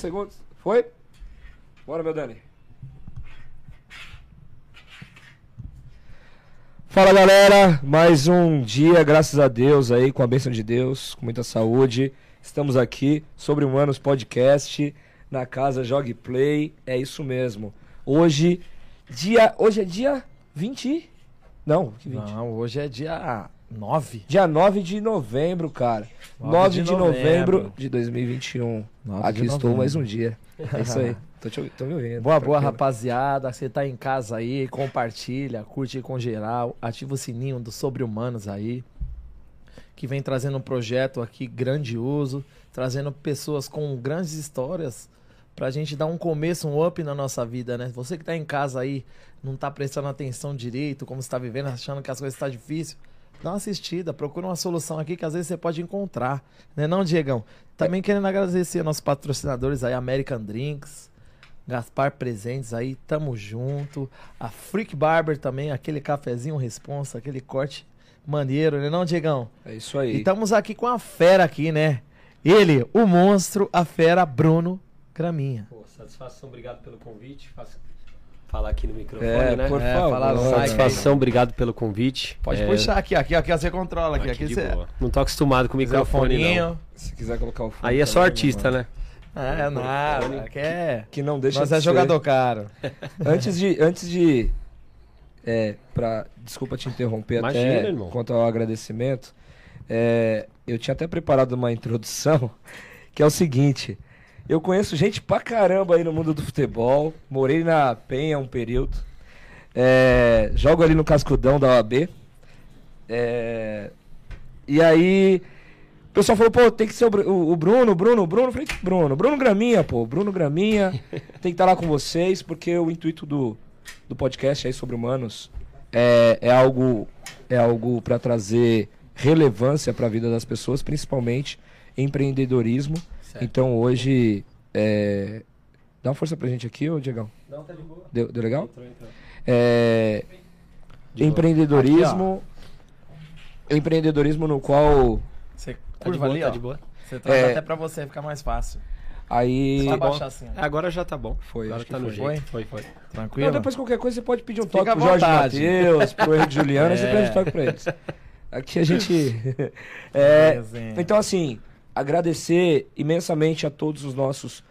segundos? Foi? Bora, meu Dani. Fala galera, mais um dia, graças a Deus aí, com a bênção de Deus, com muita saúde. Estamos aqui sobre Humanos Podcast, na casa Jogue Play, é isso mesmo. Hoje, dia, hoje é dia 20? Não, que 20? Não, hoje é dia 9. Dia 9 de novembro, cara. 9, 9 de, de novembro. novembro. de 2021. 9 Aqui estou mais um dia. É isso aí. Tô, te, tô me ouvindo. Boa, boa, tranquilo. rapaziada. Você tá em casa aí, compartilha, curte com geral, ativa o sininho do Sobre Humanos aí, que vem trazendo um projeto aqui grandioso, trazendo pessoas com grandes histórias pra gente dar um começo, um up na nossa vida, né? Você que tá em casa aí, não tá prestando atenção direito, como você tá vivendo, achando que as coisas estão tá difícil, dá uma assistida, procura uma solução aqui que às vezes você pode encontrar, né não, Diegão? Também querendo agradecer nossos patrocinadores aí, American Drinks, Gaspar Presentes aí, tamo junto. A Freak Barber também, aquele cafezinho responsa, aquele corte maneiro, né não, Diegão? É isso aí. E estamos aqui com a fera aqui, né? Ele, o monstro, a fera Bruno Graminha. Pô, satisfação, obrigado pelo convite. Faço... Falar aqui no microfone, É, né? por É, favor. Satisfação, obrigado pelo convite. Pode É, puxar aqui, aqui, aqui você controla aqui, aqui aqui, de você boa. Não tô acostumado com o microfone, não. Se quiser colocar o fone Aí é só também, artista, né? É, nada, que é... Que não deixa Nós de é ser. jogador caro. Antes de. Antes de. É, pra. Desculpa te interromper Imagina, até irmão. quanto ao agradecimento. É, eu tinha até preparado uma introdução, que é o seguinte. Eu conheço gente pra caramba aí no mundo do futebol. Morei na Penha um período. É, jogo ali no Cascudão da OAB. É, e aí. O pessoal falou, pô, tem que ser o, o- Bruno, o Bruno, o Bruno. Eu falei, Bruno? Bruno Graminha, pô. Bruno Graminha. tem que estar lá com vocês, porque o intuito do, do podcast aí sobre humanos é, é algo é algo para trazer relevância para a vida das pessoas, principalmente empreendedorismo. Certo. Então hoje é, dá uma força pra gente aqui, ô Diegão. Não, tá de boa. Deu, deu legal? Entrou, entrou. É, De boa. empreendedorismo empreendedorismo no qual Você Tá de curva boa, ali, tá ó. de boa. Você traz É. até pra você, fica mais fácil. aí Só Tá bom. abaixar assim. Agora já tá bom. Foi, Agora acho que tá no foi. jeito. Foi, foi. Tranquilo? Não, depois qualquer coisa você pode pedir um Fica toque à pro Jorge. Matheus, pro Henrique Juliano, você É. pede um toque pra eles. Aqui a gente. é, então, assim, agradecer imensamente a todos os nossos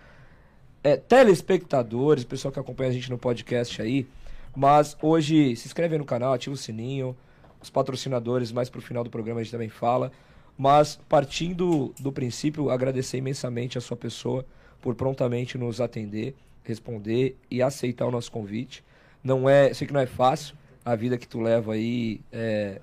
é, telespectadores, pessoal que acompanha a gente no podcast aí. Mas hoje se inscreve no canal, ativa o sininho. Os patrocinadores, mais pro final do programa a gente também fala. Mas partindo do princípio, agradecer imensamente a sua pessoa por prontamente nos atender, responder e aceitar o nosso convite. Não é, sei que não é fácil a vida que tu leva aí é,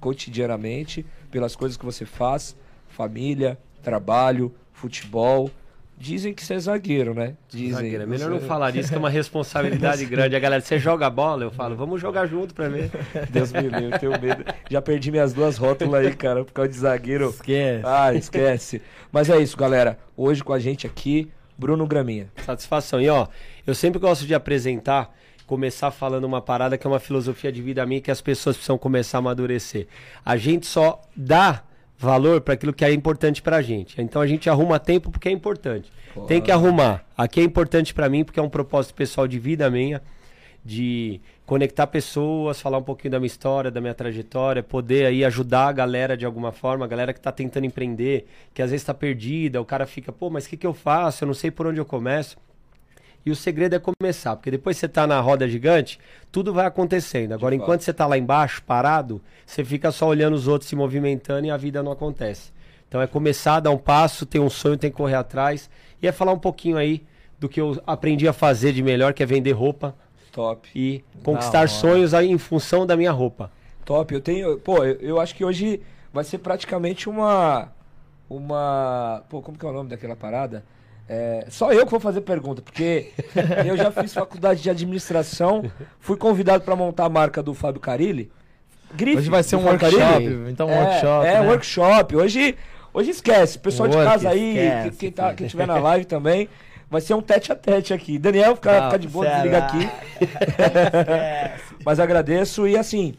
cotidianamente, pelas coisas que você faz, família, trabalho, futebol. Dizem que você é zagueiro, né? Dizem. Zagueiro, é melhor não falar disso, que é uma responsabilidade grande. A galera, você joga bola? Eu falo, vamos jogar junto pra ver. Deus me livre, eu tenho medo. Já perdi minhas duas rótulas aí, cara, por causa de zagueiro. Esquece. Ah, esquece. Mas é isso, galera. Hoje com a gente aqui, Bruno Graminha. Satisfação. E ó, eu sempre gosto de apresentar, começar falando uma parada que é uma filosofia de vida minha que as pessoas precisam começar a amadurecer. A gente só dá valor para aquilo que é importante pra gente. Então a gente arruma tempo porque é importante. Tem que arrumar. Aqui é importante pra mim porque é um propósito pessoal de vida minha de conectar pessoas, falar um pouquinho da minha história, da minha trajetória, poder aí ajudar a galera de alguma forma, a galera que tá tentando empreender, que às vezes tá perdida, o cara fica, pô, mas o que que eu faço? Eu não sei por onde eu começo. E o segredo é começar, porque depois você tá na roda gigante, tudo vai acontecendo. Agora, enquanto você tá lá embaixo, parado, você fica só olhando os outros se movimentando e a vida não acontece. Então é começar, dar um passo, ter um sonho, tem que correr atrás. E é falar um pouquinho aí do que eu aprendi a fazer de melhor, que é vender roupa Top. e conquistar sonhos aí em função da minha roupa. Top. Eu tenho. Pô, eu, eu acho que hoje vai ser praticamente uma. Uma. Pô, como que é o nome daquela parada? É, só eu que vou fazer pergunta, porque eu já fiz faculdade de administração, fui convidado para montar a marca do Fábio Carilli. Grife, Hoje vai ser um workshop, Carilli. então um é, workshop, É, né? workshop. Hoje, hoje esquece. Pessoal de Work, casa aí, esquece, que, quem, tá, quem tiver na live também, vai ser um tete a tete aqui. Daniel, fica, fica de boa, é desliga lá. aqui. Mas agradeço e assim,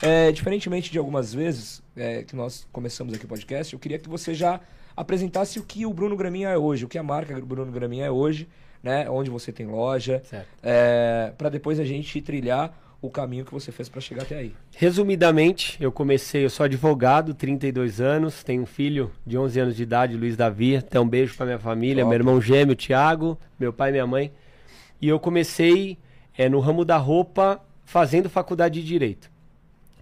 É, diferentemente de algumas vezes é, que nós começamos aqui o podcast, eu queria que você já apresentasse o que o Bruno Graminha é hoje, o que a marca Bruno Graminha é hoje, né? Onde você tem loja, é, para depois a gente trilhar o caminho que você fez para chegar até aí. Resumidamente, eu comecei, eu sou advogado, 32 anos, tenho um filho de 11 anos de idade, Luiz Davi, até um beijo para minha família, Top. meu irmão gêmeo, Thiago, meu pai e minha mãe. E eu comecei é, no ramo da roupa fazendo faculdade de Direito.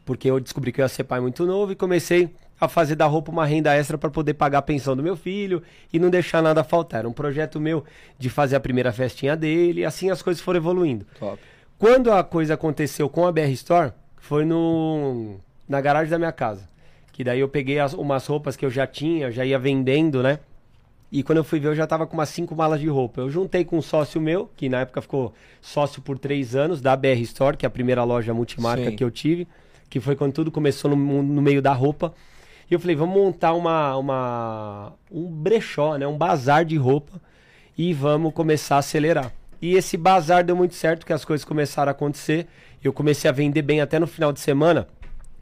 Porque eu descobri que eu ia ser pai muito novo e comecei a fazer da roupa uma renda extra para poder pagar a pensão do meu filho e não deixar nada faltar. Era um projeto meu de fazer a primeira festinha dele, e assim as coisas foram evoluindo. Top. Quando a coisa aconteceu com a BR Store, foi no, na garagem da minha casa. Que daí eu peguei as, umas roupas que eu já tinha, já ia vendendo, né? E quando eu fui ver, eu já tava com umas cinco malas de roupa. Eu juntei com um sócio meu, que na época ficou sócio por três anos, da BR Store, que é a primeira loja multimarca Sim. que eu tive, que foi quando tudo começou no, no meio da roupa. E eu falei, vamos montar uma, uma, um brechó, né? Um bazar de roupa e vamos começar a acelerar. E esse bazar deu muito certo, que as coisas começaram a acontecer. Eu comecei a vender bem até no final de semana.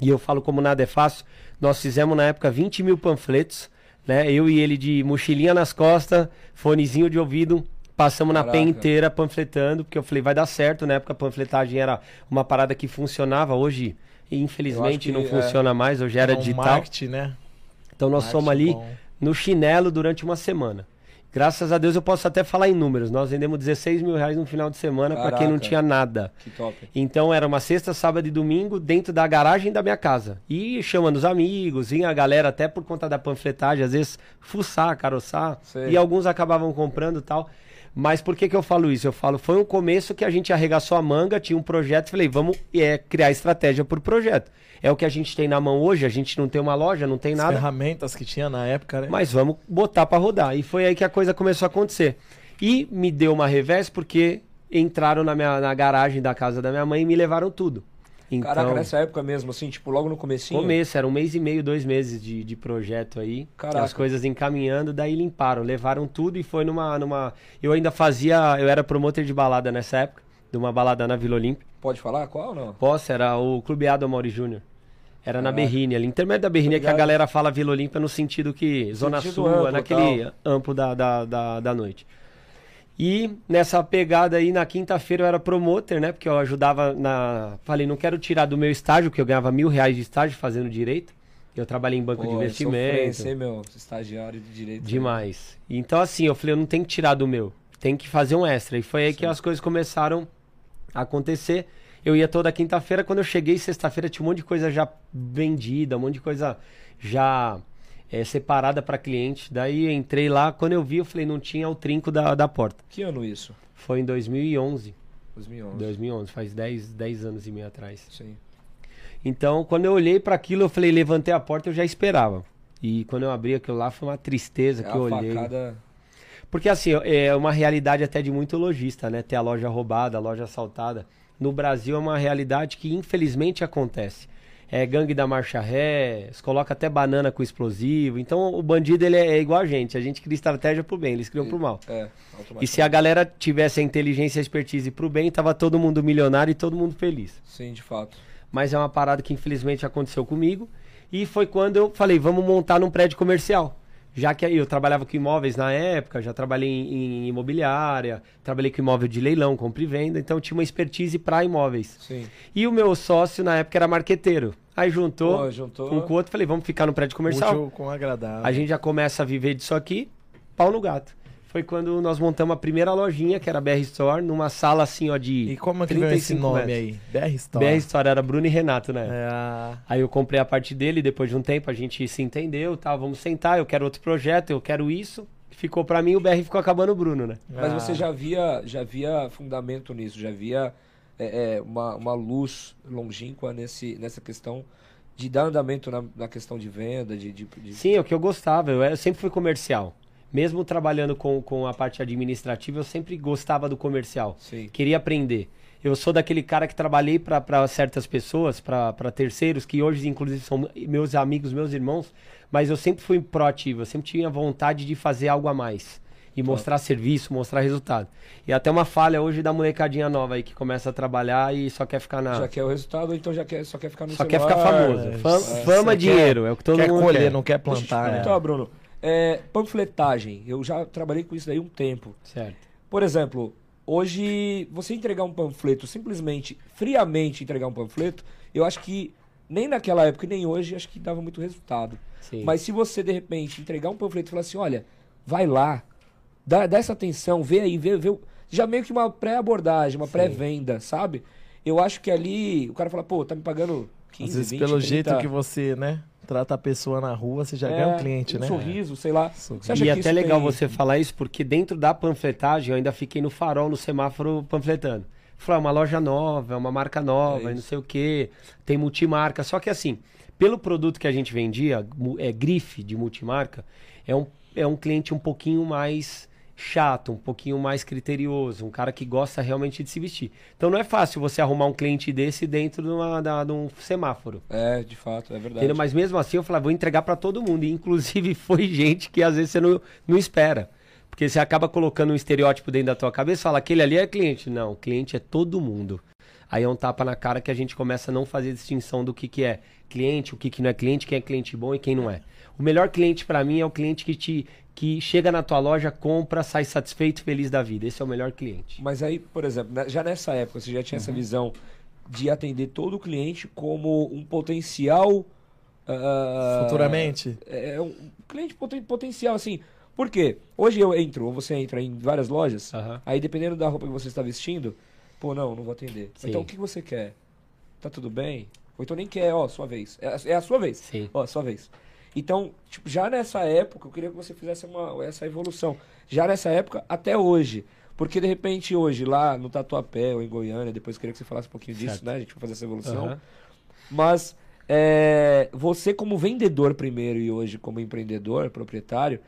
E eu falo como nada é fácil. Nós fizemos na época 20 mil panfletos, né? Eu e ele de mochilinha nas costas, fonezinho de ouvido, passamos Caraca. na PEN inteira panfletando, porque eu falei, vai dar certo. Na época a panfletagem era uma parada que funcionava. Hoje, infelizmente, não é, funciona mais. Hoje era é um digital. Marketing, né? Então nós somos ali bom. no chinelo durante uma semana. Graças a Deus eu posso até falar em números. Nós vendemos 16 mil reais no final de semana para quem não tinha nada. Que top. Então era uma sexta, sábado e domingo dentro da garagem da minha casa. E chamando os amigos, vinha a galera até por conta da panfletagem, às vezes fuçar, caroçar. Sei. E alguns acabavam comprando tal. Mas por que, que eu falo isso? Eu falo, foi um começo que a gente arregaçou a manga, tinha um projeto, falei, vamos é, criar estratégia por projeto. É o que a gente tem na mão hoje, a gente não tem uma loja, não tem As nada. ferramentas que tinha na época, né? Mas vamos botar para rodar. E foi aí que a coisa começou a acontecer. E me deu uma revés porque entraram na, minha, na garagem da casa da minha mãe e me levaram tudo. Então, Caraca, nessa época mesmo, assim, tipo, logo no comecinho? Começo, era um mês e meio, dois meses de, de projeto aí. Caraca. As coisas encaminhando, daí limparam, levaram tudo e foi numa, numa... Eu ainda fazia, eu era promotor de balada nessa época, de uma balada na Vila Olímpia. Pode falar qual ou não? Posso, era o Clube do Mauri Júnior. Era na Berrine, ali. Intermédio da Berrine é que a galera fala Vila Olímpia no sentido que Zona sentido Sul, amplo, naquele tal. amplo da, da, da, da noite. E nessa pegada aí, na quinta-feira eu era promotor, né? Porque eu ajudava na. Falei, não quero tirar do meu estágio, porque eu ganhava mil reais de estágio fazendo direito. Eu trabalhei em banco Pô, de investimento. Eu meu estagiário de direito. Demais. Então, assim, eu falei, eu não tenho que tirar do meu. Tem que fazer um extra. E foi aí Sim. que as coisas começaram a acontecer. Eu ia toda quinta-feira, quando eu cheguei sexta-feira tinha um monte de coisa já vendida, um monte de coisa já é, separada para cliente. Daí entrei lá, quando eu vi, eu falei, não tinha o trinco da, da porta. Que ano isso? Foi em 2011. 2011. 2011, faz 10, 10 anos e meio atrás. Sim. Então, quando eu olhei para aquilo, eu falei, levantei a porta, eu já esperava. E quando eu abri aquilo lá, foi uma tristeza é que eu olhei. Facada... Porque assim, é uma realidade até de muito lojista, né? Ter a loja roubada, a loja assaltada no Brasil é uma realidade que infelizmente acontece. É gangue da marcha ré, coloca até banana com explosivo. Então o bandido ele é, é igual a gente, a gente cria estratégia pro bem, eles criam e, pro mal. É, e se a galera tivesse a inteligência e a expertise pro bem, tava todo mundo milionário e todo mundo feliz. Sim, de fato. Mas é uma parada que infelizmente aconteceu comigo. E foi quando eu falei, vamos montar num prédio comercial já que eu trabalhava com imóveis na época, já trabalhei em, em imobiliária, trabalhei com imóvel de leilão, compra e venda, então tinha uma expertise para imóveis. Sim. E o meu sócio na época era marqueteiro. Aí juntou, Pô, juntou. um com o outro, falei, vamos ficar no prédio comercial. Útil com agradável. A gente já começa a viver disso aqui, pau no gato foi quando nós montamos a primeira lojinha, que era a BR Store, numa sala assim, ó, de. E como é que veio esse nome metros. aí? BR Store. BR Store, era Bruno e Renato, né? É. Aí eu comprei a parte dele, depois de um tempo a gente se entendeu, tá? Vamos sentar, eu quero outro projeto, eu quero isso. Ficou para mim, o BR ficou acabando o Bruno, né? Mas você já via, já via fundamento nisso, já via é, é, uma, uma luz longínqua nesse, nessa questão de dar andamento na, na questão de venda, de, de, de... Sim, é o que eu gostava. Eu, eu sempre fui comercial mesmo trabalhando com, com a parte administrativa, eu sempre gostava do comercial. Sim. Queria aprender. Eu sou daquele cara que trabalhei para certas pessoas, para terceiros, que hoje, inclusive, são meus amigos, meus irmãos, mas eu sempre fui proativo, eu sempre tinha vontade de fazer algo a mais. E mostrar serviço, mostrar resultado. E até uma falha hoje da molecadinha nova aí que começa a trabalhar e só quer ficar na. Já quer o resultado, então já quer, só quer ficar no Só quer celular. ficar famoso. Fama, é, fama dinheiro, é o que todo quer mundo colher, quer. não quer Deixa eu te plantar. perguntar, é. Bruno. É, panfletagem. Eu já trabalhei com isso daí um tempo. Certo. Por exemplo, hoje você entregar um panfleto, simplesmente, friamente entregar um panfleto, eu acho que nem naquela época e nem hoje, acho que dava muito resultado. Sim. Mas se você, de repente, entregar um panfleto e falar assim, olha, vai lá, dá, dá essa atenção, vê aí, vê, vê. Já meio que uma pré-abordagem, uma pré-venda, sabe? Eu acho que ali o cara fala, pô, tá me pagando 15, Às vezes, 20, pelo 30, jeito que você, né, trata a pessoa na rua, você já ganha um cliente, um né? sorriso, sei lá. Sorriso. Você acha E que até legal tem- você falar isso, porque dentro da panfletagem eu ainda fiquei no farol, no semáforo panfletando. Falei, é uma loja nova, é uma marca nova, É e não sei o quê, tem multimarca. Só que assim, pelo produto que a gente vendia, é grife de multimarca, é um, é um cliente um pouquinho mais chato, um pouquinho mais criterioso, um cara que gosta realmente de se vestir. Então não é fácil você arrumar um cliente desse dentro de, uma, da- de um semáforo. É, de fato, é verdade. Entendeu? Mas mesmo assim eu falei, vou entregar pra todo mundo. E inclusive foi gente que às vezes você não, não espera. Porque você acaba colocando um estereótipo dentro da tua cabeça e fala, aquele ali é cliente. Não, cliente é todo mundo. Aí é um tapa na cara que a gente começa a não fazer distinção do que, que é cliente, o que, que não é cliente, quem é cliente bom e quem não é. O melhor cliente pra mim é o cliente que te que chega na tua loja, compra, sai satisfeito, feliz da vida. Esse é o melhor cliente. Mas aí, por exemplo, né, já nessa época você já tinha Uhum. essa visão de atender todo o cliente como um potencial. ah, Futuramente. É um cliente poten- potencial, assim. Por quê? Hoje eu entro, ou você entra em várias lojas, Aham. aí dependendo da roupa que você está vestindo, pô, não, não vou atender. Sim. Então o que você quer? Tá tudo bem? Ou então nem quer, ó, sua vez. É, a- é a sua vez. Sim. Ó, sua vez. Então, tipo, já nessa época, eu queria que você fizesse uma, essa evolução. Já nessa época, até hoje. Porque, de repente, hoje, lá no Tatuapé ou em Goiânia, depois eu queria que você falasse um pouquinho disso, Certo. né? A gente vai fazer essa evolução. Aham. Mas, é, você como vendedor primeiro e hoje como empreendedor, proprietário,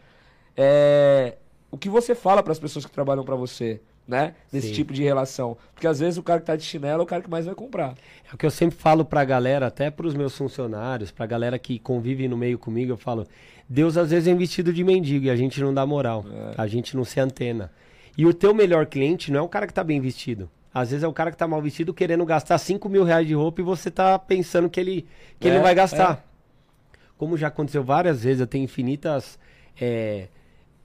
é, o que você fala para as pessoas que trabalham para você, né? Nesse Sim. tipo de relação. Porque, às vezes, o cara que tá de chinelo é o cara que mais vai comprar. É o que eu sempre falo pra galera, até pros meus funcionários, pra galera que convive no meio comigo, eu falo: Deus às vezes é vestido de mendigo e a gente não dá moral, É. a gente não se antena. E o teu melhor cliente não é o cara que tá bem vestido. Às vezes é o cara que tá mal vestido querendo gastar 5 mil reais de roupa e você tá pensando que ele, que ele É, não vai gastar. Como já aconteceu várias vezes, eu tenho infinitas. é,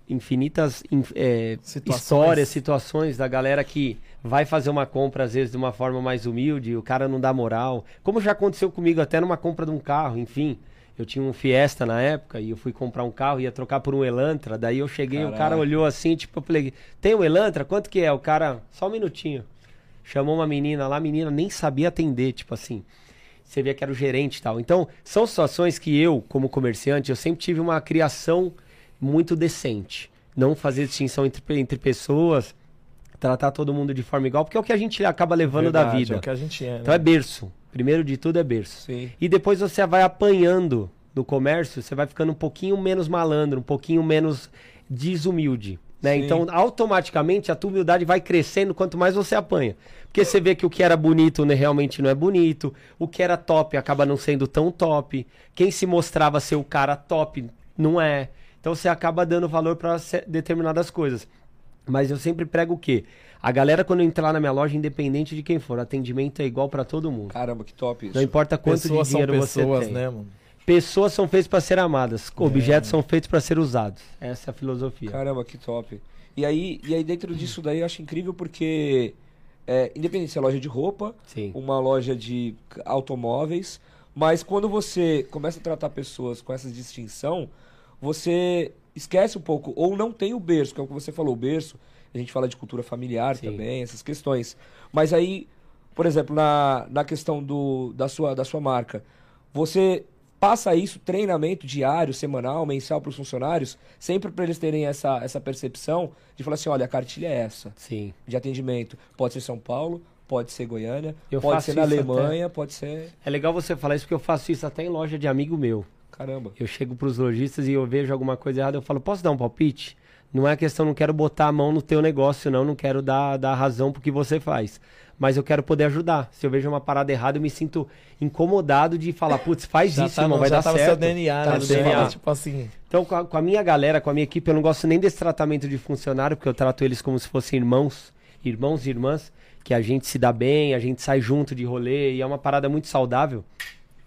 infinitas inf- é, Situações. histórias, situações da galera que vai fazer uma compra, às vezes, de uma forma mais humilde, o cara não dá moral. Como já aconteceu comigo até numa compra de um carro, enfim. Eu tinha um Fiesta na época e eu fui comprar um carro, ia trocar por um Elantra. Daí eu cheguei, o cara Caraca. olhou assim, tipo, eu falei, tem um Elantra? Quanto que é? O cara, só um minutinho. Chamou uma menina lá, a menina nem sabia atender, tipo assim. Você via que era o gerente e tal. Então, são situações que eu, como comerciante, eu sempre tive uma criação muito decente. Não fazer distinção entre, entre pessoas, tratar todo mundo de forma igual, porque é o que a gente acaba levando da Verdade, vida. É o que a gente é, né? Então é berço. Primeiro de tudo é berço. Sim. E depois você vai apanhando do comércio, você vai ficando um pouquinho menos malandro, um pouquinho menos desumilde. Né? Então, automaticamente, a tua humildade vai crescendo quanto mais você apanha. Porque você vê que o que era bonito né, realmente não é bonito, o que era top acaba não sendo tão top, quem se mostrava ser o cara top não é. Então você acaba dando valor para determinadas coisas. Mas eu sempre prego o quê? A galera, quando entrar na minha loja, independente de quem for, atendimento é igual para todo mundo. Caramba, que top isso. Não importa quanto Pessoas de são dinheiro pessoas, você tem. né, mano? Pessoas são feitas para ser amadas, objetos são feitos para ser usados. Essa é a filosofia. Caramba, que top. E aí, e aí dentro disso daí eu acho incrível porque, é, independente se é loja de roupa, Sim. uma loja de automóveis, mas quando você começa a tratar pessoas com essa distinção, você esquece um pouco, ou não tem o berço, que é o que você falou, o berço, a gente fala de cultura familiar Sim. também, essas questões. Mas aí, por exemplo, na, na questão do, da, sua, da sua marca, você passa isso, treinamento diário, semanal, mensal para os funcionários, sempre para eles terem essa, essa percepção de falar assim, olha, a cartilha é essa, Sim. de atendimento. Pode ser São Paulo, pode ser Goiânia, Eu pode ser na Alemanha, pode ser... É legal você falar isso porque eu faço isso até em loja de amigo meu. Caramba. Eu chego pros lojistas e eu vejo alguma coisa errada, eu falo, posso dar um palpite? Não é questão, não quero botar a mão no teu negócio, não, não quero dar, dar razão pro que você faz. Mas eu quero poder ajudar. Se eu vejo uma parada errada, eu me sinto incomodado de falar, putz, faz Já isso, tá irmão, vai já dar certo. seu DNA, Tá né? DNA. fala, tipo assim, Então, com a, com a minha galera, com a minha equipe, eu não gosto nem desse tratamento de funcionário, porque eu trato eles como se fossem irmãos, irmãos e irmãs, que a gente se dá bem, a gente sai junto de rolê, e é uma parada muito saudável,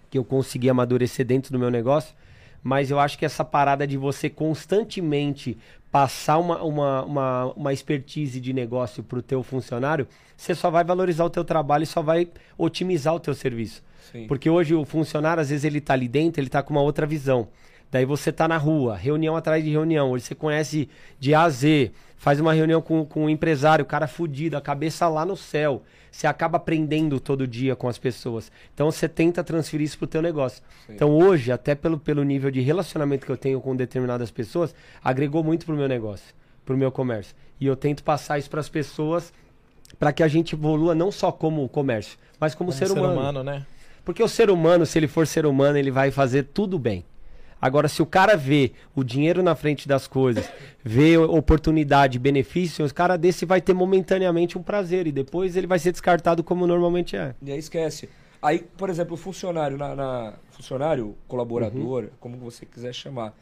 que eu consegui amadurecer dentro do meu negócio. Mas eu acho que essa parada de você constantemente passar uma, uma, uma, uma expertise de negócio pro teu funcionário, você só vai valorizar o teu trabalho e só vai otimizar o teu serviço. Sim. Porque hoje o funcionário, às vezes, ele tá ali dentro, ele tá com uma outra visão. Daí você tá na rua, reunião atrás de reunião. Hoje você conhece de A a Z, faz uma reunião com, com um empresário, o cara fudido, a cabeça lá no céu. Você acaba aprendendo todo dia com as pessoas. Então você tenta transferir isso pro teu negócio. Então hoje, até pelo, pelo nível de relacionamento que eu tenho com determinadas pessoas, agregou muito pro meu negócio, pro meu comércio. E eu tento passar isso pras pessoas para que a gente evolua não só como comércio, mas como, como ser, humano. né? Porque o ser humano, se ele for ser humano, ele vai fazer tudo bem. Agora, se o cara vê o dinheiro na frente das coisas, vê oportunidade, benefício, o cara desse vai ter momentaneamente um prazer e depois ele vai ser descartado como normalmente é. E aí esquece. Aí, por exemplo, o funcionário, na, na- funcionário, colaborador, Uhum. como você quiser chamar,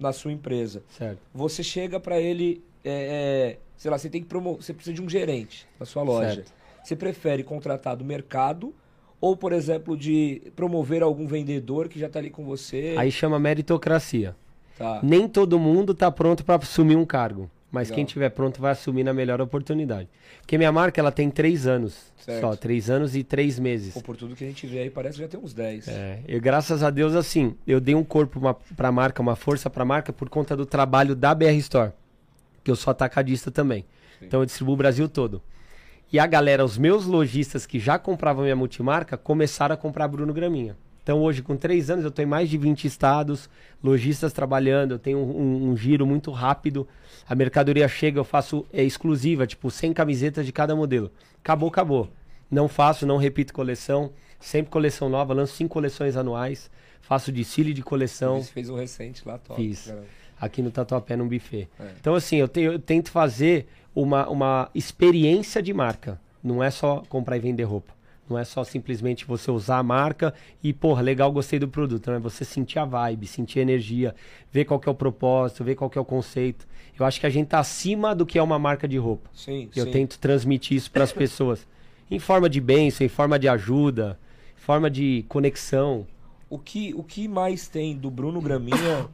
na sua empresa. Certo. Você chega pra ele, é, é, sei lá, você tem que promover, você precisa de um gerente na sua loja. Certo. Você prefere contratar do mercado ou, por exemplo, de promover algum vendedor que já tá ali com você? Aí chama meritocracia. Tá. Nem todo mundo tá pronto para assumir um cargo, mas Legal. quem tiver pronto vai assumir na melhor oportunidade. Porque minha marca ela tem três anos Certo. só, três anos e três meses. Pô, por tudo que a gente vê aí, parece que já tem uns 10. É, e graças a Deus, assim, eu dei um corpo uma, pra marca, uma força pra marca por conta do trabalho da BR Store. Que eu sou atacadista também. Então eu distribuo o Brasil todo. E a galera, os meus lojistas que já compravam minha multimarca, começaram a comprar Bruno Graminha. Então hoje, com três anos, eu estou em mais de 20 estados, lojistas trabalhando, eu tenho um, um- um giro muito rápido. A mercadoria chega, eu faço é, exclusiva, tipo 100 camisetas de cada modelo. Acabou, acabou. Não faço, não repito coleção. Sempre coleção nova, lanço cinco coleções anuais. Faço desfile de coleção. Você fez um recente lá, top. Fiz. aqui no Tatuapé, num buffet. É. Então, assim, eu, tenho- eu tento fazer uma, uma experiência de marca. Não é só comprar e vender roupa. Não é só simplesmente você usar a marca e, porra, legal, gostei do produto. Não é você sentir a vibe, sentir a energia, ver qual que é o propósito, ver qual que é o conceito. Eu acho que a gente tá acima do que é uma marca de roupa. Sim, Eu sim. tento transmitir isso para as pessoas. Em forma de bênção, em forma de ajuda, em forma de conexão. O que, o que mais tem do Bruno Graminha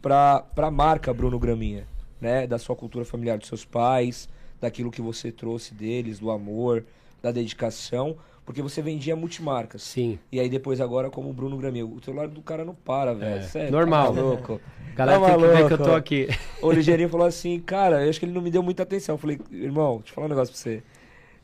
pra, pra marca Bruno Graminha? Né? Da sua cultura familiar, dos seus pais, daquilo que você trouxe deles, do amor, da dedicação. Porque você vendia multimarcas. Sim. E aí depois agora como Bruno Graminha. O celular do cara não para, velho. É, Sério, normal. Tá louco. Galera Tá tem que ver que eu maluco. tô aqui. O Ligeirinho falou assim, cara, eu acho que ele não me deu muita atenção. Eu falei, irmão, deixa eu falar um negócio pra você.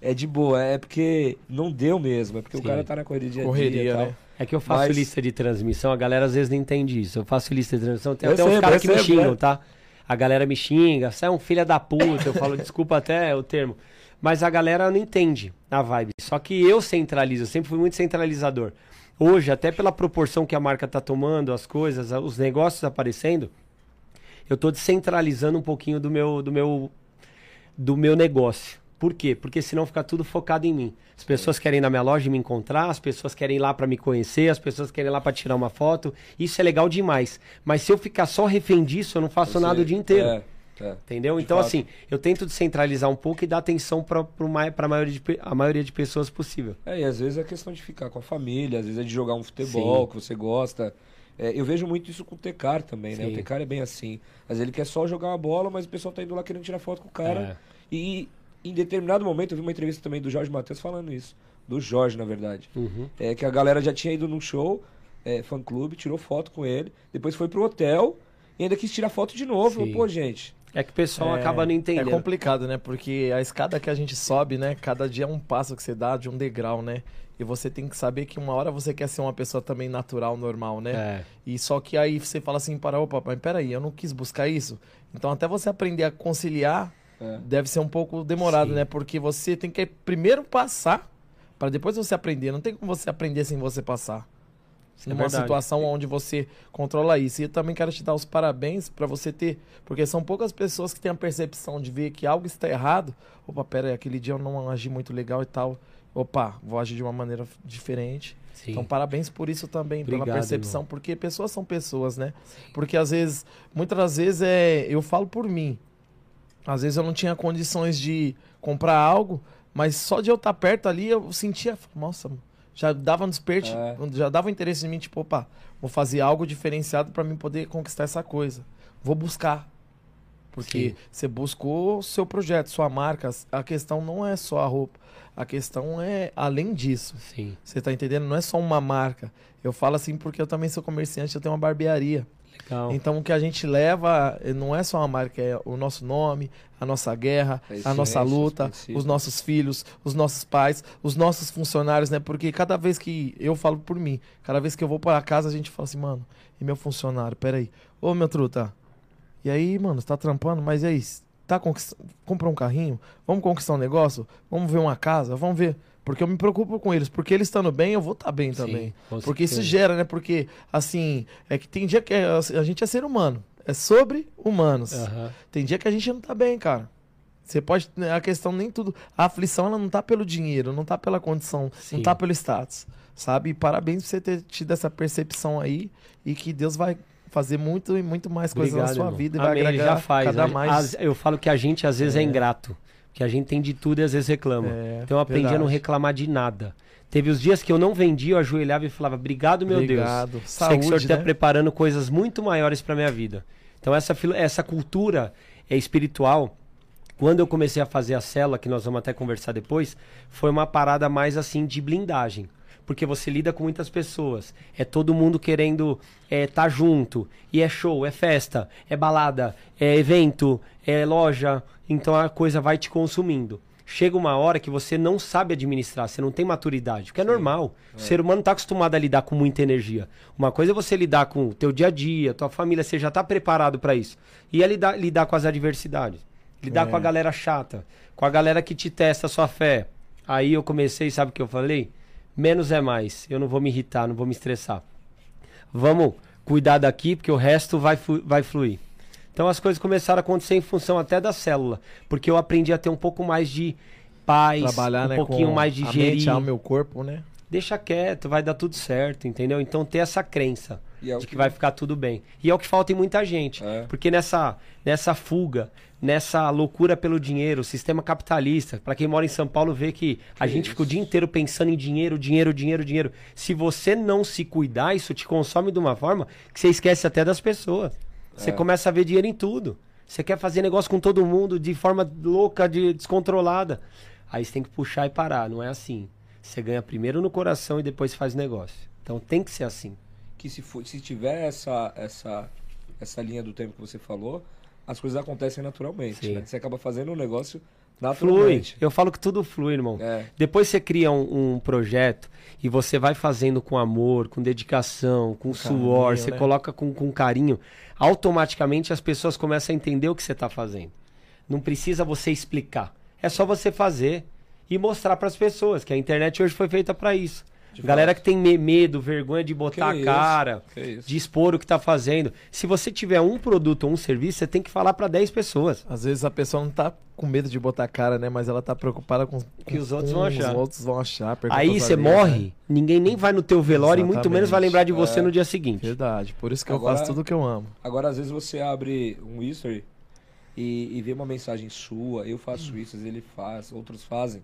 É de boa, é porque não deu mesmo. É porque Sim. o cara tá na correria dia dia Correria, e tal. né? É que eu faço Mas- lista de transmissão, a galera às vezes não entende isso. Eu faço lista de transmissão, tem Eu até sei, uns caras que me percebo, xingam, né? tá? A galera me xinga, você é um filho da puta, eu falo, desculpa até o termo. Mas a galera não entende a vibe. Só que eu centralizo, eu sempre fui muito centralizador. Hoje, até pela proporção que a marca tá tomando, as coisas, os negócios aparecendo, eu tô descentralizando um pouquinho do meu, do meu, do meu negócio. Por quê? Porque senão fica tudo focado em mim. As pessoas querem ir na minha loja me encontrar, as pessoas querem ir lá para me conhecer, as pessoas querem ir lá para tirar uma foto. Isso é legal demais. Mas se eu ficar só refém disso, eu não faço nada o dia inteiro. É, é. Entendeu? De Então, fato. assim, eu tento descentralizar um pouco e dar atenção para a maioria, de a maioria de pessoas possível. É, e às vezes é questão de ficar com a família, às vezes é de jogar um futebol Sim. que você gosta. É, eu vejo muito isso com o Tecar também, né? Sim. O Tecar é bem assim. Às vezes ele quer só jogar uma bola, mas o pessoal tá indo lá querendo tirar foto com o cara. É. E em determinado momento eu vi uma entrevista também do Jorge Matheus falando isso. Do Jorge, na verdade. Uhum. É que a galera já tinha ido num show, é, fã clube, tirou foto com ele, depois foi pro hotel e ainda quis tirar foto de novo. Sim. Pô, gente. É que o pessoal É, acaba não entendendo. É complicado, né? Porque a escada que a gente sobe, né? Cada dia é um passo que você dá de um degrau, né? E você tem que saber que uma hora você quer ser uma pessoa também natural, normal, né? É. E só que aí você fala assim, para, opa, mas peraí, eu não quis buscar isso. Então até você aprender a conciliar É. deve ser um pouco demorado, Sim. né? Porque você tem que primeiro passar para depois você aprender. Não tem como você aprender sem você passar. É numa verdade. situação onde você controla isso. E eu também quero te dar os parabéns pra você ter, porque são poucas pessoas que têm a percepção de ver que algo está errado. Opa, pera aí, aquele dia eu não agi muito legal e tal. Opa, vou agir de uma maneira diferente. Sim. Então, parabéns por isso também, pela Obrigado, percepção, irmão. porque pessoas são pessoas, né? Porque às vezes, muitas das vezes é, eu falo por mim. Às vezes eu não tinha condições de comprar algo, mas só de eu estar perto ali eu sentia, nossa, já dava um desperte, É. já dava interesse em mim, tipo, opa, vou fazer algo diferenciado para mim poder conquistar essa coisa. Vou buscar. Porque Sim. você buscou o seu projeto, sua marca. A questão não é só a roupa. A questão é além disso. Sim. Você tá entendendo? Não é só uma marca. Eu falo assim porque eu também sou comerciante, eu tenho uma barbearia. Legal. Então o que a gente leva eh, não é só uma marca, é o nosso nome, a nossa guerra, A a nossa luta, os nossos filhos, os nossos pais, os nossos funcionários, né? Porque cada vez que eu falo por mim, cada vez que eu vou para casa, a gente fala assim, mano, e meu funcionário, peraí, ô meu truta, e aí, mano, você tá trampando, mas e aí, tá conquist... comprou um carrinho? Vamos conquistar um negócio? Vamos ver uma casa? Vamos ver. Porque eu me preocupo com eles. Porque eles estando bem, eu vou estar bem também. Sim, Porque isso gera, né? Porque, assim, é que tem dia que é- a gente é ser humano. É sobre humanos. Aham. Tem dia que a gente não tá bem, cara. Você pode. né, A questão nem tudo. A aflição, ela não tá pelo dinheiro, não tá pela condição, Sim. não tá pelo status. Sabe? E parabéns por você ter tido essa percepção aí. E que Deus vai fazer muito e muito mais coisas na sua irmão. vida e Amém, vai agregar já faz. cada mais. as- eu falo que a gente às vezes é, É. ingrato. Que a gente tem de tudo e às vezes reclama. É, então eu aprendi a não verdade. reclamar de nada. Teve os dias que eu não vendia, eu ajoelhava e falava, obrigado, meu Obrigado. Deus. Sei que o Senhor Saúde, está né? preparando coisas muito maiores para minha vida. Então essa, essa cultura é espiritual, quando eu comecei a fazer a célula, que nós vamos até conversar depois, foi uma parada mais assim de blindagem. Porque você lida com muitas pessoas. É todo mundo querendo estar junto. E é show, é festa, é balada, é evento, é loja. Então a coisa vai te consumindo. Chega uma hora que você não sabe administrar, você não tem maturidade, o que é normal. O ser humano está acostumado a lidar com muita energia. Uma coisa é você lidar com o teu dia a dia, tua família, você já está preparado para isso. E é lidar, lidar com as adversidades. Lidar É. com a galera chata, com a galera que te testa a sua fé. Aí eu comecei, sabe o que eu falei? Menos é mais. Eu não vou me irritar, não vou me estressar. Vamos cuidar daqui, porque o resto vai, vai fluir. Então as coisas começaram a acontecer em função até da célula. Porque eu aprendi a ter um pouco mais de paz, Trabalhar, um né? pouquinho mais de gerir. mente, a meu corpo, né? Deixa quieto, vai dar tudo certo, entendeu? Então ter essa crença é de que que- vai ficar tudo bem. E é o que falta em muita gente. É. Porque nessa, nessa fuga, nessa loucura pelo dinheiro, o sistema capitalista, para quem mora em São Paulo vê que a Que gente isso. fica o dia inteiro pensando em dinheiro, dinheiro, dinheiro, dinheiro. Se você não se cuidar, isso te consome de uma forma que você esquece até das pessoas. Você É. começa a ver dinheiro em tudo. Você quer fazer negócio com todo mundo de forma louca, de, descontrolada. Aí você tem que puxar e parar, não é assim. Você ganha primeiro no coração e depois faz negócio. Então tem que ser assim. Que se, for, se tiver essa, essa, essa linha do tempo que você falou, as coisas acontecem naturalmente. Né? Você acaba fazendo um negócio Flui. Eu falo que tudo flui, irmão. É. Depois você cria um, um projeto e você vai fazendo com amor, com dedicação, com suor, carinho, você né? coloca com, com carinho, automaticamente as pessoas começam a entender o que você está fazendo. Não precisa você explicar. É só você fazer e mostrar para as pessoas que a internet hoje foi feita para isso. De Galera fato. que tem me- medo, vergonha de botar Que a cara, de expor o que está fazendo. Se você tiver um produto ou um serviço, você tem que falar para 10 pessoas. Às vezes a pessoa não tá com medo de botar a cara, né? Mas ela tá preocupada com Que os outros com vão achar. Os outros vão achar. Aí você morre, né? ninguém nem vai no teu velório e muito Exatamente. menos vai lembrar de você É. no dia seguinte. Verdade. Por isso que eu Agora- faço tudo que eu amo. Agora, às vezes, você abre um history e, e vê uma mensagem sua, eu faço isso, às vezes ele faz, outros fazem.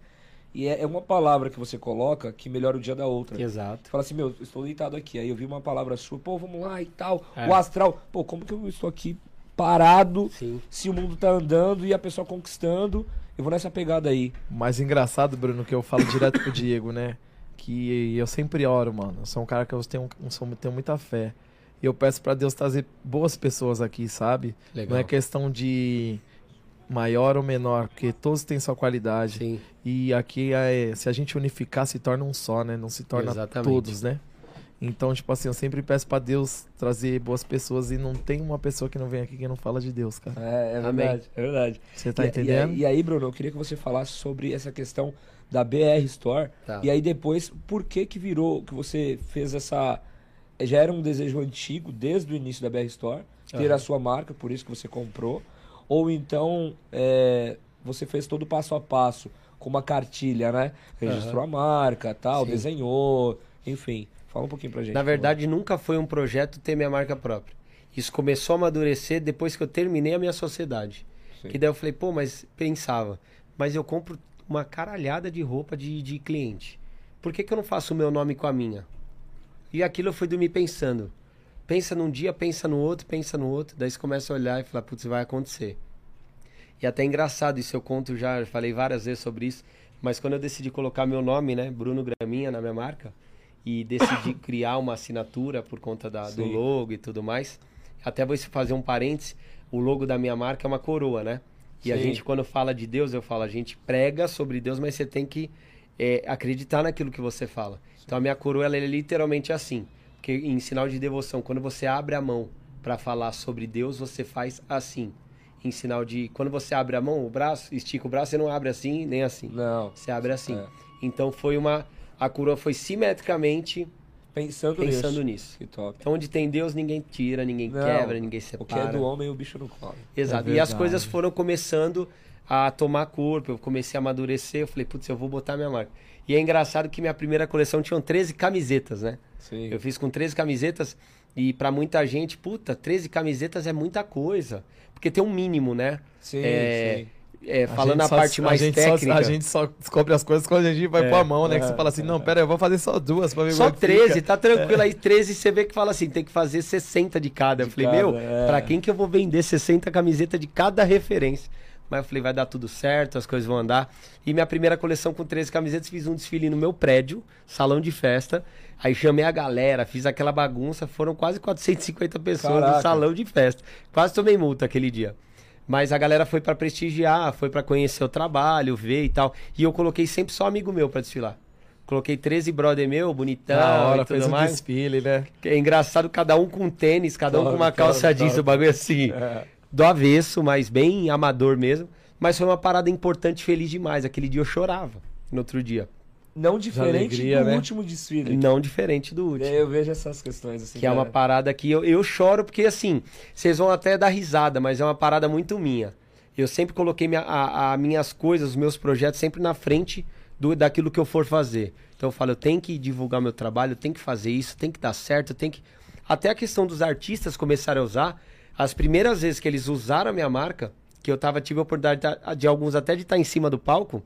E é, é uma palavra que você coloca que melhora o dia da outra. Exato. Fala assim, meu, estou deitado aqui. Aí eu vi uma palavra sua, pô, vamos lá e tal. É. O astral. Pô, como que eu estou aqui parado Sim. se o mundo tá andando e a pessoa conquistando? Eu vou nessa pegada aí. Mais engraçado, Bruno, que eu falo direto pro Diego, né? Que eu sempre oro, mano. Eu sou um cara que eu tenho, eu sou- tenho muita fé. E eu peço pra Deus trazer boas pessoas aqui, sabe? Legal. Não é questão de maior ou menor, porque todos têm sua qualidade. Sim. E aqui, é, se a gente unificar, se torna um só, né? Não se torna Exatamente. todos, né? Então, tipo assim, eu sempre peço pra Deus trazer boas pessoas e não tem uma pessoa que não vem aqui que não fala de Deus, cara. É, é Amém. verdade. É verdade. Você tá e, entendendo? E, aí- e aí, Bruno, eu queria que você falasse sobre essa questão da BR Store. Tá. E aí depois, por que que virou, que você fez essa já era um desejo antigo desde o início da BR Store ter a sua marca, por isso que você comprou, ou então é, você fez todo o passo a passo com uma cartilha, né? Registrou a marca, tal, Sim. desenhou, enfim. Fala um pouquinho pra gente. Na favor. verdade, nunca foi um projeto ter minha marca própria. Isso começou a amadurecer depois que eu terminei a minha sociedade. Sim. Que daí eu falei, pô, mas pensava, mas eu compro uma caralhada de roupa de, de cliente. Por que, que eu não faço o meu nome com a minha? E aquilo eu fui dormir pensando. Pensa num dia, pensa no outro, pensa no outro. Daí você começa a olhar e falar, putz, vai acontecer. E até é engraçado, isso eu conto já, falei várias vezes sobre isso. Mas quando eu decidi colocar meu nome, né, Bruno Graminha, na minha marca, e decidi criar uma assinatura por conta da, do Sim. logo e tudo mais, até vou fazer um parênteses, o logo da minha marca é uma coroa, né? E a Sim. gente, quando fala de Deus, eu falo, a gente prega sobre Deus, mas você tem que é, acreditar naquilo que você fala. Então a minha coroa, ela é literalmente assim. Porque em sinal de devoção, quando você abre a mão para falar sobre Deus, você faz assim. Em sinal de. Quando você abre a mão, o braço, estica o braço, você não abre assim, nem assim. Não, Você abre assim. É. Então foi uma. A coroa foi simetricamente pensando, pensando nisso. top. Então, onde tem Deus, ninguém tira, ninguém Não, quebra, ninguém O que é separa. do homem, o bicho não come. Exato. É e as coisas foram começando a tomar corpo. Eu comecei a amadurecer. Eu falei, putz, eu vou botar minha marca. E é engraçado que minha primeira coleção tinha 13 camisetas, né? Sim. Eu fiz com 13 camisetas. E pra muita gente, puta, 13 camisetas é muita coisa. Porque tem um mínimo, né? Sim, É, sim. é, A falando gente a só- parte mais só- técnica. a gente só descobre as coisas quando a gente vai É, pôr a mão, né? Que é, você fala assim, não, pera, eu vou fazer só duas pra ver Só como é que 13, fica. tá tranquilo. Aí 13 você vê que fala assim, tem que fazer 60 de cada. eu De falei, cada, meu, é. pra quem que eu vou vender 60 camisetas de cada referência? Mas eu falei, vai dar tudo certo, as coisas vão andar. E minha primeira coleção com 13 camisetas, fiz um desfile no meu prédio, salão de festa. Aí chamei a galera, fiz aquela bagunça, foram quase 450 pessoas Caraca. no salão de festa. Quase tomei multa aquele dia. Mas a galera foi pra prestigiar, foi pra conhecer o trabalho, ver e tal. E eu coloquei sempre só amigo meu pra desfilar. Coloquei 13 brother meu, bonitão Da hora, e tudo fez um mais. desfile, né? É engraçado, cada um com tênis, cada um com uma calça top. jeans, o bagulho assim, É. do avesso, mas bem amador mesmo. Mas foi uma parada importante, feliz demais. Aquele dia eu chorava, no outro dia. Não diferente alegria, do né? último desfile. Não diferente do último. É, eu vejo essas questões assim. Que é uma cara. parada que eu, eu choro porque, assim, vocês vão até dar risada, mas é uma parada muito minha. Eu sempre coloquei minha, a, a minhas coisas, os meus projetos sempre na frente do, daquilo que eu for fazer. Então eu falo, eu tenho que divulgar meu trabalho, eu tenho que fazer isso, tem que dar certo, eu tenho que... Até a questão dos artistas começarem a usar, as primeiras vezes que eles usaram a minha marca, que eu tava, tive a oportunidade de, de alguns até de estar em cima do palco,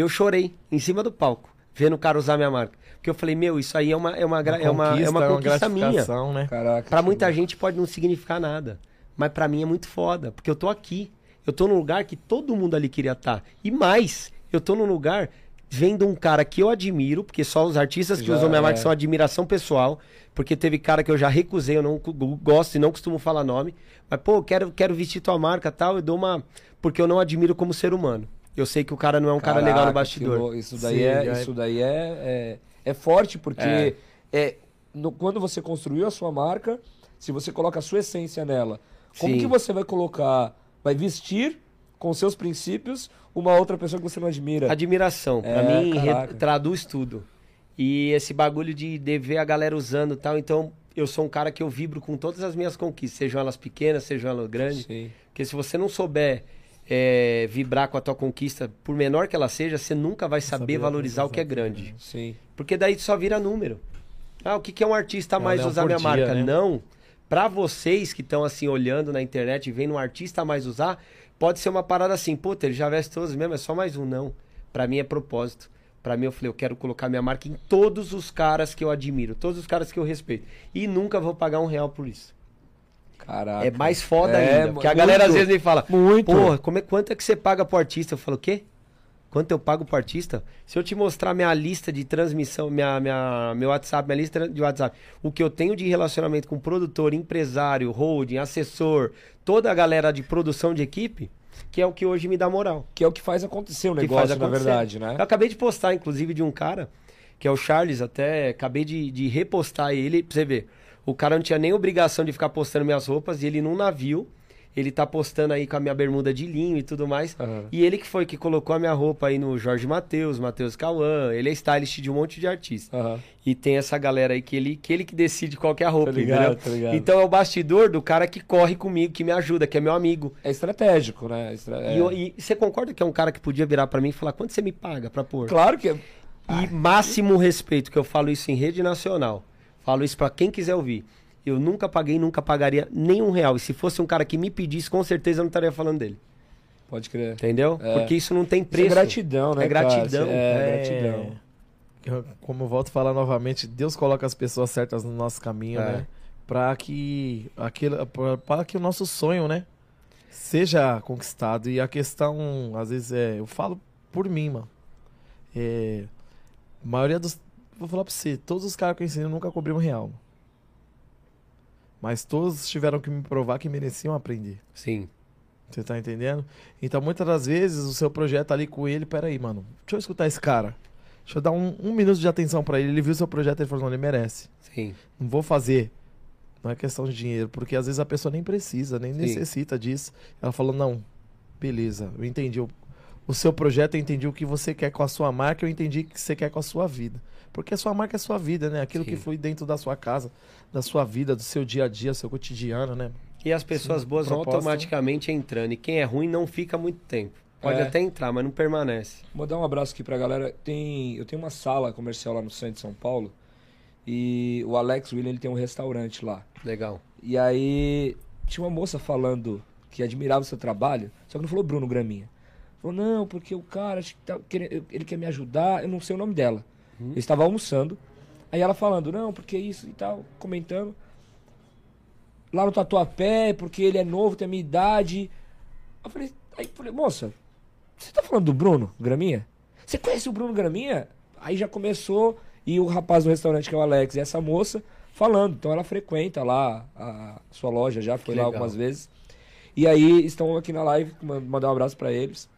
eu chorei em cima do palco, vendo o cara usar minha marca. Porque eu falei, meu, isso aí é uma, é uma, gra- é uma, é uma conquista minha. gratificação, né? Caraca. Pra que muita gente pode não significar nada, mas pra mim é muito foda, porque eu tô aqui. Eu tô num lugar que todo mundo ali queria estar. E mais, eu tô num lugar vendo um cara que eu admiro, porque só os artistas que Já usam minha marca é. são admiração pessoal, porque teve cara que eu já recusei, eu não gosto e não costumo falar nome, mas pô, quero quero vestir tua marca, tal, eu dou uma porque eu não admiro como ser humano. Eu sei que o cara não é um cara legal no Caraca, que bastidor. Isso daí, Sim, é, é- isso daí é, é, é forte, porque É. é. no- quando você construiu a sua marca, se você coloca a sua essência nela, como Sim. que você vai colocar, vai vestir com seus princípios uma outra pessoa que você não admira? Admiração. Pra É, mim, re- caraca. traduz tudo. E esse bagulho de, de ver a galera usando e tal. Então, eu sou um cara que eu vibro com todas as minhas conquistas, sejam elas pequenas, sejam elas grandes. Sim. Porque se você não souber é, vibrar com a tua conquista, por menor que ela seja, você nunca vai saber saber valorizar o que é grande. Sim. Porque daí só vira número. Ah, o que, que é um artista a É mais leão usar minha dia, marca? né? Não. Pra vocês que estão assim olhando na internet e vendo um artista a mais usar, pode ser uma parada assim, puta, ele já veste todos mesmo, é só mais um. Não. Pra mim é propósito. Pra mim eu falei, eu quero colocar minha marca em todos os caras que eu admiro, todos os caras que eu respeito. E nunca vou pagar um real por isso. Caraca. É mais foda É, ainda. Porque a muito, galera às vezes me fala, Muito. Porra, como é, quanto é que você paga pro artista? Eu falo, o quê? Quanto eu pago pro artista? Se eu te mostrar minha lista de transmissão, minha, minha, meu WhatsApp, minha lista de WhatsApp, o que eu tenho de relacionamento com produtor, empresário, holding, assessor, toda a galera de produção de equipe, que é o que hoje me dá moral. Que é o que faz acontecer o negócio, faz na acontecer. verdade, né? Eu acabei de postar, inclusive, de um cara, que é o Charles, até acabei de, de repostar ele, pra você ver. O cara não tinha nem obrigação de ficar postando minhas roupas, e ele num navio, ele tá postando aí com a minha bermuda de linho e tudo mais. Aham. E ele que foi que colocou a minha roupa aí no Jorge Matheus, Matheus Cauã, ele é stylist de um monte de artista. Aham. E tem essa galera aí que ele que, ele que decide qual que é a roupa, Tô ligado, ligado. Então é o bastidor do cara que corre comigo, que me ajuda, que é meu amigo. É estratégico, né? Estra- é. E, e você concorda que é um cara que podia virar pra mim e falar quanto você me paga pra pôr? Claro que é. E máximo respeito, que eu falo isso em rede nacional. Falo isso pra quem quiser ouvir. Eu nunca paguei, nunca pagaria nenhum real. E se fosse um cara que me pedisse, com certeza eu não estaria falando dele. Pode crer. Entendeu? É. Porque isso não tem Isso preço. é gratidão, né? É gratidão. cara? É, gratidão. Eu- Como eu volto a falar novamente, Deus coloca as pessoas certas no nosso caminho, É. né? Pra que, aquilo, pra- pra que o nosso sonho, né? Seja conquistado. E a questão, às vezes, é. Eu falo por mim, mano. É, a maioria dos. Vou falar pra você, todos os caras que eu ensinei nunca cobri um real. Mas todos tiveram que me provar que mereciam aprender. Sim. Você tá entendendo? Então, muitas das vezes, o seu projeto ali com ele, peraí, mano, deixa eu escutar esse cara. Deixa eu dar um, um minuto de atenção pra ele. Ele viu seu projeto e ele falou, não, ele merece. Sim. Não vou fazer. Não é questão de dinheiro, porque às vezes a pessoa nem precisa, nem Sim. necessita disso. Ela falou, não, beleza, eu entendi o, o seu projeto, eu entendi o que você quer com a sua marca, eu entendi o que você quer com a sua vida. Porque a sua marca é a sua vida, né? Aquilo que Sim. foi dentro da sua casa, da sua vida, do seu dia a dia, seu cotidiano, né? E as pessoas Sim, boas vão proposta. automaticamente entrando. E quem é ruim não fica muito tempo. Pode É. até entrar, mas não permanece. Vou dar um abraço aqui pra galera. Tem, eu tenho uma sala comercial lá no centro de São Paulo. E o Alex William ele tem um restaurante lá. Legal. E aí tinha uma moça falando que admirava o seu trabalho, só que não falou Bruno Graminha. Falou, não, porque o cara acho que tá querendo- ele quer me ajudar, eu não sei o nome dela. Eu estava almoçando. Aí ela falando, não, porque isso e tal, comentando. Lá no Tatuapé, porque ele é novo, tem a minha idade. Eu falei, aí falei, moça, você tá falando do Bruno Graminha? Você conhece o Bruno Graminha? Aí já começou, e o rapaz do restaurante, que é o Alex, e essa moça, falando. Então ela frequenta lá a sua loja, já foi Que lá legal. algumas vezes. E aí estão aqui na live, ma- mandar um abraço pra eles.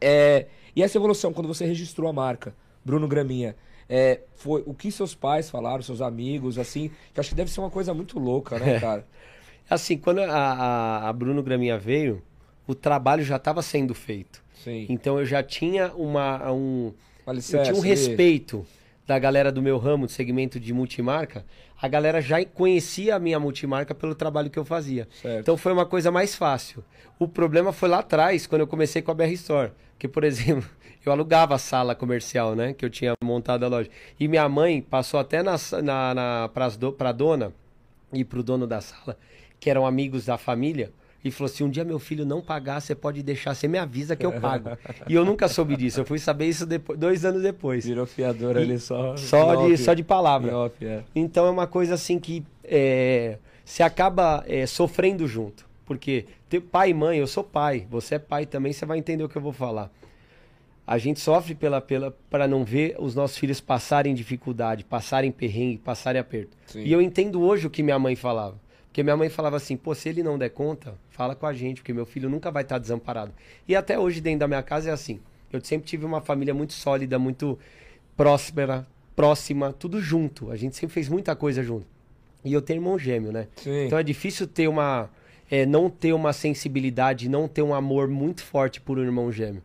É, e essa evolução, quando você registrou a marca, Bruno Graminha, é, foi o que seus pais falaram, seus amigos, assim, que acho que deve ser uma coisa muito louca, né, cara? Assim, quando a, a, a Bruno Graminha veio, o trabalho já estava sendo feito. Sim. Então eu já tinha uma, um, Uma eu licença tinha um respeito da galera do meu ramo, do segmento de multimarca. A galera já conhecia a minha multimarca pelo trabalho que eu fazia. Certo. Então foi uma coisa mais fácil. O problema foi lá atrás, quando eu comecei com a BR Store. Que, por exemplo, eu alugava a sala comercial, né? Que eu tinha montado a loja. E minha mãe passou até na, na, na, pras do, pra dona e pro dono da sala, que eram amigos da família, e falou: se um dia meu filho não pagar, você pode deixar, você me avisa que eu pago. e eu nunca soube disso. Eu fui saber isso depois, dois anos depois. Virou fiador E ali só. Só de, off. só de palavra. Off, é. Então é uma coisa assim que é, você acaba é, sofrendo junto. Porque ter pai e mãe, eu sou pai, você é pai também, você vai entender o que eu vou falar. A gente sofre pela pela para não ver os nossos filhos passarem dificuldade, passarem perrengue, passarem aperto. Sim. E eu entendo hoje o que minha mãe falava. Porque minha mãe falava assim, pô, se ele não der conta, fala com a gente, porque meu filho nunca vai estar desamparado. E até hoje dentro da minha casa é assim. Eu sempre tive uma família muito sólida, muito próspera, próxima, tudo junto. A gente sempre fez muita coisa junto. E eu tenho irmão gêmeo, né? Sim. Então é difícil ter uma. é, não ter uma sensibilidade, não ter um amor muito forte por um irmão gêmeo.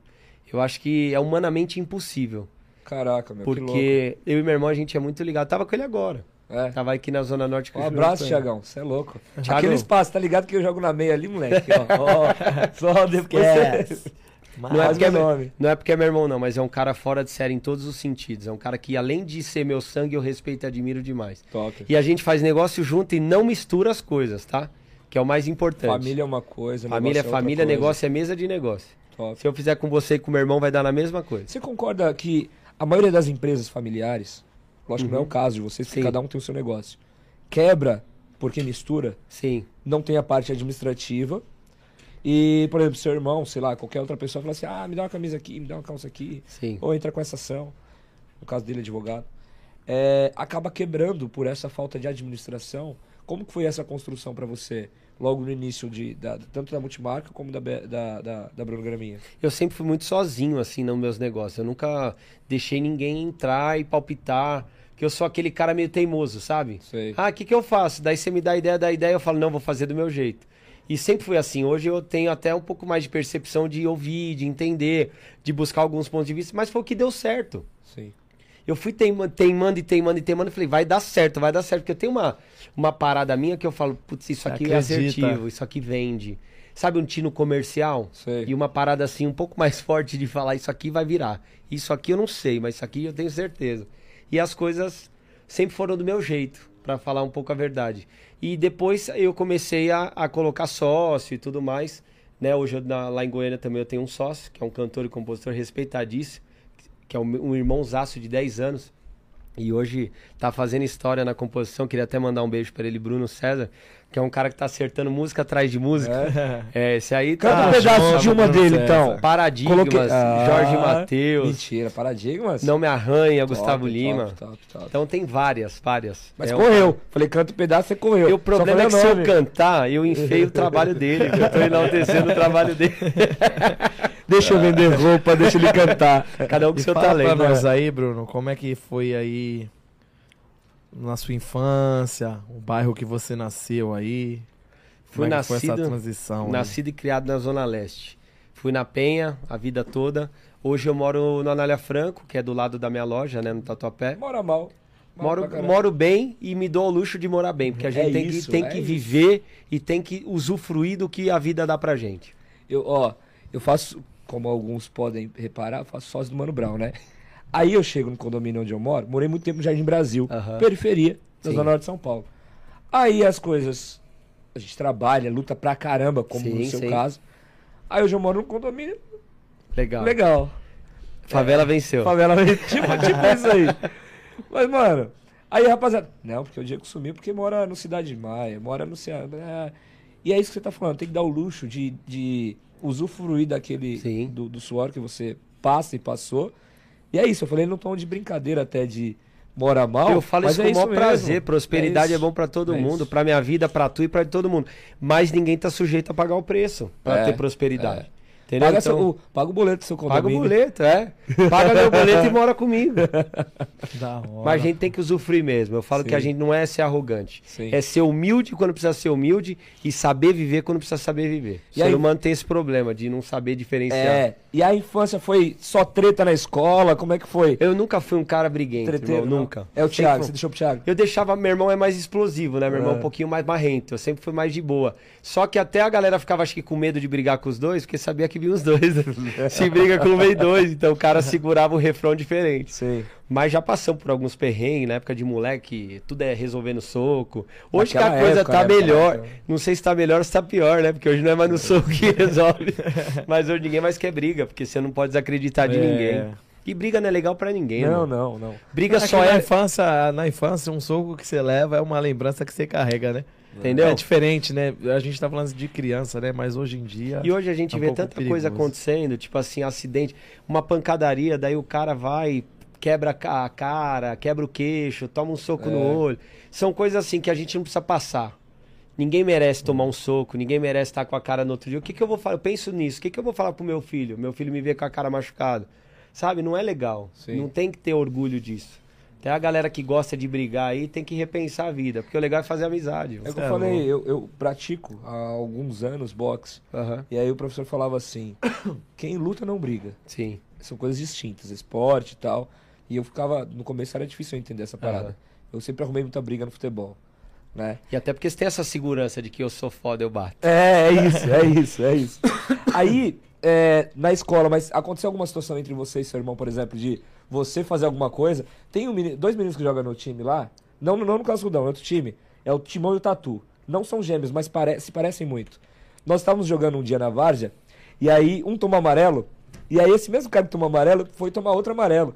Eu acho que é humanamente impossível. Caraca, meu. Porque eu e meu irmão, a gente é muito ligado. Tava com ele agora. É. Tava aqui na Zona Norte. com Um o abraço. Thiagão. Você é louco. Thiago. Aquele espaço, tá ligado que eu jogo na meia ali, moleque? Ó, ó, só depois você... Não é, porque é nome. não é porque é meu irmão, não, mas é um cara fora de série em todos os sentidos. É um cara que, além de ser meu sangue, eu respeito e admiro demais. Top. E a gente faz negócio junto e não mistura as coisas, tá? Que é o mais importante. Família é uma coisa, família é outra família, negócio é mesa de negócio. Top. Se eu fizer com você e com meu irmão, vai dar na mesma coisa. Você concorda que a maioria das empresas familiares, lógico que não é o caso de vocês, porque Uhum. Cada um tem o seu negócio, quebra porque mistura, Sim, não tem a parte administrativa. E, por exemplo, seu irmão, sei lá, qualquer outra pessoa fala assim: ah, me dá uma camisa aqui, me dá uma calça aqui, sim. ou entra com essa ação. No caso dele, advogado. É, acaba quebrando por essa falta de administração. Como que foi essa construção para você, logo no início, de, da- tanto da multimarca como da, da, da, da Bruno Graminha? Eu sempre fui muito sozinho, assim, nos meus negócios. Eu nunca deixei ninguém entrar e palpitar. Que eu sou aquele cara meio teimoso, sabe? Sei. Ah, o que, que eu faço? Daí você me dá a ideia da ideia, eu falo, não, vou fazer do meu jeito. E sempre foi assim. Hoje eu tenho até um pouco mais de percepção de ouvir, de entender, de buscar alguns pontos de vista, mas foi o que deu certo. Sim. Eu fui teimando, teimando e teimando e teimando e falei, vai dar certo, vai dar certo. Porque eu tenho uma, uma parada minha que eu falo, putz, isso aqui é acredita. assertivo, isso aqui vende. Sabe um tino comercial? Sei. E uma parada assim um pouco mais forte de falar, isso aqui vai virar. Isso aqui eu não sei, mas isso aqui eu tenho certeza. E as coisas sempre foram do meu jeito, pra falar um pouco a verdade. E depois eu comecei a, a colocar sócio e tudo mais. Né? Hoje eu, na- lá em Goiânia também eu tenho um sócio, que é um cantor e compositor respeitadíssimo, que é um, um irmãozaço de 10 anos. E hoje tá fazendo história na composição. Queria até mandar um beijo pra ele, Bruno César, que é um cara que tá acertando música atrás de música. É, esse aí Canta tá. um pedaço chama de uma Bruno dele, César. então. Paradigmas, Coloquei- Ah, Jorge Matheus, Mentira, paradigmas. Não Me Arranha, Top, Gustavo top, Lima. top. Então tem várias, várias. Mas É um- correu. Falei, canta um pedaço, você correu. E o problema é que se eu cantar, eu enfeio o trabalho dele. que Eu tô enaltecendo o trabalho dele. Deixa eu vender roupa, deixa ele cantar. Cada um com E seu fala talento. pra nós né? aí, Bruno, como é que foi aí na sua infância, o bairro que você nasceu aí? Fui como é que foi essa nascido- transição? aí? Nascido e criado na Zona Leste. Fui na Penha a vida toda. Hoje eu moro no Anália Franco, que é do lado da minha loja, né, no Tatuapé. Mora mal. Moro, moro bem e me dou o luxo de morar bem, porque a gente É tem, isso, que, tem é que isso. viver e tem que usufruir do que a vida dá pra gente. Eu, ó, eu faço, como alguns podem reparar, faço sócio do Mano Brown, né? Aí eu chego no condomínio onde eu moro, morei muito tempo no Jardim Brasil, Aham. periferia da. Zona Norte de São Paulo. Aí as coisas, a gente trabalha, luta pra caramba, como Sim, no seu sim. caso. Aí hoje eu moro num condomínio Legal. legal. Favela venceu. Favela, tipo, tipo isso aí. Mas, mano, aí, rapaziada, não, porque o Diego sumiu porque mora no Cidade Maia, mora no Ceará. E é isso que você tá falando, tem que dar o luxo de, de usufruir daquele, Sim. do, do suor que você passa e passou. E é isso, eu falei num tom de brincadeira até de mora mal. Eu falo mas isso é com o maior mesmo. prazer. Prosperidade é, isso. bom pra todo É mundo, pra minha vida, pra tu e pra todo mundo. Mas ninguém tá sujeito a pagar o preço pra É, ter prosperidade. Entendeu? Paga, Então, seu- o, paga o boleto do seu paga o condomínio. boleto, é. Paga meu boleto e mora comigo. Da hora. Mas a gente tem que usufruir mesmo. Eu falo Sim. que a gente não é ser arrogante. Sim. É ser humilde quando precisa ser humilde e saber viver quando precisa saber viver. E o ser aí- humano tem esse problema de não saber diferenciar. É, e a infância foi só treta na escola? Como é que foi? Eu nunca fui um cara briguento, Treteiro, irmão, nunca. É o Sempre Thiago, fui- você deixou pro Thiago? Eu deixava, meu irmão é mais explosivo, né? Meu irmão é É. um pouquinho mais marrento. Eu sempre fui mais de boa. Só que até a galera ficava, acho que, com medo de brigar com os dois, porque sabia que vinha os dois. né? Se briga com um, vem dois. Então o cara segurava um refrão diferente. Sim. Mas já passamos por alguns perrengues, na época de moleque, tudo é resolvendo soco. Hoje que a coisa época, tá né, melhor. cara? Não sei se tá melhor ou se tá pior, né? Porque hoje não é mais no soco que resolve. Mas hoje ninguém mais quer briga, porque você não pode desacreditar de É. ninguém. E briga não é legal pra ninguém, Não, mano. não, não. Briga É só na é. infância, na infância, um soco que você leva é uma lembrança que você carrega, né? Entendeu? É diferente, né? A gente tá falando de criança, né? Mas hoje em dia. E hoje a gente É um vê tanta coisa perigoso. acontecendo, tipo assim, acidente, uma pancadaria, daí o cara vai, quebra a cara, quebra o queixo, toma um soco no É. olho. São coisas assim que a gente não precisa passar. Ninguém merece tomar um soco, ninguém merece estar com a cara no outro dia. O que, que eu vou falar? Eu penso nisso. O que, que eu vou falar pro meu filho? Meu filho me vê com a cara machucada. Sabe? Não é legal. Sim. Não tem que ter orgulho disso. Até a galera que gosta de brigar aí tem que repensar a vida. Porque o legal é fazer amizade. É o que É eu falei, louco. eu, eu pratico há alguns anos boxe. Aham. E aí o professor falava assim: quem luta não briga. Sim. São coisas distintas, esporte e tal. E eu ficava, no começo era difícil eu entender essa parada. Aham. Eu sempre arrumei muita briga no futebol, né? E até porque você tem essa segurança de que eu sou foda, eu bato. É, é isso, é isso, é isso. Aí, é, na escola, mas aconteceu alguma situação entre você e seu irmão, por exemplo, de você fazer alguma coisa? Tem um meni- dois meninos que jogam no time lá, não, não no Cascudão, é outro time, é o Timão e o Tatu. Não são gêmeos, mas pare- se parecem muito. Nós estávamos jogando um dia na Várzea, e aí um tomou amarelo, e aí esse mesmo cara que tomou amarelo foi tomar outro amarelo.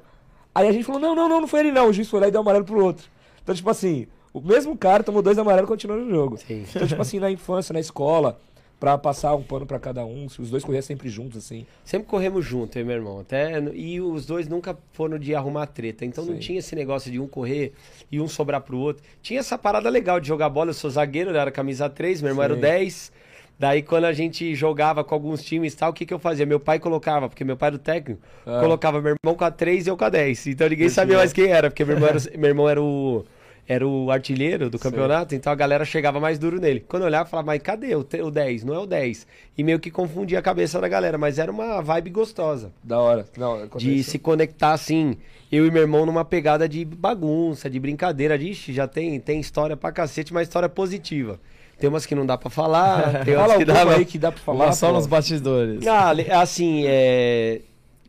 Aí a gente falou, não, não, não, não foi ele não, o juiz foi lá e deu amarelo pro outro. Então, tipo assim, o mesmo cara tomou dois amarelos e continuou no jogo. Sim. Então, tipo assim, na infância, na escola, pra passar um pano pra cada um, se os dois corriam sempre juntos, assim. Sempre corremos junto, eu meu irmão. Até, e os dois nunca foram de arrumar treta. Então não Sim. tinha esse negócio de um correr e um sobrar pro outro. Tinha essa parada legal de jogar bola. Eu sou zagueiro, eu era camisa 3, meu irmão era o Sim. 10. Daí quando a gente jogava com alguns times e tal, o que, que eu fazia? Meu pai colocava, porque meu pai era o técnico, Ah. colocava meu irmão com a 3 e eu com a 10. Então ninguém sabia mais quem era, porque meu irmão era, meu irmão era o. era o artilheiro do campeonato, então a galera chegava mais duro nele. Quando eu olhava, eu falava, mas cadê o, o 10? Não é o 10. E meio que confundia a cabeça da galera, mas era uma vibe gostosa. Da hora. Não, De se conectar assim, eu e meu irmão numa pegada de bagunça, de brincadeira. De, Ixi, já tem, tem história pra cacete, mas história positiva. Tem umas que não dá pra falar, tem umas Fala que dá aí que dá pra falar. Falar só pô. nos bastidores. Ah, assim, é...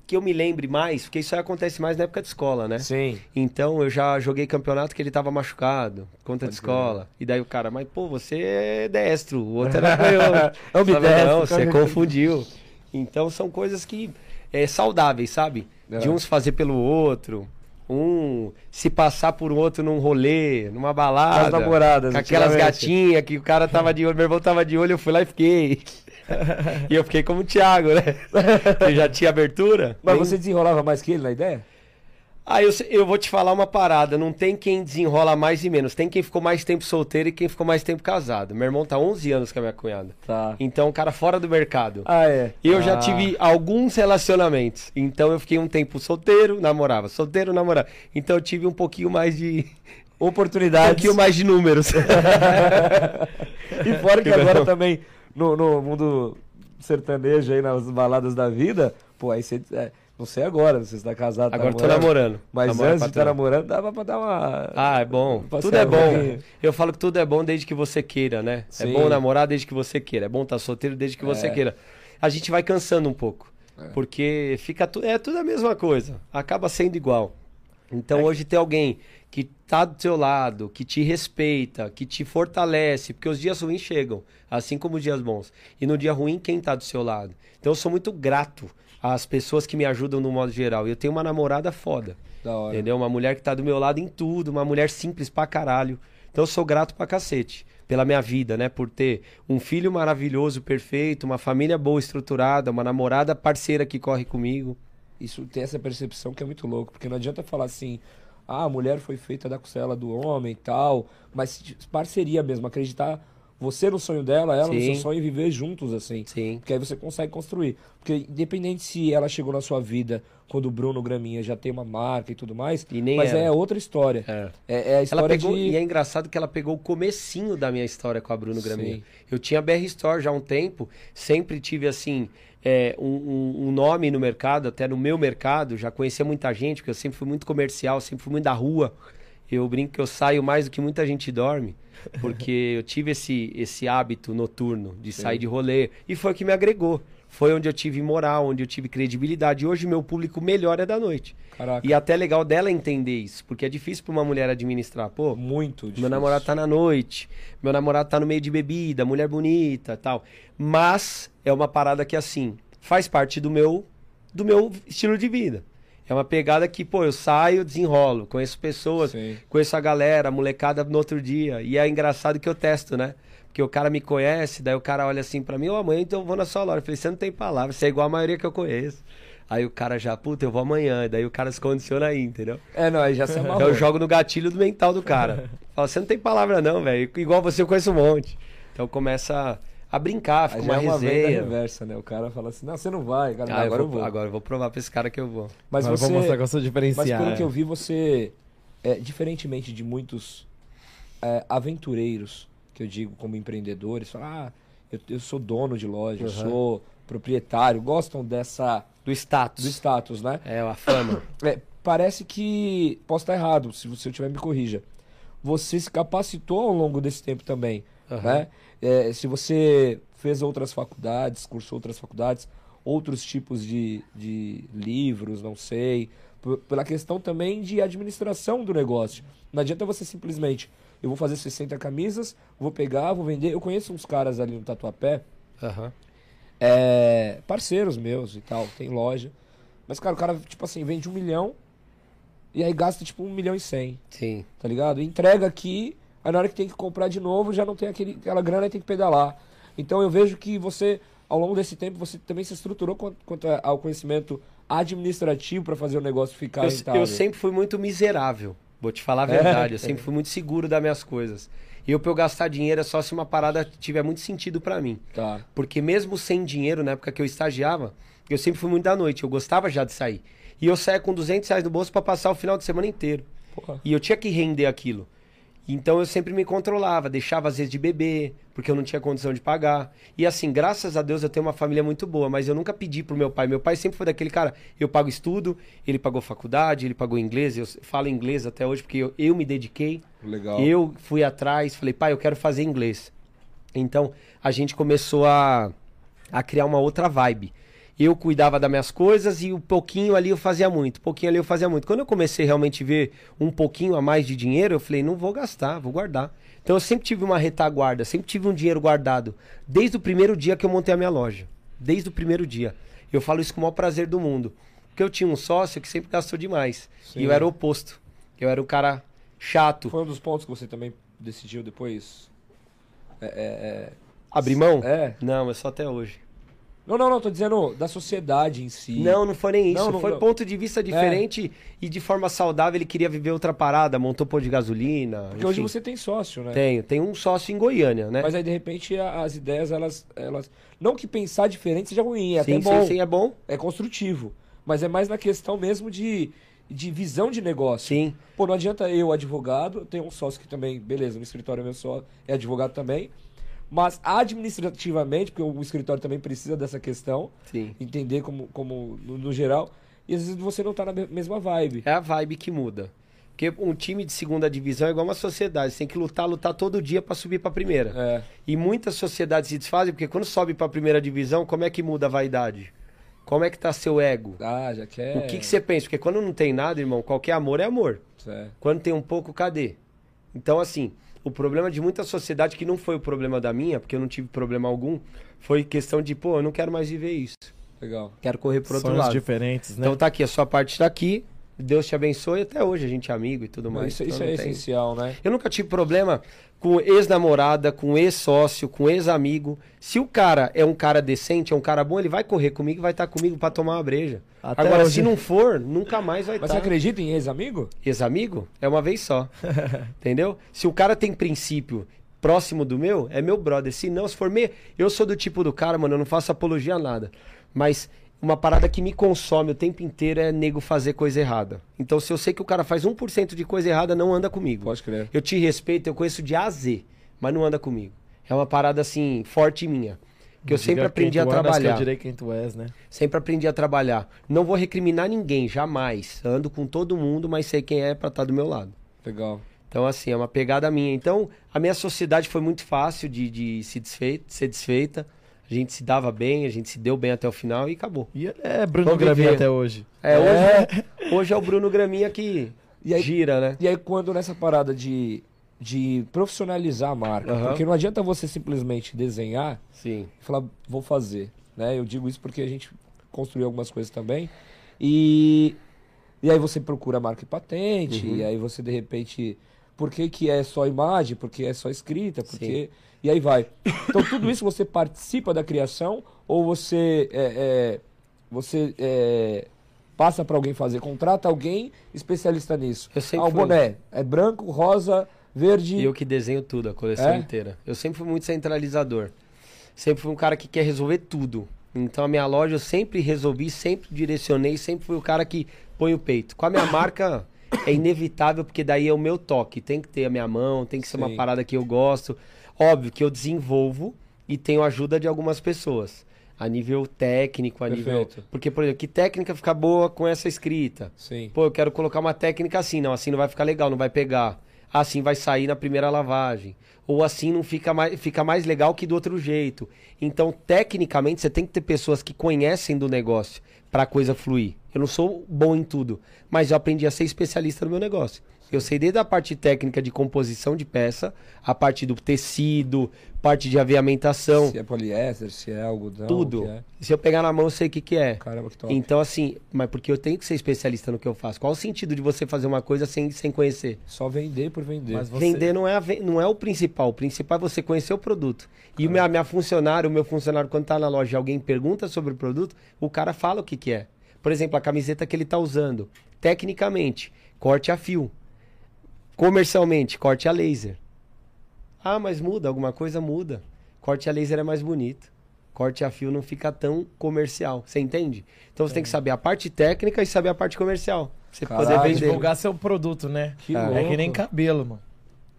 Que eu me lembre mais, porque isso aí acontece mais na época de escola, né? Sim. Então eu já joguei campeonato que ele tava machucado, contra de Pode escola. E daí o cara, mas pô, você é destro, o outro era canhoto. É um Sabe, bidestro, Não, você confundiu. Então são coisas que é saudáveis, sabe? De É. uns fazer pelo outro, um se passar por outro num rolê, numa balada. As namoradas, Com aquelas gatinhas que o cara tava de olho, meu irmão tava de olho, eu fui lá e fiquei. e eu fiquei como o Thiago, né? Que já tinha abertura. Mas Nem- você desenrolava mais que ele na ideia? ah, eu, eu vou te falar uma parada. Não tem quem desenrola mais e menos. Tem quem ficou mais tempo solteiro e quem ficou mais tempo casado. Meu irmão tá 11 anos com a minha cunhada. Tá. Então, um cara fora do mercado. Ah, é. Eu já Ah. tive alguns relacionamentos. Então, eu fiquei um tempo solteiro, namorava. Solteiro, namorava. Então, eu tive um pouquinho mais de... Um oportunidades. pouquinho mais de números. E fora que agora também, no, no mundo sertanejo aí, nas baladas da vida, pô, aí você. é, não sei agora, você está casado, tá Agora tô namorando. Mas Namoro antes de estar namorando, dava pra dar uma. Ah, é bom. Tudo é bom. pouquinho. Eu falo que tudo é bom desde que você queira, né? Sim. É bom namorar desde que você queira. É bom estar solteiro desde que você É. queira. A gente vai cansando um pouco. É. Porque fica tu... é tudo a mesma coisa. Acaba sendo igual. Então hoje ter alguém que tá do seu lado, que te respeita, que te fortalece, porque os dias ruins chegam, assim como os dias bons. E no dia ruim, quem tá do seu lado? Então eu sou muito grato às pessoas que me ajudam no modo geral. Eu tenho uma namorada foda. Da hora. Entendeu? Uma mulher que tá do meu lado em tudo, uma mulher simples pra caralho. Então eu sou grato pra cacete pela minha vida, né? Por ter um filho maravilhoso, perfeito, uma família boa, estruturada, uma namorada parceira que corre comigo. Isso tem essa percepção que é muito louco, porque não adianta falar assim, ah, a mulher foi feita da costela do homem e tal, mas parceria mesmo, acreditar você no sonho dela, ela no Sim. seu sonho e viver juntos assim. Sim. Porque aí você consegue construir. Porque independente se ela chegou na sua vida quando o Bruno Graminha já tem uma marca e tudo mais, E nem mas é outra história. É. É, é a história Ela pegou, de... e é engraçado que ela pegou o comecinho da minha história com a Bruno Sim. Graminha. Eu tinha BR Store já há um tempo, sempre tive assim é, um, um- um nome no mercado, até no meu mercado, já conhecia muita gente, porque eu sempre fui muito comercial, sempre fui muito da rua. Eu brinco que eu saio mais do que muita gente dorme, porque eu tive esse, esse hábito noturno de sair de rolê, e foi o que me agregou. Foi onde eu tive moral, onde eu tive credibilidade. E hoje meu público melhor é da noite. Caraca, E até é legal dela entender isso, porque é difícil pra uma mulher administrar. Pô, muito difícil. meu namorado tá na noite, meu namorado tá no meio de bebida, mulher bonita tal. Mas é uma parada que, assim, faz parte do meu, do meu estilo de vida. É uma pegada que, pô, eu saio, desenrolo, conheço pessoas, Sim. conheço a galera, a molecada no outro dia. E é engraçado que eu testo, né? Porque o cara me conhece, daí o cara olha assim pra mim, ô amanhã então eu vou na sua loja. Eu falei, você não tem palavra, você é igual a maioria que eu conheço. Aí o cara já, puta, eu vou amanhã. E daí o cara se condiciona aí, entendeu? É, não, aí já se amarrou. Eu jogo no gatilho do mental do cara. Fala, você não tem palavra não, velho. Igual você eu conheço um monte. Então começa a brincar, fica uma é uma resenha. reversa, né? O cara fala assim, não, você não vai. Cara, Ah, não, eu agora vou- eu vou. Agora eu vou provar pra esse cara que eu vou. Mas Agora eu você... vou mostrar que eu sou Mas diferenciado. pelo que eu vi, você, é, diferentemente de muitos é, aventureiros, que eu digo como empreendedores, falam, ah, eu, eu sou dono de loja, eu Uhum. sou proprietário, gostam dessa Do status. do status, né? É, a fama. É, parece que, posso estar errado, se você tiver me corrija, você se capacitou ao longo desse tempo também, Aham. né? É, se você fez outras faculdades, cursou outras faculdades, outros tipos de, de livros, não sei, p- pela questão também de administração do negócio. Não adianta você simplesmente, eu vou fazer 60 camisas, vou pegar, vou vender. Eu conheço uns caras ali no Tatuapé, Aham. é, parceiros meus e tal, tem loja. Mas, cara, o cara, tipo assim, vende um milhão e aí gasta, tipo, um milhão e cem, Sim. tá ligado? Entrega aqui, aí na hora que tem que comprar de novo, já não tem aquele, aquela grana e tem que pedalar. Então eu vejo que você, ao longo desse tempo, você também se estruturou quanto, quanto ao conhecimento administrativo para fazer o negócio ficar Eu, rentável. eu sempre fui muito miserável. Vou te falar a É? verdade. Eu sempre fui muito seguro das minhas coisas. E eu, pra eu gastar dinheiro, é só se uma parada tiver muito sentido pra mim. Tá. Porque mesmo sem dinheiro, na época que eu estagiava, eu sempre fui muito da noite. Eu gostava já de sair. E eu saía com 200 reais no bolso pra passar o final de semana inteiro. Porra. E eu tinha que render aquilo. Então eu sempre me controlava, deixava às vezes de beber, porque eu não tinha condição de pagar. E assim, graças a Deus eu tenho uma família muito boa, mas eu nunca pedi pro meu pai. Meu pai sempre foi daquele cara, eu pago estudo, ele pagou faculdade, ele pagou inglês, eu falo inglês até hoje porque eu, eu me dediquei. Legal. Eu fui atrás, falei, pai, eu quero fazer inglês. Então a gente começou a, a criar uma outra vibe. Eu cuidava das minhas coisas e um pouquinho ali eu fazia muito, um pouquinho ali eu fazia muito. Quando eu comecei realmente a ver um pouquinho a mais de dinheiro, eu falei, não vou gastar, vou guardar. Então eu sempre tive uma retaguarda, sempre tive um dinheiro guardado, desde o primeiro dia que eu montei a minha loja. Desde o primeiro dia. Eu falo isso com o maior prazer do mundo. Porque eu tinha um sócio que sempre gastou demais. Sim. E eu era o oposto. Eu era o cara chato. Foi um dos pontos que você também decidiu depois? É, Abrir mão? é, é. Não, é só até hoje. Não, não, não, tô dizendo da sociedade em si. Não, não foi nem isso. Não, não- foi não. ponto de vista diferente e de forma saudável ele queria viver outra parada, montou pôr de gasolina. Porque hoje enfim. você tem sócio, né? Tenho, tem um sócio em Goiânia, né? Mas aí, de repente, as ideias, elas, elas. Não que pensar diferente seja ruim, é sim, até bom. sim, sim, é bom. É construtivo. Mas é mais na questão mesmo de, de visão de negócio. Sim. Pô, não adianta eu, advogado, eu tenho um sócio que também, beleza, no escritório meu só é advogado também. Mas administrativamente, porque o escritório também precisa dessa questão, Sim. entender como, como no, no geral, e às vezes você não tá na me- mesma vibe. É a vibe que muda. Porque um time de segunda divisão é igual uma sociedade. Você tem que lutar, lutar todo dia pra subir pra primeira. É. E muitas sociedades se desfazem porque quando sobe pra primeira divisão, como é que muda a vaidade? Como é que tá seu ego? Ah, já quer. O que, que você pensa? Porque quando não tem nada, irmão, qualquer amor é amor. É. Quando tem um pouco, cadê? Então, assim, o problema de muita sociedade, que não foi o problema da minha, porque eu não tive problema algum, foi questão de, pô, eu não quero mais viver isso. Legal. Quero correr pro outro Sonhos lado. diferentes, né? Então tá aqui, a sua parte tá aqui. Deus te abençoe. Até hoje a gente é amigo e tudo mais. isso então isso é tem- essencial, né? Eu nunca tive problema com ex-namorada, com ex-sócio, com ex-amigo. Se o cara é um cara decente, é um cara bom, ele vai correr comigo e vai estar comigo pra tomar uma breja. Até Agora, hoje- se não for, nunca mais vai Mas você estar. acredita em ex-amigo? Ex-amigo é uma vez só. Entendeu? Se o cara tem princípio próximo do meu, é meu brother. Se não, se for me... Eu sou do tipo do cara, mano, eu não faço apologia a nada. Mas uma parada que me consome o tempo inteiro é nego fazer coisa errada. Então, se eu sei que o cara faz 1% de coisa errada, não anda comigo. Pode crer. Eu te respeito, eu conheço de A a Z, mas não anda comigo. É uma parada assim, forte minha. Que eu Diga sempre aprendi a andas, que trabalhar. Eu direi quem tu és, né? Sempre aprendi a trabalhar. Não vou recriminar ninguém, jamais. Ando com todo mundo, mas sei quem é pra estar do meu lado. Legal. Então, assim, é uma pegada minha. Então, a minha sociedade foi muito fácil de, de se desfeita, ser desfeita. A gente se dava bem, a gente se deu bem até o final e acabou. E ele é Bruno Vamos Graminha viver. até hoje. É, Hoje, hoje é o Bruno Graminha que E aí- gira, né? E aí, quando nessa parada de, de profissionalizar a marca, Aham. porque não adianta você simplesmente desenhar Sim. e falar, vou fazer. Né? Eu digo isso porque a gente construiu algumas coisas também. E, e aí você procura marca e patente, Uhum. e aí você de repente. Por que, que é só imagem? Por que é só escrita? Porque. E aí vai. Então tudo isso você participa da criação ou você. é, é, você é, passa para alguém fazer? Contrata alguém especialista nisso. Eu sempre ah, o fui- boné é branco, rosa, verde. E eu que desenho tudo, a coleção É? inteira. Eu sempre fui muito centralizador. Sempre fui um cara que quer resolver tudo. Então a minha loja eu sempre resolvi, sempre direcionei, sempre fui o cara que põe o peito. Com a minha marca é inevitável, porque daí é o meu toque. Tem que ter a minha mão, tem que ser uma Sim. parada que eu gosto. Óbvio que eu desenvolvo e tenho ajuda de algumas pessoas. A nível técnico, a nível. Perfeito. Porque, por exemplo, que técnica fica boa com essa escrita? Sim. Pô, eu quero colocar uma técnica assim, não, assim não vai ficar legal, não vai pegar. Assim vai sair na primeira lavagem. Ou assim não fica mais, fica mais legal que do outro jeito. Então, tecnicamente, você tem que ter pessoas que conhecem do negócio para a coisa fluir. Eu não sou bom em tudo, mas eu aprendi a ser especialista no meu negócio. Eu sei desde a parte técnica de composição de peça, a parte do tecido, parte de aviamentação, Se é poliéster, se é algodão. tudo. é. Se eu pegar na mão, eu sei o que, que é. Caramba, que top. Então, assim, mas porque eu tenho que ser especialista no que eu faço. Qual o sentido de você fazer uma coisa sem, sem conhecer? Só vender por vender. Mas você- Vender não é, a não é o principal. O principal é você conhecer o produto. E o minha, minha funcionária, o meu funcionário, quando tá na loja e alguém pergunta sobre o produto, o cara fala o que, que é. Por exemplo, a camiseta que ele tá usando. Tecnicamente, corte a fio. Comercialmente, corte a laser. Ah, mas muda, alguma coisa muda. Corte a laser é mais bonito. Corte a fio não fica tão comercial. Você entende? Então você tem que saber a parte técnica e saber a parte comercial. Você Caralho, poder vender. Divulgar seu produto, né? Que é louco. que nem cabelo, mano.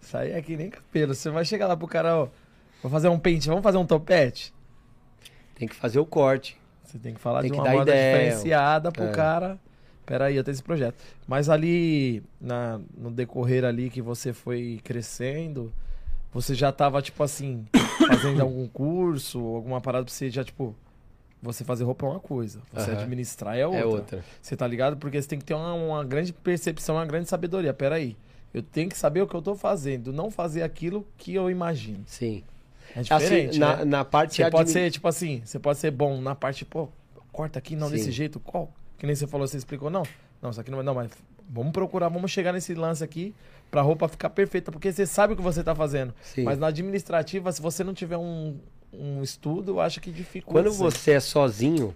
Isso aí é que nem cabelo. Você vai chegar lá pro cara, ó. Vou fazer um pente, vamos fazer um topete? Tem que fazer o corte. Você tem que falar Tem de que uma dar moda ideia. diferenciada pro É. cara. Peraí, eu tenho esse projeto. Mas ali, na, no decorrer ali que você foi crescendo, você já tava, tipo assim, fazendo algum curso, alguma parada pra você já, tipo. Você fazer roupa é uma coisa, você Aham. administrar é outra. É outra. Você tá ligado? Porque você tem que ter uma, uma grande percepção, uma grande sabedoria. Peraí, eu tenho que saber o que eu tô fazendo, não fazer aquilo que eu imagino. Sim. É diferente, assim, na, né? na parte Você pode admi- ser, tipo assim, você pode ser bom na parte, pô, corta aqui, não Sim. desse jeito, qual? Que nem você falou, você explicou, não. Não, isso aqui não é. Não, mas vamos procurar, vamos chegar nesse lance aqui pra roupa ficar perfeita, porque você sabe o que você tá fazendo. Sim. Mas na administrativa, se você não tiver um, um estudo, eu acho que dificulta. Quando você é sozinho,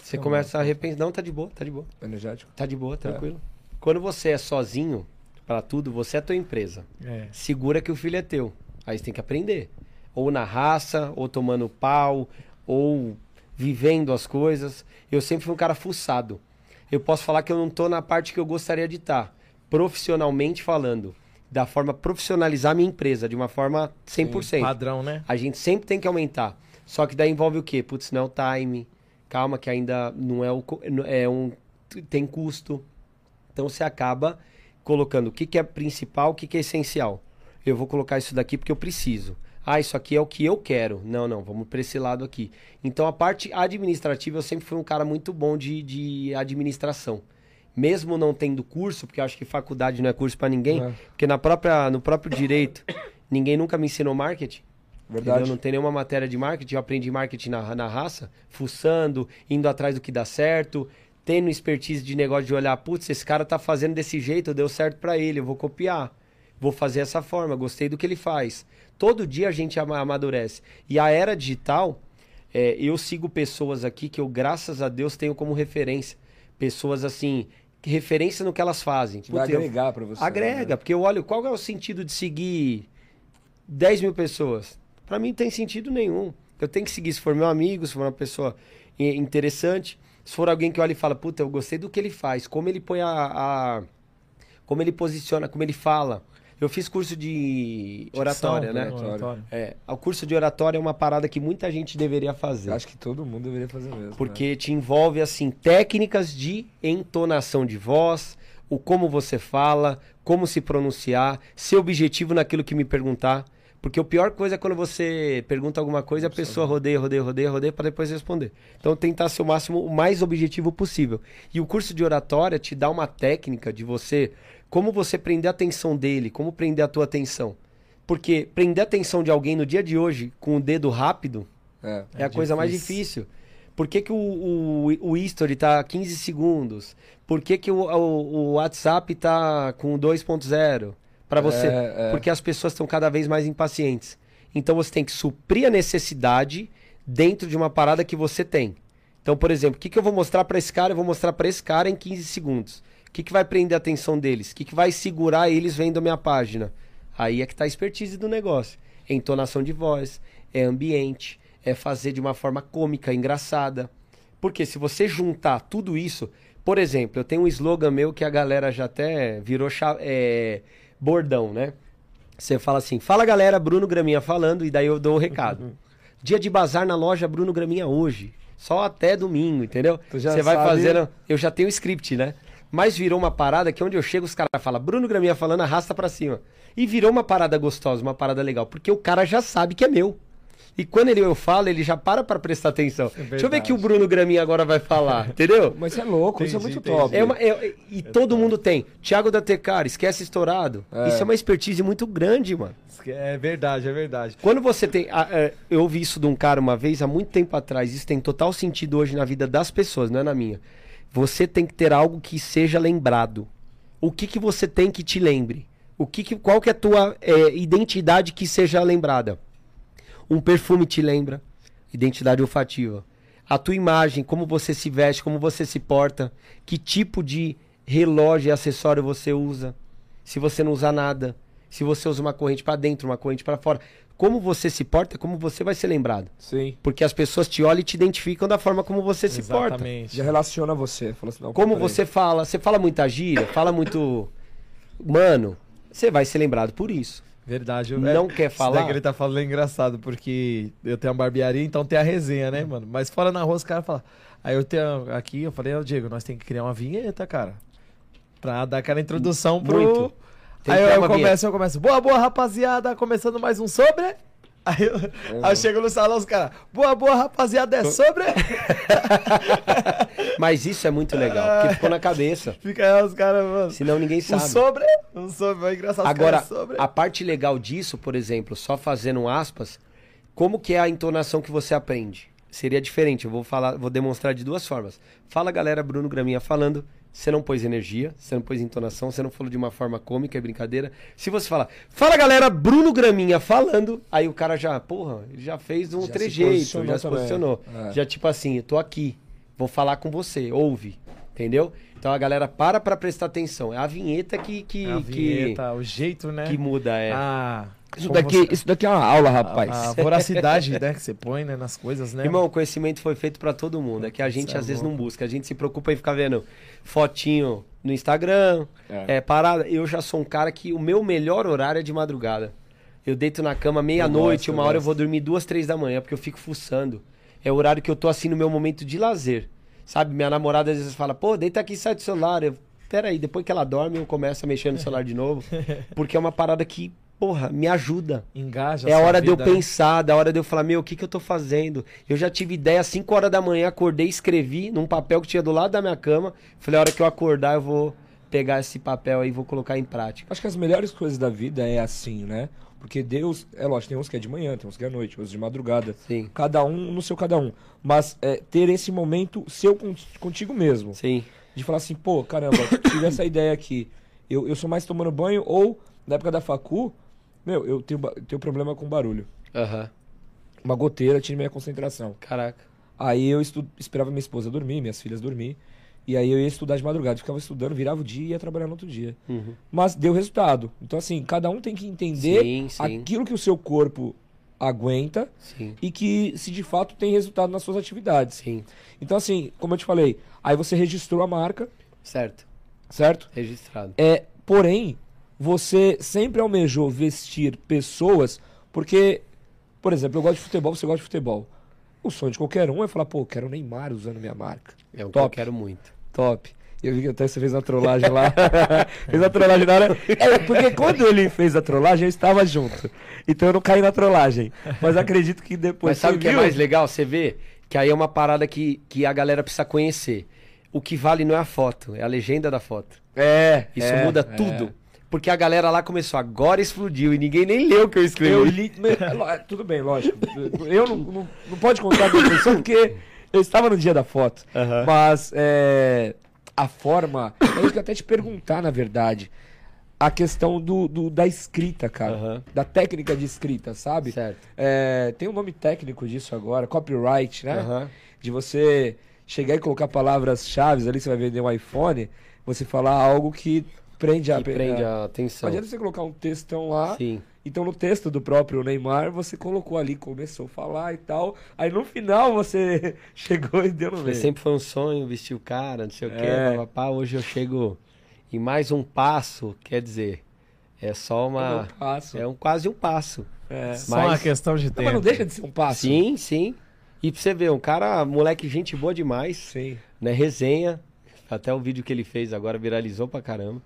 você Não, começa a repensar. Não, tá de boa, tá de boa. Energético. Tá de boa, tranquilo. Quando você é sozinho pra tudo, você é tua empresa. É. Segura que o filho é teu. Aí você tem que aprender. Ou na raça, ou tomando pau, ou vivendo as coisas. Eu sempre fui um cara fuçado. Eu posso falar que eu não tô na parte que eu gostaria de estar. Profissionalmente falando. Da forma profissionalizar minha empresa, de uma forma 100%. Padrão, né? A gente sempre tem que aumentar. Só que daí envolve o quê? Putz, não é o time. Calma, que ainda não é o. É um. Tem custo. Então você acaba colocando o que, que é principal, o que, que é essencial. Eu vou colocar isso daqui porque eu preciso. Ah, isso aqui é o que eu quero. Não, não, vamos para esse lado aqui. Então a parte administrativa, eu sempre fui um cara muito bom de, de administração. Mesmo não tendo curso, porque eu acho que faculdade não é curso para ninguém, É. porque na própria, no próprio direito, ninguém nunca me ensinou marketing. Verdade. Entendeu? Não tem nenhuma matéria de marketing. Eu aprendi marketing na, na raça, fuçando, indo atrás do que dá certo, tendo expertise de negócio de olhar, putz, esse cara tá fazendo desse jeito, deu certo pra ele, eu vou copiar. Vou fazer essa forma, gostei do que ele faz. Todo dia a gente ama- amadurece. E a era digital, é, eu sigo pessoas aqui que eu, graças a Deus, tenho como referência. Pessoas assim, referência no que elas fazem. Que vai agregar pra você. Agrega, né? porque eu olho qual é o sentido de seguir 10 mil pessoas. Pra mim não tem sentido nenhum. Eu tenho que seguir se for meu amigo, se for uma pessoa i- interessante. Se for alguém que olha e fala, puta, eu gostei do que ele faz, como ele põe a. a- como ele posiciona, como ele fala. Eu fiz curso de oratória, Dicção, né? Oratória. Oratória. É, o curso de oratória é uma parada que muita gente deveria fazer. Eu acho que todo mundo deveria fazer mesmo. né? Porque te envolve, assim, técnicas de entonação de voz, o como você fala, como se pronunciar, ser objetivo naquilo que me perguntar. Porque a pior coisa é quando você pergunta alguma coisa e a pessoa rodeia, rodeia, rodeia, rodeia para depois responder. Então tentar ser o máximo, o mais objetivo possível. E o curso de oratória te dá uma técnica de você, como você prender a atenção dele, como prender a tua atenção. Porque prender a atenção de alguém no dia de hoje com o dedo rápido, É. é, a coisa mais difícil. difícil. Por que, que o, o, o history tá 15 segundos? Por que, que o, o, o WhatsApp tá com 2.0 para você? É, é. Porque as pessoas estão cada vez mais impacientes. Então você tem que suprir a necessidade dentro de uma parada que você tem. Então, por exemplo, o que, que eu vou mostrar para esse cara? Eu vou mostrar para esse cara em 15 segundos. O que, que vai prender a atenção deles? O que, que vai segurar eles vendo a minha página? Aí é que tá a expertise do negócio. É entonação de voz, é ambiente, é fazer de uma forma cômica, engraçada. Porque se você juntar tudo isso, por exemplo, eu tenho um slogan meu que a galera já até virou é, bordão, né? Você fala assim, fala galera, Bruno Graminha falando, e daí eu dou o recado. Dia de bazar na loja Bruno Graminha hoje. Só até domingo, entendeu? Você vai sabe- fazendo. Eu já tenho o script, né? Mas virou uma parada que onde eu chego, os caras falam, Bruno Graminha falando, arrasta pra cima. E virou uma parada gostosa, uma parada legal, porque o cara já sabe que é meu. E quando ele, eu falo, ele já para pra prestar atenção. Deixa eu ver que o Bruno Graminha agora vai falar, entendeu? Mas é louco, isso é Entendi, muito entendi. top. É uma- é- e todo mundo tem. Thiago da Tecar, esquece estourado. É. Isso é uma expertise muito grande, mano. É verdade, é verdade. Quando você tem. a- é, eu ouvi isso de um cara uma vez, há muito tempo atrás. Isso tem total sentido hoje na vida das pessoas, não é na minha. Você tem que ter algo que seja lembrado. O que, que você tem que te lembre? O que que, qual que é a tua é, identidade que seja lembrada? Um perfume te lembra, identidade olfativa. A tua imagem, como você se veste, como você se porta, que tipo de relógio e acessório você usa. Se você não usar nada, se você usa uma corrente para dentro, uma corrente para fora, como você se porta, como você vai ser lembrado. Sim. Porque as pessoas te olham e te identificam da forma como você se porta. Exatamente. Já relaciona você. Fala assim, não, Como você fala, você fala muita gíria, fala muito. Mano, você vai ser lembrado por isso. Verdade. Não é, quer Isso falar? daí que ele tá falando é engraçado, porque eu tenho uma barbearia, então tem a resenha, né, mano? Mas fora na rua, os caras falam. Aí eu tenho aqui, eu falei, ô Diego, nós temos que criar uma vinheta, cara. Pra dar aquela introdução pro. Muito. Aí eu, eu começo, eu começo. Boa, boa, rapaziada, começando mais um sobre. Aí eu, aí eu chego no salão, os caras. Boa, boa, rapaziada, é sobre. Mas isso é muito legal, porque ficou na cabeça. Fica aí os caras, mano. Senão ninguém Um sabe. sobre. Um sobre, é engraçado. Agora, caras, sobre. a parte legal disso, por exemplo, só fazendo um aspas, como que é a entonação que você aprende? Seria diferente, eu vou falar, vou demonstrar de duas formas. Fala galera, Bruno Graminha falando, você não pôs energia, você não pôs entonação, você não falou de uma forma cômica, é brincadeira. Se você falar, fala galera, Bruno Graminha falando, aí o cara já, porra, ele já fez um Já trejeito, já se posicionou. É. Já tipo assim, eu tô aqui, vou falar com você, ouve, entendeu? Então a galera para pra prestar atenção. É a vinheta que, que, a que- vinheta, o jeito, né? que muda, é. Ah, Isso daqui, você- isso daqui é uma aula, rapaz. A, a voracidade, né, que você põe, né, nas coisas, né? Irmão, o conhecimento foi feito pra todo mundo. É que a gente Isso é às vezes louco. não busca. A gente se preocupa em ficar vendo fotinho no Instagram, É. é. parada. Eu já sou um cara que o meu melhor horário é de madrugada. Eu deito na cama meia-noite, gosto, eu uma hora eu gosto. vou dormir duas, três da manhã, porque eu fico fuçando. É o horário que eu tô assim no meu momento de lazer. Sabe? Minha namorada às vezes fala, pô, deita aqui e sai do celular. Eu, peraí, depois que ela dorme, eu começo a mexer no celular de novo. Porque é uma parada que, porra, me ajuda. Engaja É a hora de eu vida, né? pensar, da hora de eu falar, meu, o que, que eu tô fazendo? Eu já tive ideia às 5 horas da manhã, acordei, escrevi num papel que tinha do lado da minha cama. Falei, a hora que eu acordar, eu vou pegar esse papel aí e vou colocar em prática. Acho que as melhores coisas da vida é assim, né? Porque Deus, é lógico, tem uns que é de manhã, tem uns que é à noite, outros de madrugada. Sim. Cada um no seu cada um. Mas é, ter esse momento seu con- contigo mesmo. Sim. De falar assim, pô, caramba, tive essa ideia aqui. Eu, eu sou mais tomando banho, ou na época da facu, meu, eu tenho, tenho problema com barulho. Aham. Uma goteira tira minha concentração. Caraca. Aí eu estu... esperava minha esposa dormir, minhas filhas dormir. E aí eu ia estudar de madrugada, ficava estudando, virava o dia e ia trabalhar no outro dia. Uhum. Mas deu resultado. Então, assim, cada um tem que entender Sim, sim. aquilo que o seu corpo aguenta Sim. e que se de fato tem resultado nas suas atividades. Sim. Então, assim, como eu te falei, aí você registrou a marca, Certo. certo? Registrado. É, porém, você sempre almejou vestir pessoas, porque, por exemplo, eu gosto de futebol, você gosta de futebol. O sonho de qualquer um é falar, pô, eu quero o Neymar usando minha marca. É o que Top. eu quero muito. Top. Eu vi que até você fez uma trollagem lá. fez a trollagem na hora. É, porque quando ele fez a trollagem, eu estava junto. Então eu não caí na trollagem. Mas acredito que depois. Mas sabe o que é viu? mais legal? Você vê que aí é uma parada que, que a galera precisa conhecer. O que vale não é a foto, é a legenda da foto. É. Isso é, muda é. tudo. Porque a galera lá começou, agora explodiu e ninguém nem leu o que eu escrevi. Eu li. é é, Tudo bem, lógico. Eu não, não, não pode contar com a porque eu estava no dia da foto. Aham. Mas é, a forma. Eu queria até te perguntar, na verdade. A questão do, do- da escrita, cara. Aham. Da técnica de escrita, sabe? Certo. É, tem um nome técnico disso agora, copyright, né? Aham. De você chegar e colocar palavras-chave ali, você vai vender um iPhone, você falar algo que prende a prende é, a Não atenção. adianta você colocar um textão lá. Sim. Então no texto do próprio Neymar, você colocou ali, começou a falar e tal. Aí no final você chegou e deu no Mas meio. sempre foi um sonho vestir o cara, não sei o quê. É. papapá. Hoje eu chego em mais um passo, quer dizer, é só uma. Um passo. É um, quase um passo. É. Só uma Mas- questão de Não, tempo. mas não deixa de ser um passo. Sim, sim. E pra você ver, um cara, moleque, gente boa demais. Sim. né? Resenha. Até o vídeo que ele fez agora viralizou pra caramba.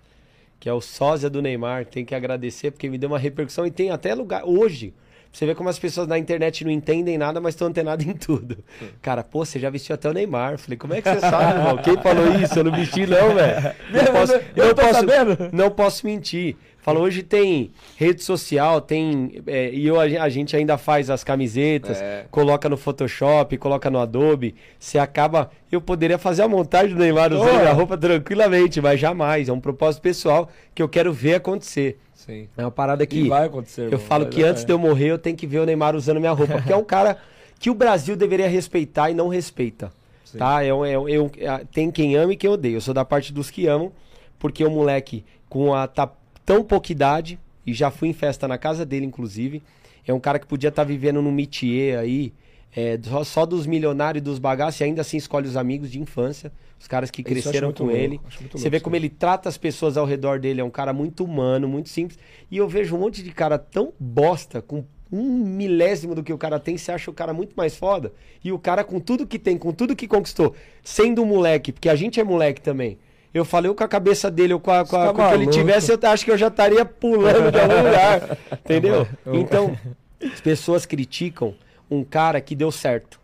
Que é o sósia do Neymar. Tem que agradecer porque me deu uma repercussão e tem até lugar hoje. Você vê como as pessoas na internet não entendem nada, mas estão antenadas em tudo. Cara, pô, você já vestiu até o Neymar. Falei, como é que você sabe, irmão? Quem falou isso? Eu não vesti, não, velho. Mesmo, posso, eu não tô posso- sabendo. Não posso mentir. Falou, hoje tem rede social, tem. é, e eu, a gen- a gente ainda faz as camisetas, É. coloca no Photoshop, coloca no Adobe. Você acaba. Eu poderia fazer a montagem do Neymar usando Oh. minha roupa tranquilamente, mas jamais. É um propósito pessoal que eu quero ver acontecer. Sim. É uma parada que. E vai acontecer. Eu irmão. falo que antes é. de eu morrer, eu tenho que ver o Neymar usando minha roupa. Porque é um cara que o Brasil deveria respeitar e não respeita. Sim. Tá? É, é, é um- é- tem quem ama e quem odeia. Eu sou da parte dos que amam, porque o moleque com a tá tão pouca idade, e já fui em festa na casa dele, inclusive, é um cara que podia estar vivendo num métier aí, é, só, dos milionários e dos bagaços e ainda assim escolhe os amigos de infância, os caras que Isso cresceram com louco, ele. Você louco vê isso como ele trata as pessoas ao redor dele, é um cara muito humano, muito simples. E eu vejo um monte de cara tão bosta, com um milésimo do que o cara tem, você acha o cara muito mais foda. E o cara com tudo que tem, com tudo que conquistou, sendo um moleque, porque a gente é moleque também. Eu falei eu com a cabeça dele, ou com, a, com, a- tá com o que ele tivesse, eu acho que eu já estaria pulando de algum lugar. Entendeu? Então, as pessoas criticam um cara que deu certo.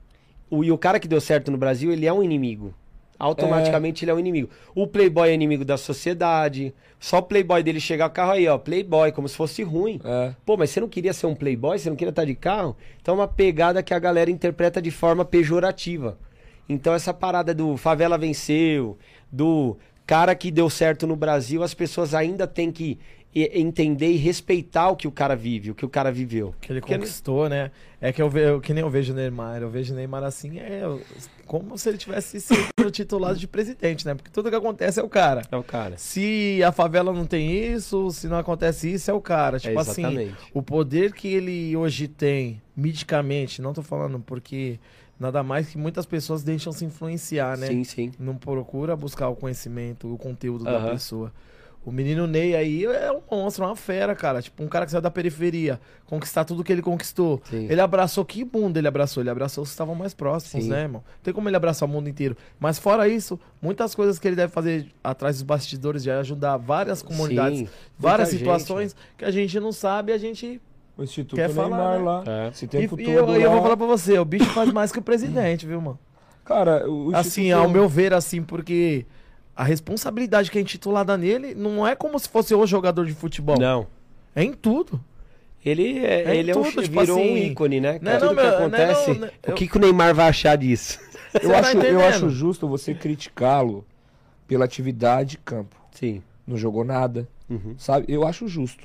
O, e o cara que deu certo no Brasil, ele é um inimigo. Automaticamente ele é um inimigo. O Playboy é inimigo da sociedade. Só o Playboy dele chegar com o carro aí, ó. Playboy, como se fosse ruim. É. Pô, mas você não queria ser um Playboy? Você não queria estar de carro? Então é uma pegada que a galera interpreta de forma pejorativa. Então essa parada do favela venceu, do cara que deu certo no Brasil, as pessoas ainda têm que entender e respeitar o que o cara vive, o que o cara viveu. Que ele Porque conquistou, né? É que eu vejo, que nem eu vejo o Neymar. Eu vejo o Neymar assim, é como se ele tivesse sido titulado de presidente, né? Porque tudo que acontece é o cara. É o cara. Se a favela não tem isso, se não acontece isso, é o cara. Tipo assim, exatamente. o poder que ele hoje tem, medicamente, não tô falando porque nada mais que muitas pessoas deixam se influenciar, né? Sim, sim. Não procura buscar o conhecimento, o conteúdo da Aham. pessoa. O menino Ney aí é um monstro, uma fera, cara. Tipo, um cara que saiu da periferia, conquistar tudo que ele conquistou. Sim. Ele abraçou, que mundo ele abraçou? Ele abraçou os que estavam mais próximos, Sim. né, irmão? Não tem como ele abraçar o mundo inteiro. Mas fora isso, muitas coisas que ele deve fazer atrás dos bastidores de ajudar várias comunidades, Sim, várias muita situações que a gente não sabe, a gente. O Instituto Quer Neymar falar, né? lá. É. Se tem e, futuro e eu, e eu lá- vou falar pra você, o bicho faz mais que o presidente, viu, mano? Cara, o Assim, Instituto- ao meu ver, assim, porque a responsabilidade que é intitulada nele não é como se fosse o jogador de futebol. Não. É em tudo. Ele é, É ele é um, tudo, tipo virou um assim, ícone, né? não é Tudo não, que meu- não é acontece. não, né, O eu- que, que o Neymar vai achar disso? Eu, tá acho, eu acho justo você criticá-lo pela atividade de campo. Sim. Não jogou nada, Uhum. sabe? Eu acho justo.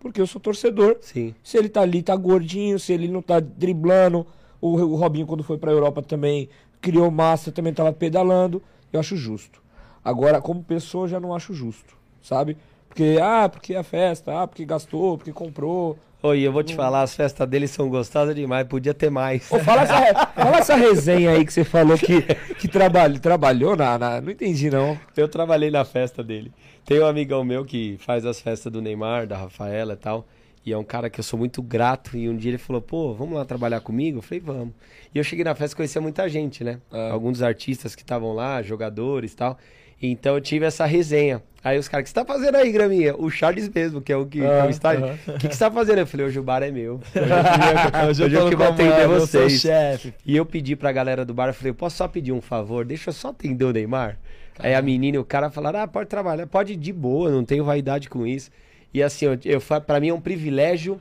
Porque eu sou torcedor. Sim. Se ele tá ali, tá gordinho, se ele não tá driblando. O, o Robinho, quando foi pra Europa, também criou massa, também tava pedalando. Eu acho justo. Agora, como pessoa, eu já não acho justo, sabe? Porque, ah, porque a festa, ah, porque gastou, porque comprou. Oi, eu vou te falar, as festas dele são gostosas demais, podia ter mais. Ô, fala, essa, fala essa resenha aí que você falou que, que trabalha, trabalhou na, na- Não entendi, não. Eu trabalhei na festa dele. Tem um amigão meu que faz as festas do Neymar, da Rafaela e tal. E é um cara que eu sou muito grato. E um dia ele falou, pô, vamos lá trabalhar comigo? Eu falei, vamos. E eu cheguei na festa e conhecia muita gente, né? É. Alguns dos artistas que estavam lá, jogadores e tal. Então eu tive essa resenha. Aí os caras, o que você tá fazendo aí, Graminha? O Charles mesmo, que é o que, que é Ah, o estádio. aham. O que, que você tá fazendo? Eu falei, hoje o bar é meu. Hoje, hoje eu que vou atender vocês. E eu pedi pra galera do bar, eu falei, eu posso só pedir um favor? Deixa eu só atender o Neymar. Aí a menina e o cara falaram, ah, pode trabalhar, pode ir de boa, não tenho vaidade com isso. E assim, eu, eu, pra mim é um privilégio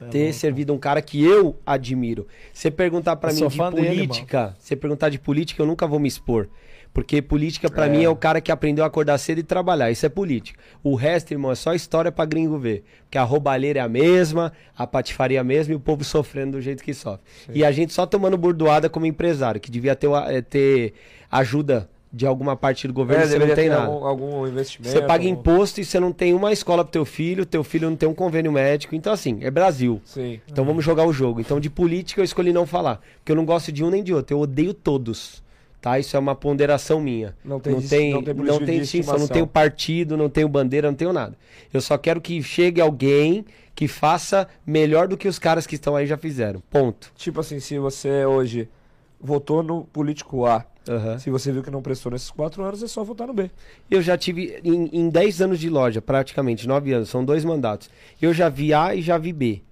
é ter louco. servido um cara que eu admiro. Você perguntar pra Eu mim de fã dele, política, você perguntar de política, eu nunca vou me expor. Porque política pra É. mim é o cara que aprendeu a acordar cedo e trabalhar. Isso é política. O resto, irmão, é só história pra gringo ver. Porque a roubalheira é a mesma, a patifaria é a mesma e o povo sofrendo do jeito que sofre. E a gente só tomando burdoada como empresário, que devia ter, eh, ter ajuda de alguma parte do governo, É, você não tem nada. Algum, algum investimento. Você paga imposto e você não tem uma escola pro teu filho, teu filho não tem um convênio médico. Então, assim, é Brasil. Sim. Então vamos jogar o jogo. Então, de política eu escolhi não falar. Porque eu não gosto de um nem de outro. Eu odeio todos. Tá? Isso é uma ponderação minha. Não tem não tem, não não tem tem, político de distinção. Não tenho partido, não tenho bandeira, não tenho nada. Eu só quero que chegue alguém que faça melhor do que os caras que estão aí já fizeram. Ponto. Tipo assim, se você hoje votou no político A, Aham. se você viu que não prestou nesses quatro anos, é só votar no B. Eu já tive, em, em 10 anos de loja, praticamente, 9 anos, são dois mandatos. Eu já vi A e já vi B.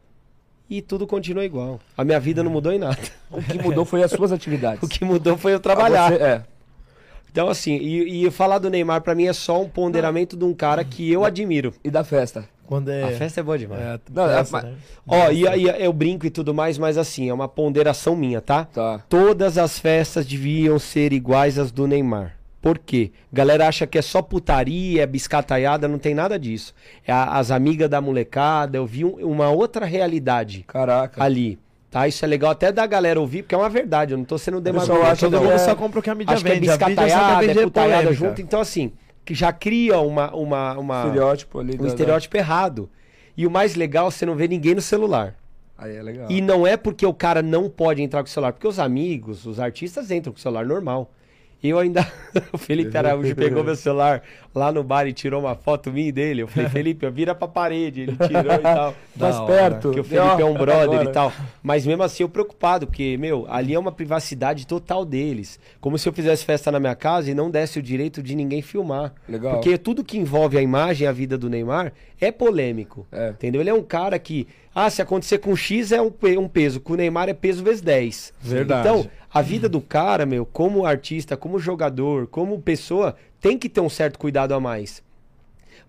E tudo continua igual. A minha vida não mudou em nada. O que mudou foi as suas atividades. O que mudou foi eu trabalhar. Você- é. Então, assim, e, e falar do Neymar pra mim é só um ponderamento de um cara que eu admiro. E da festa? Quando é. A festa é boa demais. é, Não, é, festa, mas- né? Ó, e aí eu brinco e tudo mais, mas assim, é uma ponderação minha, tá? Tá. Todas as festas deviam ser iguais às do Neymar. Por quê? Galera acha que é só putaria, é biscataiada, não tem nada disso. É a- as amigas da molecada, eu vi um- uma outra realidade Caraca. ali. Tá? Isso é legal até da galera ouvir, porque é uma verdade, eu não tô sendo demagogo. acha Todo que mundo é- só compra o que a mídia Acho que é vende. só quer biscataiada, é putaiada junto. Então, assim, que já cria uma, uma, uma, Estereótipo ali. um estereótipo errado. E o mais legal, você não vê ninguém no celular. Aí é legal. E não é porque o cara não pode entrar com o celular, porque os amigos, os artistas entram com o celular normal. Eu ainda. O Felipe Araújo pegou meu celular lá no bar e tirou uma foto minha e dele. Eu falei, Felipe, vira pra parede. Ele tirou e tal. Mais perto. Porque o Felipe é um brother Agora. e tal. Mas mesmo assim eu preocupado, porque, meu, ali é uma privacidade total deles. Como se eu fizesse festa na minha casa e não desse o direito de ninguém filmar. Legal. Porque tudo que envolve a imagem e a vida do Neymar é polêmico. É. Entendeu? Ele é um cara que, ah, se acontecer com X é um, um peso, com o Neymar é peso vezes 10. Verdade. Então, a vida do cara, meu, como artista, como jogador, como pessoa, tem que ter um certo cuidado a mais.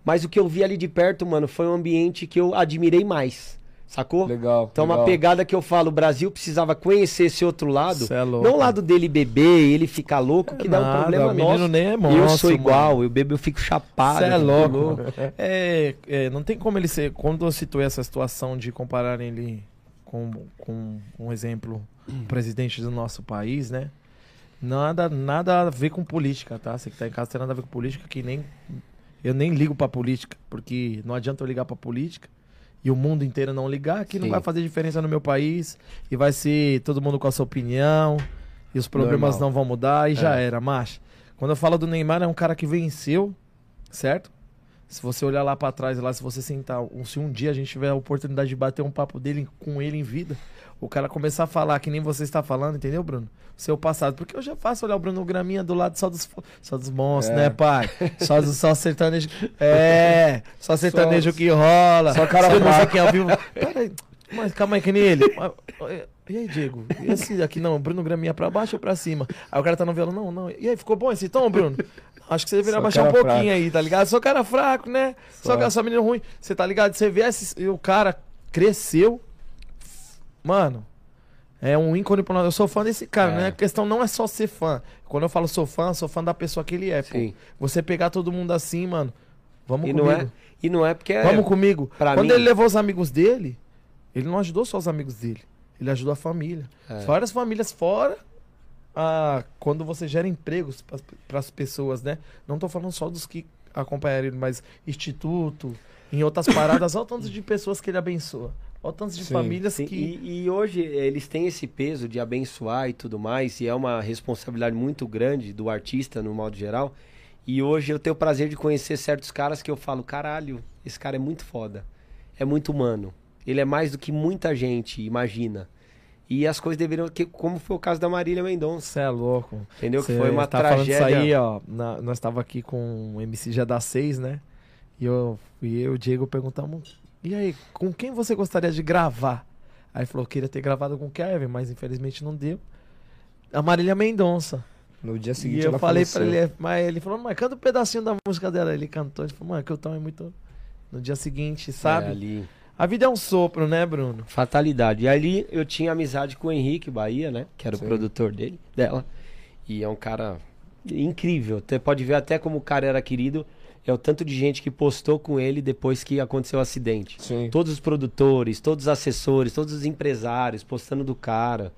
Mas o que eu vi ali de perto, mano, foi um ambiente que eu admirei mais. Sacou? Legal. Então, uma legal. pegada que eu falo, o Brasil precisava conhecer esse outro lado. É louco. não o lado dele beber, ele ficar louco, que dá um problema o menino nosso. nem é eu monstro, sou igual, mano. eu bebo, eu fico chapado. Você é louco. É, é, não tem como ele ser. Quando eu situei essa situação de compararem ele com, com um exemplo, o presidente do nosso país, né? Nada, nada a ver com política, tá? Você que tá em casa tem nada a ver com política, que nem. Eu nem ligo pra política, porque não adianta eu ligar pra política e o mundo inteiro não ligar, que não Sim. vai fazer diferença no meu país e vai ser todo mundo com a sua opinião e os problemas Normal. não vão mudar e já É. era, macho. Quando eu falo do Neymar, é um cara que venceu, certo? Se você olhar lá pra trás, lá, se você sentar, um- se um dia a gente tiver a oportunidade de bater um papo dele com ele em vida, o cara começar a falar que nem você está falando, entendeu, Bruno? Seu passado. Porque eu já faço olhar o Bruno Graminha do lado só dos, só dos monstros, É. né, pai? Só, só sertanejo. É, só sertanejo Só- que rola. só cara não sei quem é ao vivo. Peraí, mas calma aí, que nem ele. Mas, E aí, Diego? E esse aqui não, Bruno Graminha pra baixo ou pra cima? Aí o cara tá no violão, não, não. E aí, ficou bom esse tom, Bruno? Acho que você deveria Só baixar um pouquinho fraco. aí, tá ligado? Sou cara fraco, né? Só, Só. só menino ruim. Você tá ligado? Você vê esse, e o cara cresceu. Mano, é um ícone pra nós. Eu sou fã desse cara, É. né? A questão não é só ser fã. Quando eu falo sou fã, sou fã da pessoa que ele é, pô. Sim. Você pegar todo mundo assim, mano. Vamos E comigo. não, é, e não é porque é. Vamos comigo. pra Quando mim- ele levou os amigos dele, ele não ajudou só os amigos dele. Ele ajudou a família. É. Várias famílias fora. a- quando você gera empregos para as pessoas, né? Não tô falando só dos que acompanharam ele, mas instituto, em outras paradas, olha o tanto de pessoas que ele abençoa. Olha o tanto de Sim, famílias Sim, que. e, e hoje eh, eles têm esse peso de abençoar e tudo mais, e é uma responsabilidade muito grande do artista, no modo geral. E hoje eu tenho o prazer de conhecer certos caras que eu falo, caralho, esse cara é muito foda. É muito humano. Ele é mais do que muita gente imagina. E as coisas deveriam. Que, como foi o caso da Marília Mendonça. Você é louco. Entendeu? Cê que foi uma tá falando tragédia. isso aí, ó. na- nós tava aqui com o MC já da 6, né? E eu, e eu e o Diego perguntamos: e aí, com quem você gostaria de gravar? Aí falou: queria ter gravado com o Kevin, mas infelizmente não deu. A Marília Mendonça. No dia E seguinte eu ela falei faleceu. pra ele, mas ele falou, mas canta um pedacinho da música dela. Ele cantou, ele falou, mano, que o tom é muito. No dia seguinte, sabe? É, ali. A vida é um sopro, né, Bruno? Fatalidade. E ali eu tinha amizade com o Henrique Bahia, né? Que era Sim. o produtor dele, dela. E é um cara incrível. Você pode ver até como o cara era querido. É o tanto de gente que postou com ele depois que aconteceu o acidente. Sim. Todos os produtores, todos os assessores, todos os empresários postando do cara.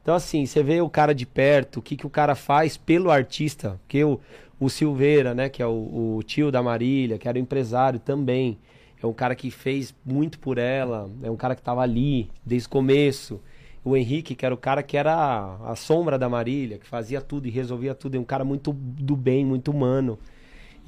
Então, assim, você vê o cara de perto, o que, que o cara faz pelo artista. Porque o, o Silveira, né, que é o, o tio da Marília, que era o empresário também. É um cara que fez muito por ela, é um cara que estava ali desde o começo. O Henrique, que era o cara que era a, a sombra da Marília, que fazia tudo e resolvia tudo. É um cara muito do bem, muito humano.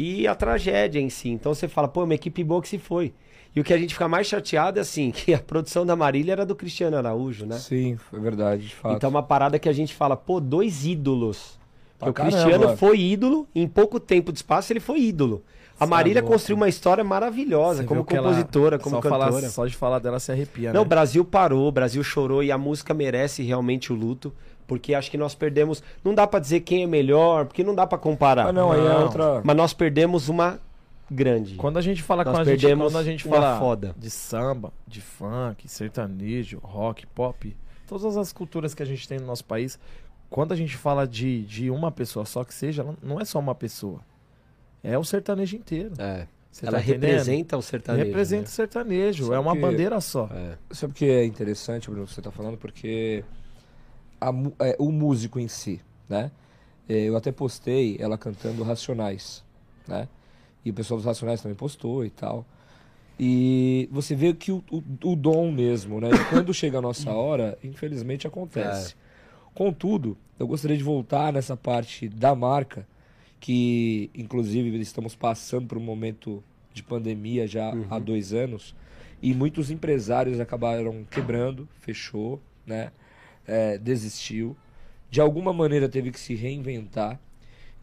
E a tragédia em si. Então você fala, pô, uma equipe boa que se foi. E o que a gente fica mais chateado é assim, que a produção da Marília era do Cristiano Araújo, né? Sim, foi verdade, de fato. Então é uma parada que a gente fala, pô, dois ídolos. Pra o caramba. Cristiano foi ídolo, em pouco tempo de espaço ele foi ídolo. A é Marília construiu uma história maravilhosa, Você como que ela- compositora, como só cantora. falar- só de falar dela se arrepia, Não, o né? Brasil parou, o Brasil chorou e a música merece realmente o luto, porque acho que nós perdemos. Não dá pra dizer quem é melhor, porque não dá pra comparar. Ah, não, aí é Não. outra. Mas nós perdemos uma grande. Quando a gente fala Nós quando a gente, quando a gente fala foda. de samba, de funk, sertanejo, rock, pop, todas as culturas que a gente tem no nosso país, quando a gente fala de, de uma pessoa só que seja, não- não é só uma pessoa. É o sertanejo inteiro. É. Você Ela tá representa o sertanejo. Representa né? o sertanejo. Só é uma que- bandeira só. É. Sabe o que é interessante, Bruno, o que você tá falando? Porque a é, o músico em si, né? É, Eu até postei ela cantando Racionais, né? E o pessoal dos Racionais também postou e tal. E você vê que o, o, o dom mesmo, né? Quando chega a nossa hora, infelizmente acontece. Contudo, eu gostaria de voltar nessa parte da marca, que inclusive estamos passando por um momento de pandemia já há dois anos, e muitos empresários acabaram quebrando, fechou, né? É, desistiu. De alguma maneira teve que se reinventar.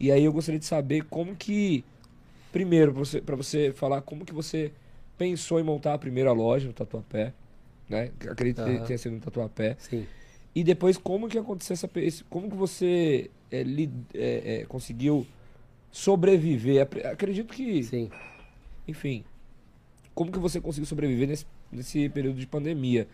E aí eu gostaria de saber como que. Primeiro, pra você, pra você falar como que você pensou em montar a primeira loja no Tatuapé. Né? Acredito que tenha sido no Tatuapé. Sim. E depois como que aconteceu essa. Como que você é, li- é, é, conseguiu sobreviver? Acredito que. Sim. Enfim. Como que você conseguiu sobreviver nesse, nesse período de pandemia?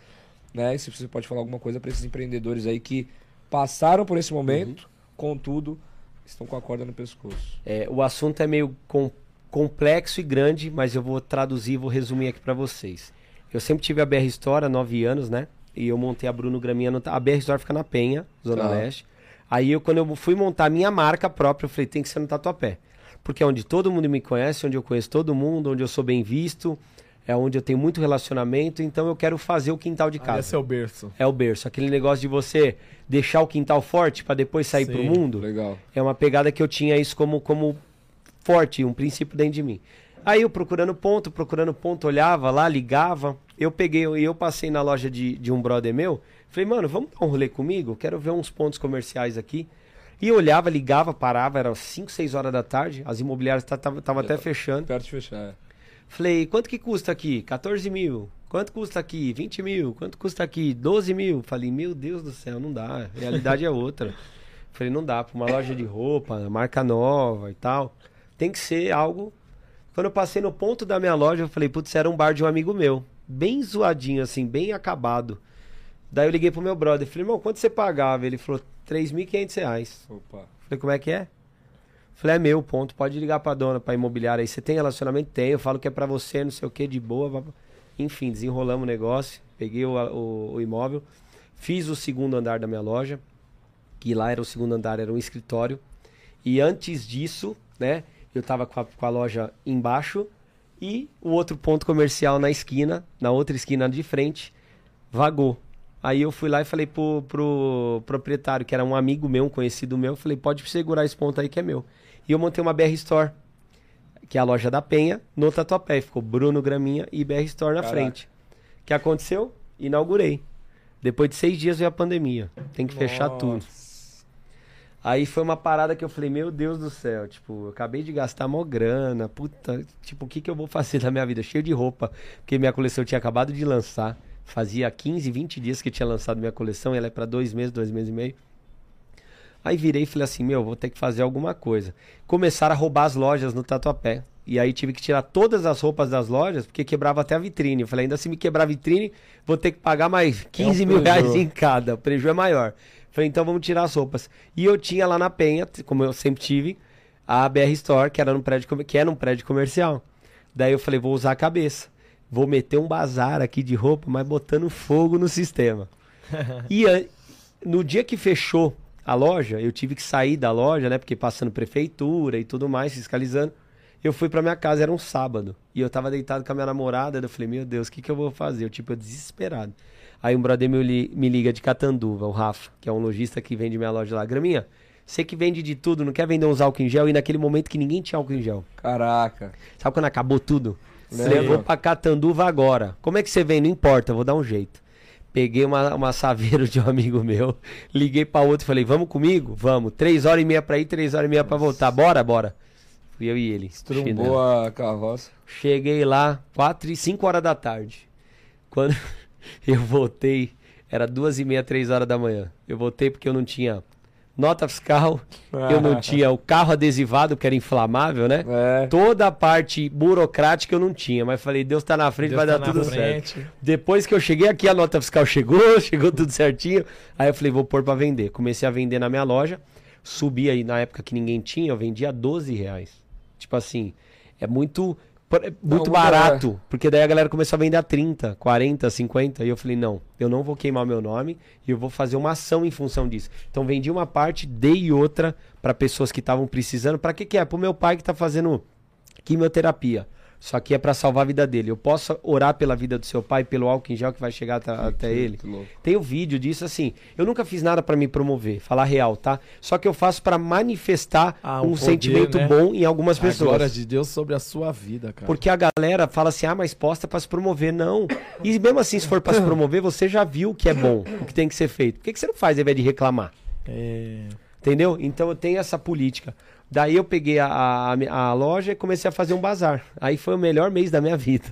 Né? Se você pode falar alguma coisa para esses empreendedores aí que passaram por esse momento, contudo, estão com a corda no pescoço. É, o assunto é meio com- complexo e grande, mas eu vou traduzir e vou resumir aqui pra vocês. Eu sempre tive a BR Store há nove anos, né? E eu montei a Bruno Graminha. No... A BR Store fica na Penha, Zona Tá. Leste. Aí eu, quando eu fui montar a minha marca própria, eu falei, tem que ser no Tatuapé. Porque é onde todo mundo me conhece, onde eu conheço todo mundo, onde eu sou bem visto, é onde eu tenho muito relacionamento, então eu quero fazer o quintal de casa. é seu berço. É o berço. Aquele negócio de você deixar o quintal forte pra depois sair Sim. pro mundo. Legal. É uma pegada que eu tinha isso como, como forte, um princípio dentro de mim. Aí eu procurando ponto, procurando ponto, olhava lá, ligava. Eu peguei, eu, eu passei na loja de, de um brother meu. Falei, mano, vamos dar um rolê comigo? Quero ver uns pontos comerciais aqui. E eu olhava, ligava, parava, era 5, 6 horas da tarde. As imobiliárias estavam até fechando. Perto de fechar. é. Falei, quanto que custa aqui? 14 mil. Quanto custa aqui? 20 mil. Quanto custa aqui? 12 mil. Falei, meu Deus do céu, não dá. A realidade é outra. Falei, não dá. Pra uma loja de roupa, marca nova e tal. Tem que ser algo. Quando eu passei no ponto da minha loja, eu falei, putz, era um bar de um amigo meu. Bem zoadinho, assim, bem acabado. Daí eu liguei pro meu brother. Falei, irmão, quanto você pagava? Ele falou, 3.500 reais. Opa. Falei, como é que é? Falei, é meu, ponto. Pode ligar pra dona, pra imobiliária aí. Você tem relacionamento? Tem. Eu falo que é pra você, não sei o que, de boa. Enfim, desenrolamos o negócio. Peguei o, o- o imóvel. Fiz o segundo andar da minha loja. Que lá era o segundo andar, era um escritório. E antes disso, né, eu tava com a, com a loja embaixo. E o outro ponto comercial na esquina, na outra esquina de frente, vagou. Aí eu fui lá e falei pro, pro proprietário, que era um amigo meu, um conhecido meu, falei, pode segurar esse ponto aí que é meu. E eu montei uma BR Store, que é a loja da Penha, no Tatuapé. Ficou Bruno Graminha e BR Store na Caraca. frente. O que aconteceu? Inaugurei. Depois de seis dias veio a pandemia. Tem que fechar tudo. Nossa. Aí foi uma parada que eu falei, meu Deus do céu, tipo, eu acabei de gastar mó grana, puta, tipo, o que que eu vou fazer da minha vida? Cheio de roupa, porque minha coleção tinha acabado de lançar, fazia 15, 20 dias que tinha lançado minha coleção, ela é pra dois meses, dois meses e meio. Aí virei e falei assim, meu, vou ter que fazer alguma coisa. Começaram a roubar as lojas no Tatuapé. E aí tive que tirar todas as roupas das lojas, porque quebrava até a vitrine. Eu falei, ainda se me quebrar a vitrine, vou ter que pagar mais 15 mil preju. reais em cada. O prejuízo é maior. Falei, então vamos tirar as roupas. E eu tinha lá na Penha, como eu sempre tive, a BR Store, que era num prédio, que era um prédio comercial. Daí eu falei, vou usar a cabeça. Vou meter um bazar aqui de roupa, mas botando fogo no sistema. e no dia que fechou a loja, eu tive que sair da loja, né? Porque passando prefeitura e tudo mais, fiscalizando. Eu fui pra minha casa, era um sábado. E eu tava deitado com a minha namorada. Eu falei, meu Deus, o que, que eu vou fazer? Eu, tipo, eu desesperado. Aí um brother meu li- me liga de Catanduva, o Rafa, que é um lojista que vende minha loja lá. Graminha, você que vende de tudo, não quer vender uns álcool em gel? E naquele momento que ninguém tinha álcool em gel. Caraca. Sabe quando acabou tudo? Lembro. Falei, eu vou pra Catanduva agora. Como é que você vem? Não importa, vou dar um jeito. Peguei uma, uma saveiro de um amigo meu, liguei pra outro e falei, vamos comigo? Vamos. Três horas e meia pra ir, três horas e meia pra voltar. Bora, bora. Fui eu e ele. Estrumbou a carroça. Cheguei lá, quatro e cinco horas da tarde. Quando eu voltei, era duas e meia, três horas da manhã. Eu voltei porque eu não tinha nota fiscal, eu não tinha o carro adesivado, que era inflamável, né? É. Toda a parte burocrática eu não tinha, mas falei, Deus tá na frente, Deus vai tá dar tudo frente. certo. Depois que eu cheguei aqui, a nota fiscal chegou, chegou tudo certinho. Aí eu falei, vou pôr pra vender. Comecei a vender na minha loja, subi aí na época que ninguém tinha, eu vendia a 12 reais. Tipo assim, é muito, muito muito barato, porque daí a galera começou a vender a 30, 40, 50, e eu falei, não, eu não vou queimar meu nome e eu vou fazer uma ação em função disso. Então vendi uma parte, dei outra pra pessoas que estavam precisando. Pra que que é? Pro meu pai que tá fazendo quimioterapia. Isso aqui é pra salvar a vida dele. Eu posso orar pela vida do seu pai, pelo álcool em gel que vai chegar até, até ele. Muito louco. Tem o vídeo disso assim. Eu nunca fiz nada pra me promover, falar real, tá? Só que eu faço pra manifestar Ah, um um poder, sentimento né? bom em algumas A glória pessoas. de Deus sobre a sua vida, cara. Porque a galera fala assim: "Ah, mas posta pra se promover". Não. E mesmo assim, se for pra se promover, você já viu o que é bom, o que tem que ser feito. Por que que você não faz ao invés de reclamar? É... Entendeu? Então eu tenho essa política. Daí eu peguei a, a, a loja e comecei a fazer um bazar. Aí foi o melhor mês da minha vida.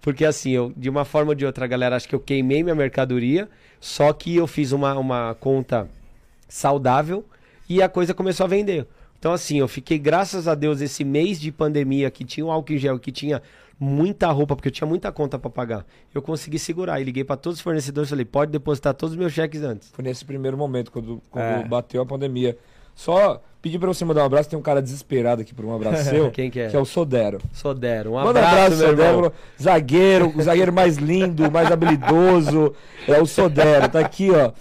Porque assim, eu, de uma forma ou de outra, galera, acho que eu queimei minha mercadoria, só que eu fiz uma, uma conta saudável e a coisa começou a vender. Então assim, eu fiquei, graças a Deus, esse mês de pandemia que tinha um álcool em gel, que tinha muita roupa, porque eu tinha muita conta pra pagar. Eu consegui segurar e liguei pra todos os fornecedores e falei, pode depositar todos os meus cheques antes. Foi nesse primeiro momento, quando, quando É. bateu a pandemia. Só pedir pra você mandar um abraço, tem um cara desesperado aqui por um abraço seu, Quem que é? que é o Sodero. Sodero, um Manda um abraço, abraço. Sodero. Zagueiro, o zagueiro mais lindo, mais habilidoso. É o Sodero, tá aqui, ó.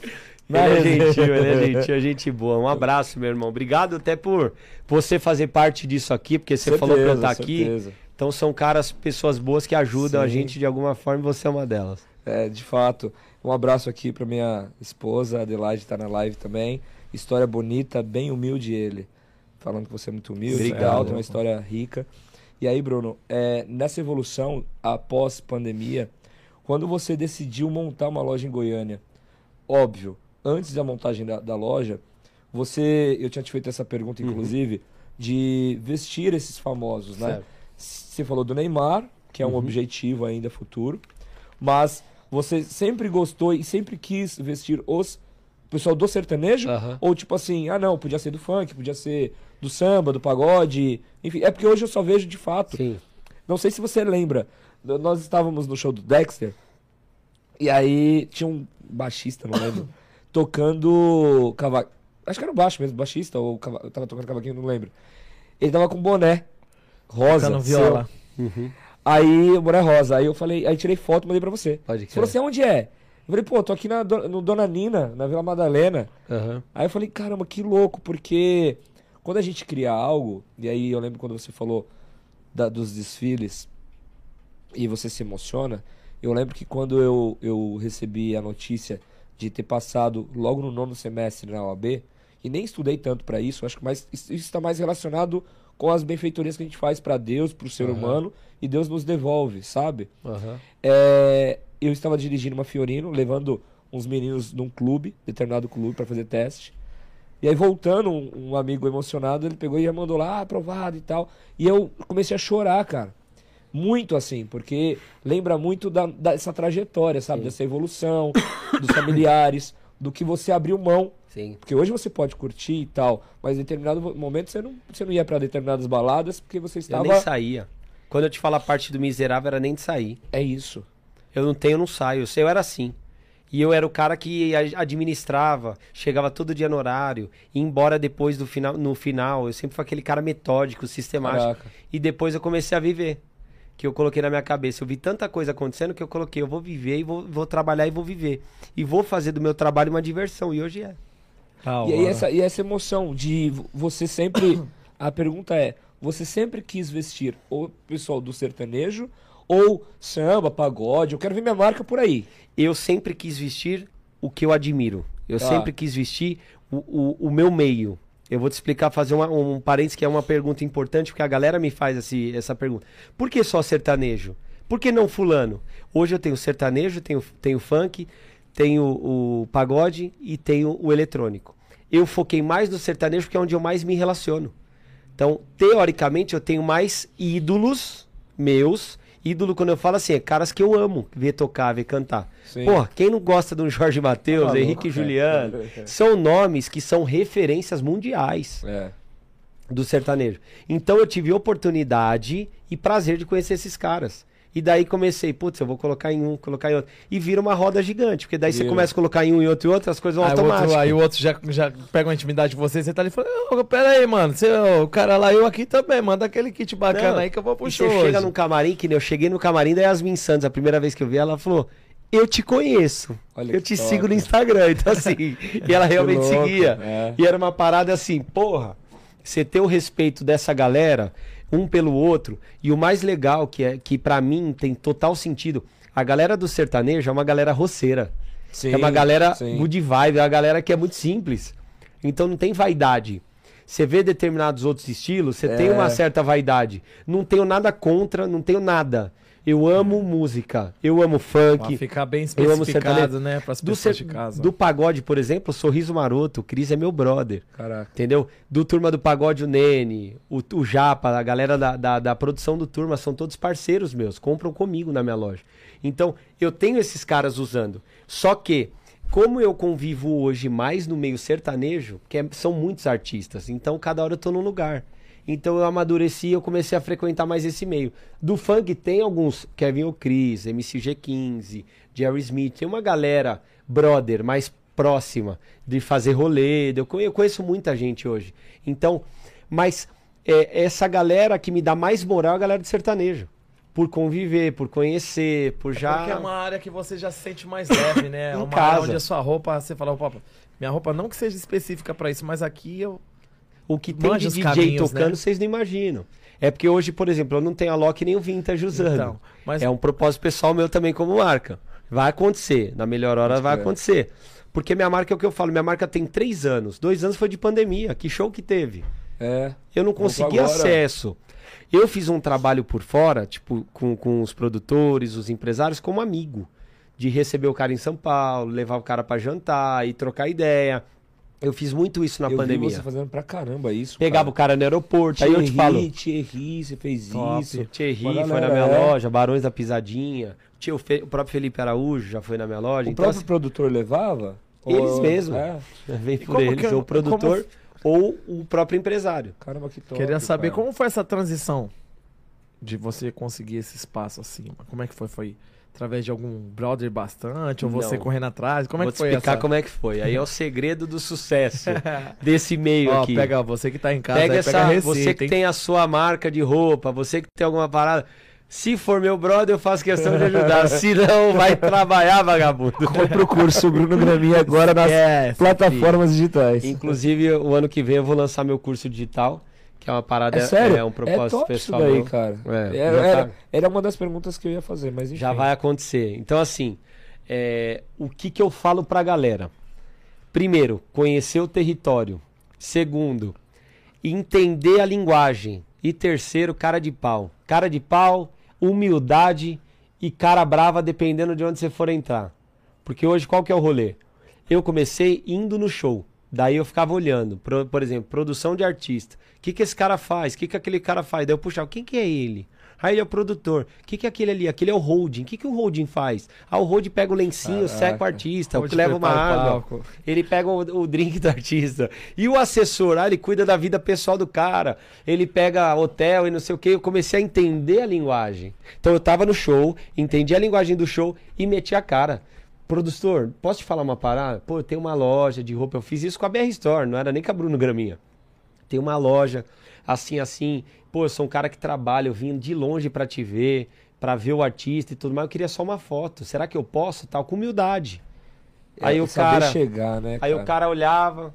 Ele é gentil, ele é gentil, é gente boa. Um abraço, meu irmão. Obrigado até por você fazer parte disso aqui, porque você falou pra eu estar aqui. certeza. Então são caras, pessoas boas que ajudam a Sim. gente de alguma forma e você é uma delas. É, de fato. Um abraço aqui pra minha esposa, a Adelaide tá na live também. História bonita, bem humilde ele. Falando que você é muito humilde, Obrigado. legal, tem uma história rica. E aí, Bruno, é, nessa evolução após pandemia, quando você decidiu montar uma loja em Goiânia, óbvio, antes da montagem da, da loja, você, eu tinha te feito essa pergunta, inclusive, de vestir esses famosos, né? Certo. Você falou do Neymar, que é um objetivo ainda futuro, mas você sempre gostou e sempre quis vestir os pessoal do sertanejo? Aham. Ou tipo assim, ah não, podia ser do funk, podia ser do samba, do pagode, enfim. É porque hoje eu só vejo de fato. Sim. Não sei se você lembra, nós estávamos no show do Dexter e aí tinha um baixista, não lembro, tocando cavaquinho. Acho que era o baixo mesmo, baixista, ou cava... tava tocando cavaquinho, não lembro. Ele tava com boné rosa. Tocando viola. Uhum. Aí, o boné rosa. Aí eu falei, aí tirei foto e mandei pra você. Pode Você falou assim, onde é? Eu falei, pô, tô aqui na, no Dona Nina, na Vila Madalena. Aham. Aí eu falei, caramba, que louco, porque quando a gente cria algo, e aí eu lembro quando você falou da- dos desfiles e você se emociona, eu lembro que quando eu, eu recebi a notícia de ter passado logo no nono semestre na OAB, e nem estudei tanto pra isso, acho que mais, isso está mais relacionado com as benfeitorias que a gente faz pra Deus, pro ser Aham. humano, e Deus nos devolve, sabe? Aham. É, eu estava dirigindo uma Fiorino, levando uns meninos num clube, determinado clube, para fazer teste. E aí, voltando, um, um amigo emocionado, ele pegou e já mandou lá, ah, aprovado e tal. E eu comecei a chorar, cara. Muito assim, porque lembra muito da, dessa trajetória, sabe? Dessa evolução, dos familiares, do que você abriu mão. Sim. Porque hoje você pode curtir e tal, mas em determinado momento você não, você não ia para determinadas baladas porque você Eu estava. nem saía. Quando eu te falo a parte do miserável, era nem de sair. É isso. Eu não tenho, eu não saio. Eu sei, eu era assim. E eu era o cara que administrava, chegava todo dia no horário, ia embora depois do final, no final. Eu sempre fui aquele cara metódico, sistemático. Caraca. E depois eu comecei a viver. Que eu coloquei na minha cabeça. Eu vi tanta coisa acontecendo que eu coloquei, eu vou viver e vou, vou trabalhar e vou viver. E vou fazer do meu trabalho uma diversão. E hoje é. Da E aí essa, e essa emoção de vo- você sempre. a pergunta é: você sempre quis vestir o pessoal do sertanejo ou samba, pagode? Eu quero ver minha marca por aí. Eu sempre quis vestir o que eu admiro. Eu Tá. sempre quis vestir o, o, o meu meio. Eu vou te explicar, fazer uma, um parênteses que é uma pergunta importante, porque a galera me faz esse, essa pergunta. Por que só sertanejo? Por que não fulano? Hoje eu tenho sertanejo, tenho, tenho funk, tenho o pagode e tenho o eletrônico. Eu foquei mais no sertanejo porque é onde eu mais me relaciono. Então, teoricamente, eu tenho mais ídolos meus. Ídolo, quando eu falo assim, é caras que eu amo ver tocar, ver cantar. Sim. Pô, quem não gosta do Jorge Matheus, Tá Henrique louco, Juliano? é. São nomes que são referências mundiais É. do sertanejo. Então eu tive oportunidade e prazer de conhecer esses caras. E daí comecei, putz, eu vou colocar em um, colocar em outro. E vira uma roda gigante, porque daí você Vira. começa a colocar em um e outro e outro, as coisas vão Aí outro, automáticas. aí o outro já, já pega uma intimidade de você, você tá ali e fala, "Ô, pera aí, mano, você, o cara lá, eu aqui também, manda aquele kit bacana Não, aí que eu vou pro você chega hoje." num camarim, que nem eu cheguei no camarim da Yasmin Santos, a primeira vez que eu vi ela, falou, eu te conheço, Olha eu te top. sigo no Instagram, então assim, e ela realmente louco, seguia. é. E era uma parada assim, porra, você ter o respeito dessa galera, um pelo outro. E o mais legal, que é que para mim tem total sentido, a galera do sertanejo é uma galera roceira. Sim, é uma galera sim. good vibe, é uma galera que é muito simples. Então não tem vaidade. Você vê determinados outros estilos, você tem É. uma certa vaidade. Não tenho nada contra, não tenho nada. Eu amo música, eu amo Pra funk. ficar bem especificado, né? Para as Do, pessoas ser- de casa. do pagode, por exemplo, Sorriso Maroto, o Cris é meu brother. Caraca. Entendeu? Do Turma do Pagode, o Nene, o, o Japa, a galera da, da, da produção do Turma, são todos parceiros meus, compram comigo na minha loja. Então, eu tenho esses caras usando. Só que, como eu convivo hoje mais no meio sertanejo, que é- são muitos artistas, então cada hora eu tô num lugar. Então eu amadureci e eu comecei a frequentar mais esse meio. Do funk tem alguns, Kevin O'Cris, MCG15, Jerry Smith, tem uma galera brother mais próxima de fazer rolê. Eu conhe- eu conheço muita gente hoje. Então, mas é, essa galera que me dá mais moral é a galera de sertanejo. Por conviver, por conhecer, por já. Porque é uma área que você já se sente mais leve, né? É Em uma casa. área onde a sua roupa, você fala, opa, minha roupa não que seja específica pra isso, mas aqui eu. O que tem Manja de DJ caminhos, tocando, né? vocês não imaginam. É porque hoje, por exemplo, eu não tenho a Loki nem o Vintage usando. Então, mas É um propósito pessoal meu também como marca. Vai acontecer. Na melhor hora vai acontecer. Porque minha marca é o que eu falo. Minha marca tem três anos. Dois anos foi de pandemia. Que show que teve. É. Eu não consegui agora. acesso. Eu fiz um trabalho por fora, tipo, com, com os produtores, os empresários, como amigo. De receber o cara em São Paulo, levar o cara pra jantar e trocar ideia. Eu fiz muito isso na eu pandemia. vi você fazendo pra caramba isso. Pegava o cara no aeroporto, aí eu te falo. Thierry, você fez Top. isso. Thierry Uma foi na galera, minha é. loja, Barões da Pisadinha. Tio O próprio Felipe Araújo já foi na minha loja. O então, próprio produtor levava? Eles Ou- mesmo. É. assim, vem por como eles, que- ou o produtor ou o próprio empresário. Caramba, que top. queria saber cara. como foi essa transição de você conseguir esse espaço assim. Como é que foi? Foi através de algum brother bastante? Ou você Não. correndo atrás? Como é Vou que te foi explicar essa? como é que foi. Aí é o segredo do sucesso desse meio Ó, aqui. pega você que tá em casa, Pega aí essa, pega a receita, você que hein? tem a sua marca de roupa, você que tem alguma parada. Se for meu brother, eu faço questão de ajudar. Se não, vai trabalhar, vagabundo. Compra o curso Bruno Graminha agora nas Esquece, plataformas digitais. Inclusive, o ano que vem eu vou lançar meu curso digital, que é uma parada, É sério? é um propósito top pessoal. isso daí, cara. É, É, era, tá- era uma das perguntas que eu ia fazer, mas enfim. Já vai acontecer. Então, assim, é, o que, que eu falo pra galera? Primeiro, conhecer o território. Segundo, entender a linguagem. E terceiro, cara de pau. Cara de pau, humildade e cara brava, dependendo de onde você for entrar. Porque hoje, qual que é o rolê? Eu comecei indo no show. Daí eu ficava olhando, por, por exemplo, produção de artista. O que, que esse cara faz? O que, que aquele cara faz? Daí eu puxava, quem que é ele? Aí ele é o produtor. O que, que é aquele ali? Aquele é o holding. O que, que o holding faz? Ah, o holding pega o lencinho, Caraca. seca o artista, o que leva uma água. palco. Ele pega o, o drink do artista. E o assessor, ah, ele cuida da vida pessoal do cara. Ele pega hotel e não sei o que. Eu comecei a entender a linguagem. Então eu tava no show, entendi a linguagem do show e meti a cara. Produtor, posso te falar uma parada? Pô, eu tenho uma loja de roupa. Eu fiz isso com a BR Store, não era nem com a Bruno Graminha. Tem uma loja assim, assim. Pô, eu sou um cara que trabalha, eu vim de longe pra te ver, pra ver o artista e tudo mais. Eu queria só uma foto. Será que eu posso? Tal, com humildade. Aí É, o saber cara. chegar, né, Aí o cara olhava,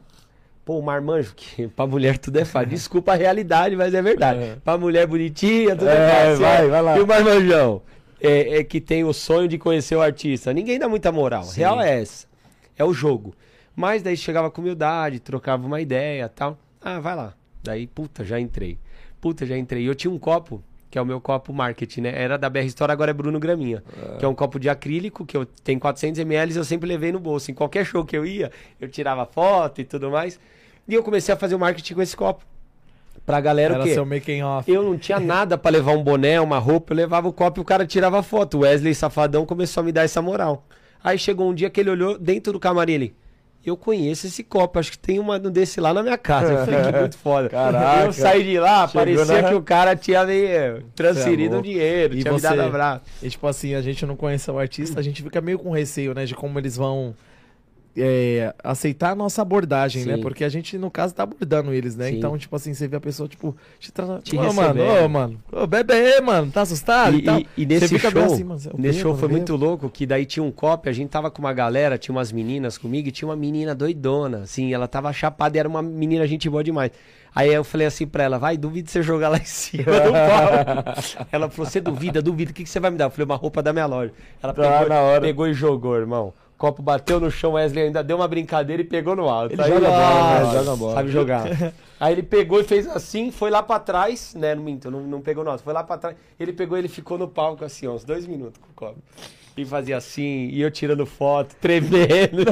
pô, o marmanjo, que pra mulher tudo é fácil. Desculpa a realidade, mas é verdade. É. Pra mulher bonitinha, tudo é, É, fácil. vai, é. vai lá. E o marmanjão, é, é que tem o sonho de conhecer o artista. Ninguém dá muita moral. Sim. Real é essa. É o jogo. Mas daí chegava com humildade, trocava uma ideia tal. Ah, vai lá. Daí, puta, já entrei. Puta, já entrei. E eu tinha um copo, que é o meu copo marketing, né? Era da BR Store, agora é Bruno Graminha. Que é um copo de acrílico, que eu tenho 400 ml eu sempre levei no bolso. Em qualquer show que eu ia, eu tirava foto e tudo mais. E eu comecei a fazer o marketing com esse copo. Pra galera Era o quê? seu making off. Eu não tinha nada pra levar um boné, uma roupa, eu levava o copo e o cara tirava foto. O Wesley Safadão começou a me dar essa moral. Aí chegou um dia que ele olhou dentro do camarim ele. Eu conheço esse copo, acho que tem uma desse lá na minha casa. Eu falei, que muito foda. Caraca. Eu saí de lá, Chegou parecia na- que o cara tinha me transferido o louco. dinheiro, E tinha você- me dado abraço. E tipo assim, a gente não conhece o artista, a gente fica meio com receio, né? De como eles vão é, aceitar a nossa abordagem, né? Sim. Porque a gente, no caso, tá abordando eles, né? Sim. Então, tipo assim, você vê a pessoa, tipo, te trata. Te Ô, mano, ô, mano, ô, bebe aí, mano, tá assustado? E, tal. e- e nesse show, assim, eu nesse bebo, show foi bebo. muito louco, que daí tinha um copo, a gente tava com uma galera, tinha umas meninas comigo, e tinha uma menina doidona, assim, ela tava chapada e era uma menina gente boa demais. Aí eu falei assim pra ela, vai, duvido você jogar lá em cima do palco. ela falou, você duvida, duvida, o que, que você vai me dar? Eu falei, uma roupa da minha loja. Ela Tá, pegou, hora. pegou e jogou, irmão. O copo bateu no chão, Wesley ainda deu uma brincadeira e pegou no alto. Ele Aí, joga bola, ah, né? Joga bola. Sabe jogar. Aí ele pegou e fez assim, foi lá pra trás, né? Não minto, não, não pegou nós, foi lá pra trás. Ele pegou e ele ficou no palco assim, ó, uns dois minutos com o copo. E fazia assim, e eu tirando foto, tremendo.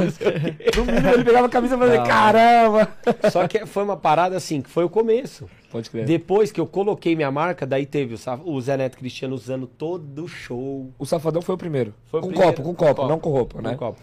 No mínimo ele pegava a camisa e Não. caramba! Só que foi uma parada assim, que foi o começo. Pode crer. Depois que eu coloquei minha marca, daí teve o, Sa- o Zé Neto Cristiano usando todo o show. O Safadão foi o primeiro. Foi o com primeiro. copo, com copo, não com roupa, Com né? copo.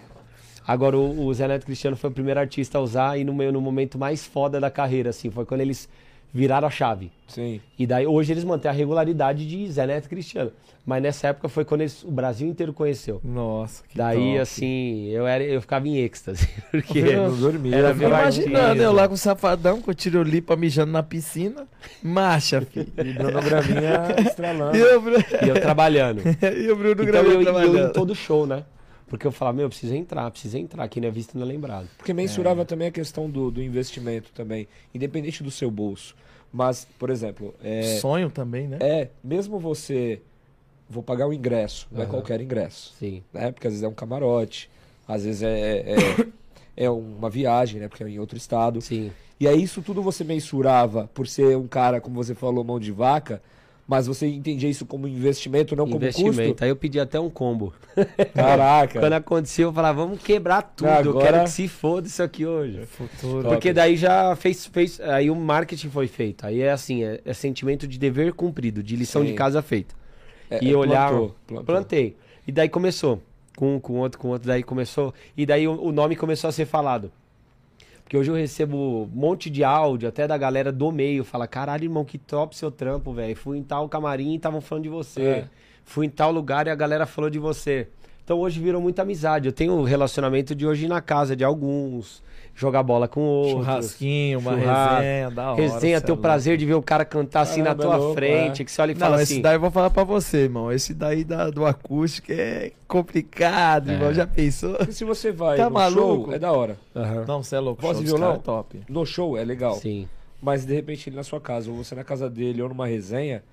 Agora, o, o Zé Neto Cristiano foi o primeiro artista a usar e no, meio, no momento mais foda da carreira, assim, foi quando eles viraram a chave. Sim. E daí, hoje eles mantêm a regularidade de Zé Neto Cristiano. Mas nessa época foi quando eles- o Brasil inteiro conheceu. Nossa, que Daí, top. assim, eu, era, eu ficava em êxtase. Porque Eu não dormia, Era eu Fico imaginando artista. eu lá com o safadão, com o tirolipa mijando na piscina. Marcha, filho. E Bruno Graminha estralando. E Bruno, E eu trabalhando. e o Bruno então gravando eu, eu trabalhando. em todo show, né? Porque eu falava, meu, eu preciso entrar, preciso entrar. Quem não é visto não é lembrado. Porque mensurava também a questão do, do investimento também, independente do seu bolso. Mas, por exemplo, é, Sonho também, né? é mesmo você, vou pagar o ingresso, não é Aham. qualquer ingresso, Sim. né? Porque às vezes é um camarote, às vezes é, é, é uma viagem, né? Porque é em outro estado. Sim. E aí isso tudo você mensurava por ser um cara, como você falou, mão de vaca, mas você entendia isso como investimento, não como Investimento. custo. Aí eu pedi até um combo. Caraca. Quando aconteceu, eu falava, vamos quebrar tudo. Eu Agora- quero que se foda isso aqui hoje. Futuro. Porque daí já fez, fez. Aí o marketing foi feito. Aí é assim, é, é sentimento de dever cumprido, de lição Sim. de casa feita. É, e é, olhar. plantou, plantou. Plantei. E daí começou. Com, com outro, com outro, daí começou. E daí o, o nome começou a ser falado. Porque hoje eu recebo um monte de áudio, até da galera do meio, fala, caralho, irmão, que top seu trampo, velho. Fui em tal camarim e estavam falando de você. É. Fui em tal lugar e a galera falou de você. Então hoje virou muita amizade. Eu tenho um relacionamento de hoje na casa de alguns, jogar bola com outros. Churrasquinho, uma Churrasco. resenha, da hora. Resenha, ter é o prazer de ver o cara cantar assim na Caramba, tua é louco, frente, é. que você olha e Não, fala esse assim. daí eu vou falar pra você, irmão. Esse daí da, do acústico é complicado, É. irmão. Já pensou? Porque se você vai Tá no maluco? show, é da hora. Aham. Não, você é louco. Voz e violão? é top. No show é legal. Sim. Mas de repente ele na sua casa, ou você na casa dele, ou numa resenha,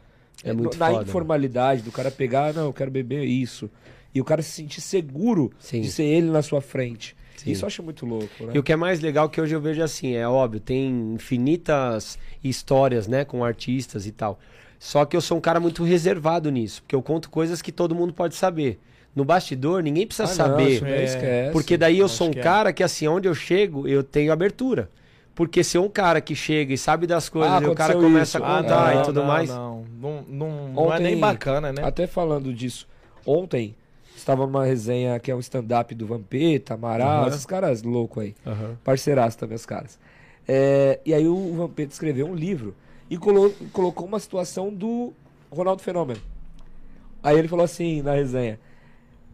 É muito na foda, informalidade do cara pegar, não, eu quero beber isso. E o cara se sentir seguro Sim. de ser ele na sua frente. Sim. Isso eu acho muito louco, né? E o que é mais legal que hoje eu vejo assim, é óbvio, tem infinitas histórias, né, com artistas e tal. Só que eu sou um cara muito reservado nisso, porque eu conto coisas que todo mundo pode saber. No bastidor, ninguém precisa Ah, não, saber. daí É, esquece. Porque daí eu sou um que é. cara que, assim, onde eu chego, eu tenho abertura. Porque se eu um cara que chega e sabe das coisas Ah, e o cara começa isso. a Ah, contar não, e tudo não, mais. Não, não, não, não é nem bacana, né? Até falando disso, ontem estava numa resenha que é um stand-up do Vampeta, Amaral, Aham. esses caras loucos aí. Aham. Parceiraço também, os caras. É, e aí o Vampeta escreveu um livro e colo- colocou uma situação do Ronaldo Fenômeno. Aí ele falou assim na resenha: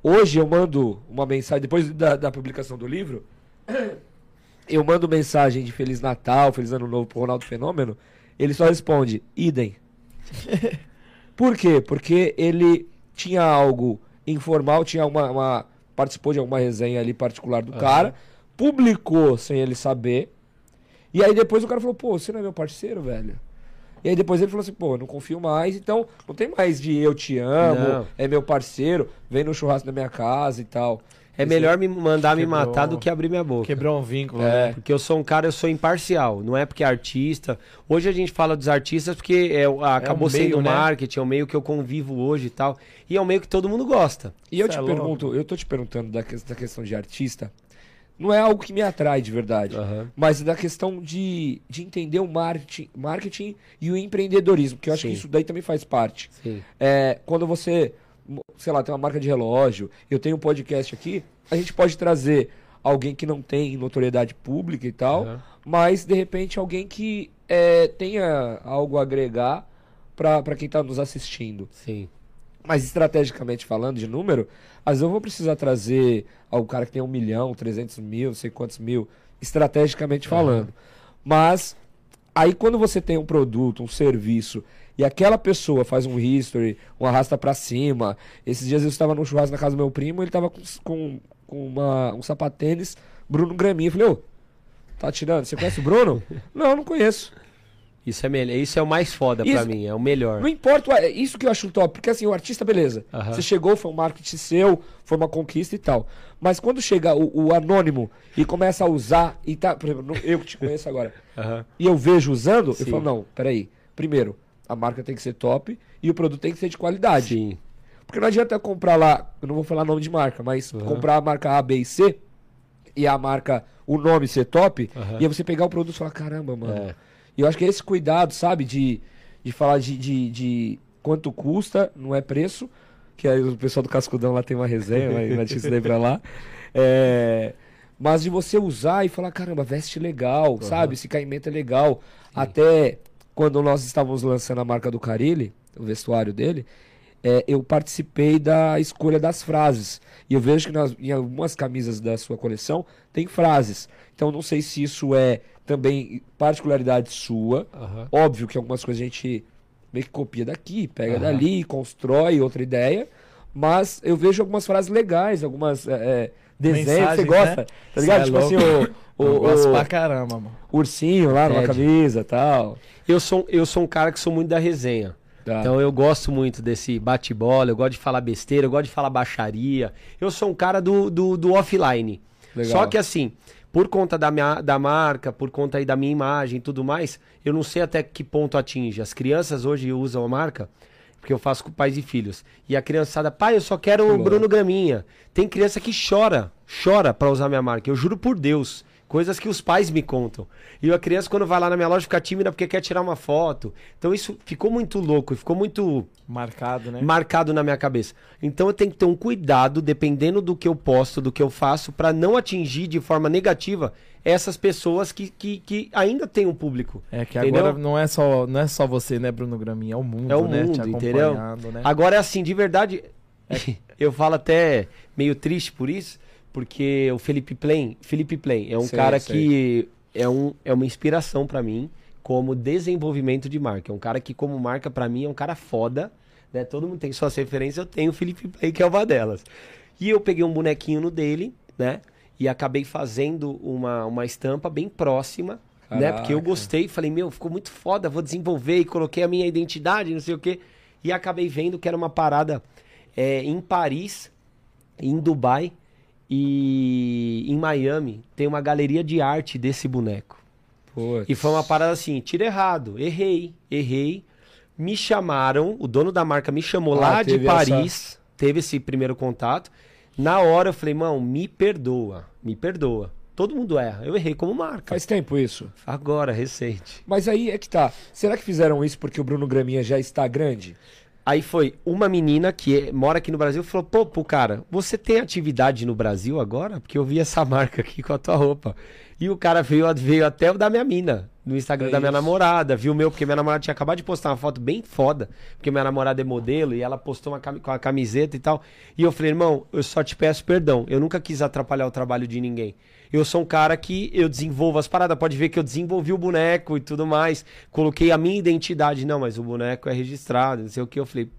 Hoje eu mando uma mensagem, depois da, da publicação do livro, eu mando mensagem de Feliz Natal, Feliz Ano Novo pro Ronaldo Fenômeno. Ele só responde: idem. Por quê? Porque ele tinha algo informal, tinha uma, uma- participou de alguma resenha ali particular do Aham. cara, publicou sem ele saber. E aí depois o cara falou, pô, você não é meu parceiro, velho? E aí depois ele falou assim, pô, não confio mais, então não tem mais de eu te amo, Não. é meu parceiro, vem no churrasco da minha casa e tal. É melhor me mandar me Quebrou. matar do que abrir minha boca. Quebrou um vínculo, É. né? Porque eu sou um cara, eu sou imparcial. Não é porque é artista. Hoje a gente fala dos artistas porque é, o- acabou um meio, sendo né? marketing, é o meio que eu convivo hoje e tal. E é o meio que todo mundo gosta. E eu Cê te é louco. pergunto, eu tô te perguntando da, que- da questão de artista, não é algo que me atrai de verdade, mas da questão de, de entender o marketing, marketing e o empreendedorismo, que eu acho Sim. que isso daí também faz parte. Sim. É, quando você, sei lá, tem uma marca de relógio, eu tenho um podcast aqui, a gente pode trazer alguém que não tem notoriedade pública e tal, Aham. mas de repente alguém que é, tenha algo a agregar para quem tá nos assistindo. Sim. Mas estrategicamente falando, de número, às vezes eu vou precisar trazer o cara que tem um milhão, 300 mil, não sei quantos mil, estrategicamente falando. Mas aí quando você tem um produto, um serviço, e aquela pessoa faz um history, um arrasta pra cima. Esses dias eu estava no churrasco na casa do meu primo, ele tava com, com, com uma, um sapatênis, Bruno Graminha. Eu falei, ô, tá tirando? Você conhece o Bruno? não, não conheço. Isso é melhor. Isso é o mais foda Isso- pra mim, é o melhor. Não importa, é isso que eu acho top, porque assim, o artista, beleza. Você chegou, foi um marketing seu, foi uma conquista e tal. Mas quando chega o, o anônimo e começa a usar, e tá, por exemplo, eu que te conheço agora, e eu vejo usando, Sim. eu falo, não, peraí. Primeiro, a marca tem que ser top e o produto tem que ser de qualidade. Sim. Porque não adianta eu comprar lá, eu não vou falar nome de marca, mas comprar a marca A, B e C e a marca, o nome ser top, Aham. e aí você pegar o produto e falar, caramba, mano. É. E eu acho que é esse cuidado, sabe, de, de falar de, de, de quanto custa, não é preço, que aí o pessoal do Cascudão lá tem uma resenha, vai, te daí pra lá. É, mas de você usar e falar, caramba, veste legal, sabe? Esse caimento é legal. Até quando nós estávamos lançando a marca do Carilli, o vestuário dele, é, eu participei da escolha das frases. E eu vejo que nas, em algumas camisas da sua coleção tem frases. Então não sei se isso é também particularidade sua. Aham. Óbvio que algumas coisas a gente meio que copia daqui, pega Aham. dali, constrói outra ideia. Mas eu vejo algumas frases legais, algumas é, é, desenhos que você gosta. né? Tá ligado? Cê é tipo assim, o, Eu o, gosto o pra caramba, mano. ursinho lá numa camisa e tal. Eu sou, eu sou um cara que sou muito da resenha. Tá. Então eu gosto muito desse bate-bola, eu gosto de falar besteira, eu gosto de falar baixaria. Eu sou um cara do, do, do offline. Legal. Só que assim, por conta da, minha, da marca, por conta aí da minha imagem e tudo mais, eu não sei até que ponto atinge. As crianças hoje usam a marca, porque eu faço com pais e filhos. E a criançada, pai, eu só quero o. Bruno Graminha. Tem criança que chora, chora pra usar minha marca. Eu juro por Deus. Coisas que os pais me contam. E a criança, quando vai lá na minha loja, fica tímida porque quer tirar uma foto. Então isso ficou muito louco, ficou muito Marcado, né? marcado na minha cabeça. Então eu tenho que ter um cuidado, dependendo do que eu posto, do que eu faço, pra não atingir de forma negativa essas pessoas que, que, que ainda têm um público. É que Entendeu? agora não é, só, não é só você, né, Bruno Graminha? É o mundo, É o né? mundo, te entendeu? Né? Agora, assim, de verdade, eu falo até meio triste por isso, porque o Felipe Plain, Felipe Plain é um Sei, cara sei. que é, um, é uma inspiração pra mim como desenvolvimento de marca. É um cara que, como marca, pra mim, é um cara foda. Né? Todo mundo tem suas referências, eu tenho o Felipe Play, que é uma delas. E eu peguei um bonequinho no dele, né? E acabei fazendo uma, uma estampa bem próxima, né? Porque eu Caraca. gostei, falei, meu, ficou muito foda, vou desenvolver e coloquei a minha identidade, não sei o quê. E acabei vendo que era uma parada é, em Paris, em Dubai e em Miami. Tem uma galeria de arte desse boneco. Putz. E foi uma parada assim, tira errado, errei, errei. Me chamaram, o dono da marca me chamou Ah, lá de Paris, teve esse primeiro contato. Na hora eu falei, mano, me perdoa, me perdoa. Todo mundo erra, eu errei como marca. Faz tempo isso. Agora, recente. Mas aí é que tá. Será que fizeram isso porque o Bruno Graminha já está grande? Aí foi uma menina que mora aqui no Brasil falou: pô, pô, cara, você tem atividade no Brasil agora? Porque eu vi essa marca aqui com a tua roupa. E o cara veio, veio até o da minha mina, no Instagram É da minha isso. namorada, viu o meu, porque minha namorada tinha acabado de postar uma foto bem foda, porque minha namorada é modelo e ela postou uma com a camiseta e tal. E eu falei, irmão, eu só te peço perdão, eu nunca quis atrapalhar o trabalho de ninguém. Eu sou um cara que eu desenvolvo as paradas, pode ver que eu desenvolvi o boneco e tudo mais, coloquei a minha identidade, não, mas o boneco é registrado, não sei o que. Eu falei,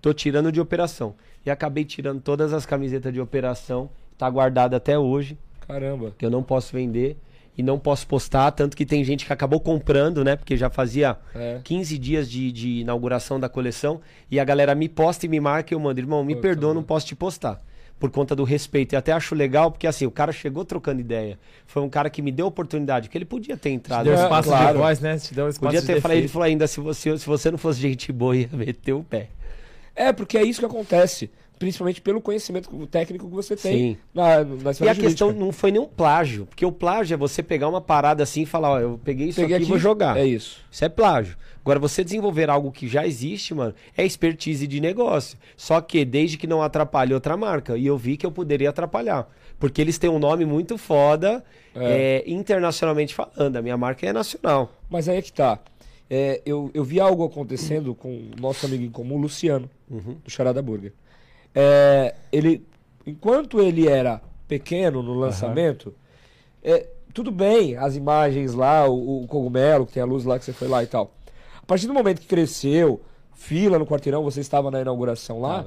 tô tirando de operação. E acabei tirando todas as camisetas de operação, tá guardada até hoje Caramba. que eu não posso vender e não posso postar, tanto que tem gente que acabou comprando, né? Porque já fazia É. 15 dias de, de inauguração da coleção e a galera me posta e me marca e eu mando, irmão, me Pô, perdoa, tá não posso te postar. Por conta do respeito. E até acho legal, porque assim, o cara chegou trocando ideia. Foi um cara que me deu oportunidade, que ele podia ter entrado. Deu É, espaço claro. de voz, né? Te deu espaço Podia de ter falado, ele falou ainda, se você, se você não fosse gente boa, ia meter o pé. É, porque é isso que acontece. Principalmente pelo conhecimento técnico que você tem Sim. na, na E a questão não foi nenhum plágio, porque o plágio é você pegar uma parada assim e falar, ó, eu peguei isso Peguei aqui e vou jogar. É isso. Isso é plágio. Agora, você desenvolver algo que já existe, mano, é expertise de negócio. Só que desde que não atrapalhe outra marca. E eu vi que eu poderia atrapalhar. Porque eles têm um nome muito foda, É. é, internacionalmente falando. A minha marca é nacional. Mas aí é que tá. É, eu, eu vi algo acontecendo com o nosso amigo em comum, Luciano, Uhum. do Charada Burger. É, ele, enquanto ele era pequeno no lançamento, é, tudo bem, as imagens lá, o, o cogumelo, que tem a luz lá que você foi lá e tal. A partir do momento que cresceu, fila no quarteirão, você estava na inauguração lá,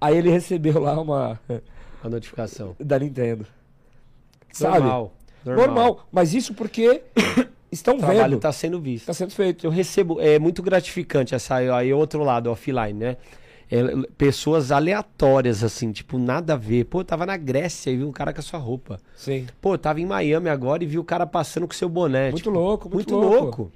aí ele recebeu lá uma A notificação. da Nintendo. Sabe? Normal. Normal. Mas isso porque estão O trabalho vendo. está sendo visto. Está sendo feito. Eu recebo, é muito gratificante essa aí, outro lado, offline, né? É, pessoas aleatórias, assim, tipo, nada a ver. Pô, eu tava na Grécia e vi um cara com a sua roupa. Sim. Pô, eu tava em Miami agora e vi o cara passando com seu boné. Muito tipo, louco, muito muito louco. louco.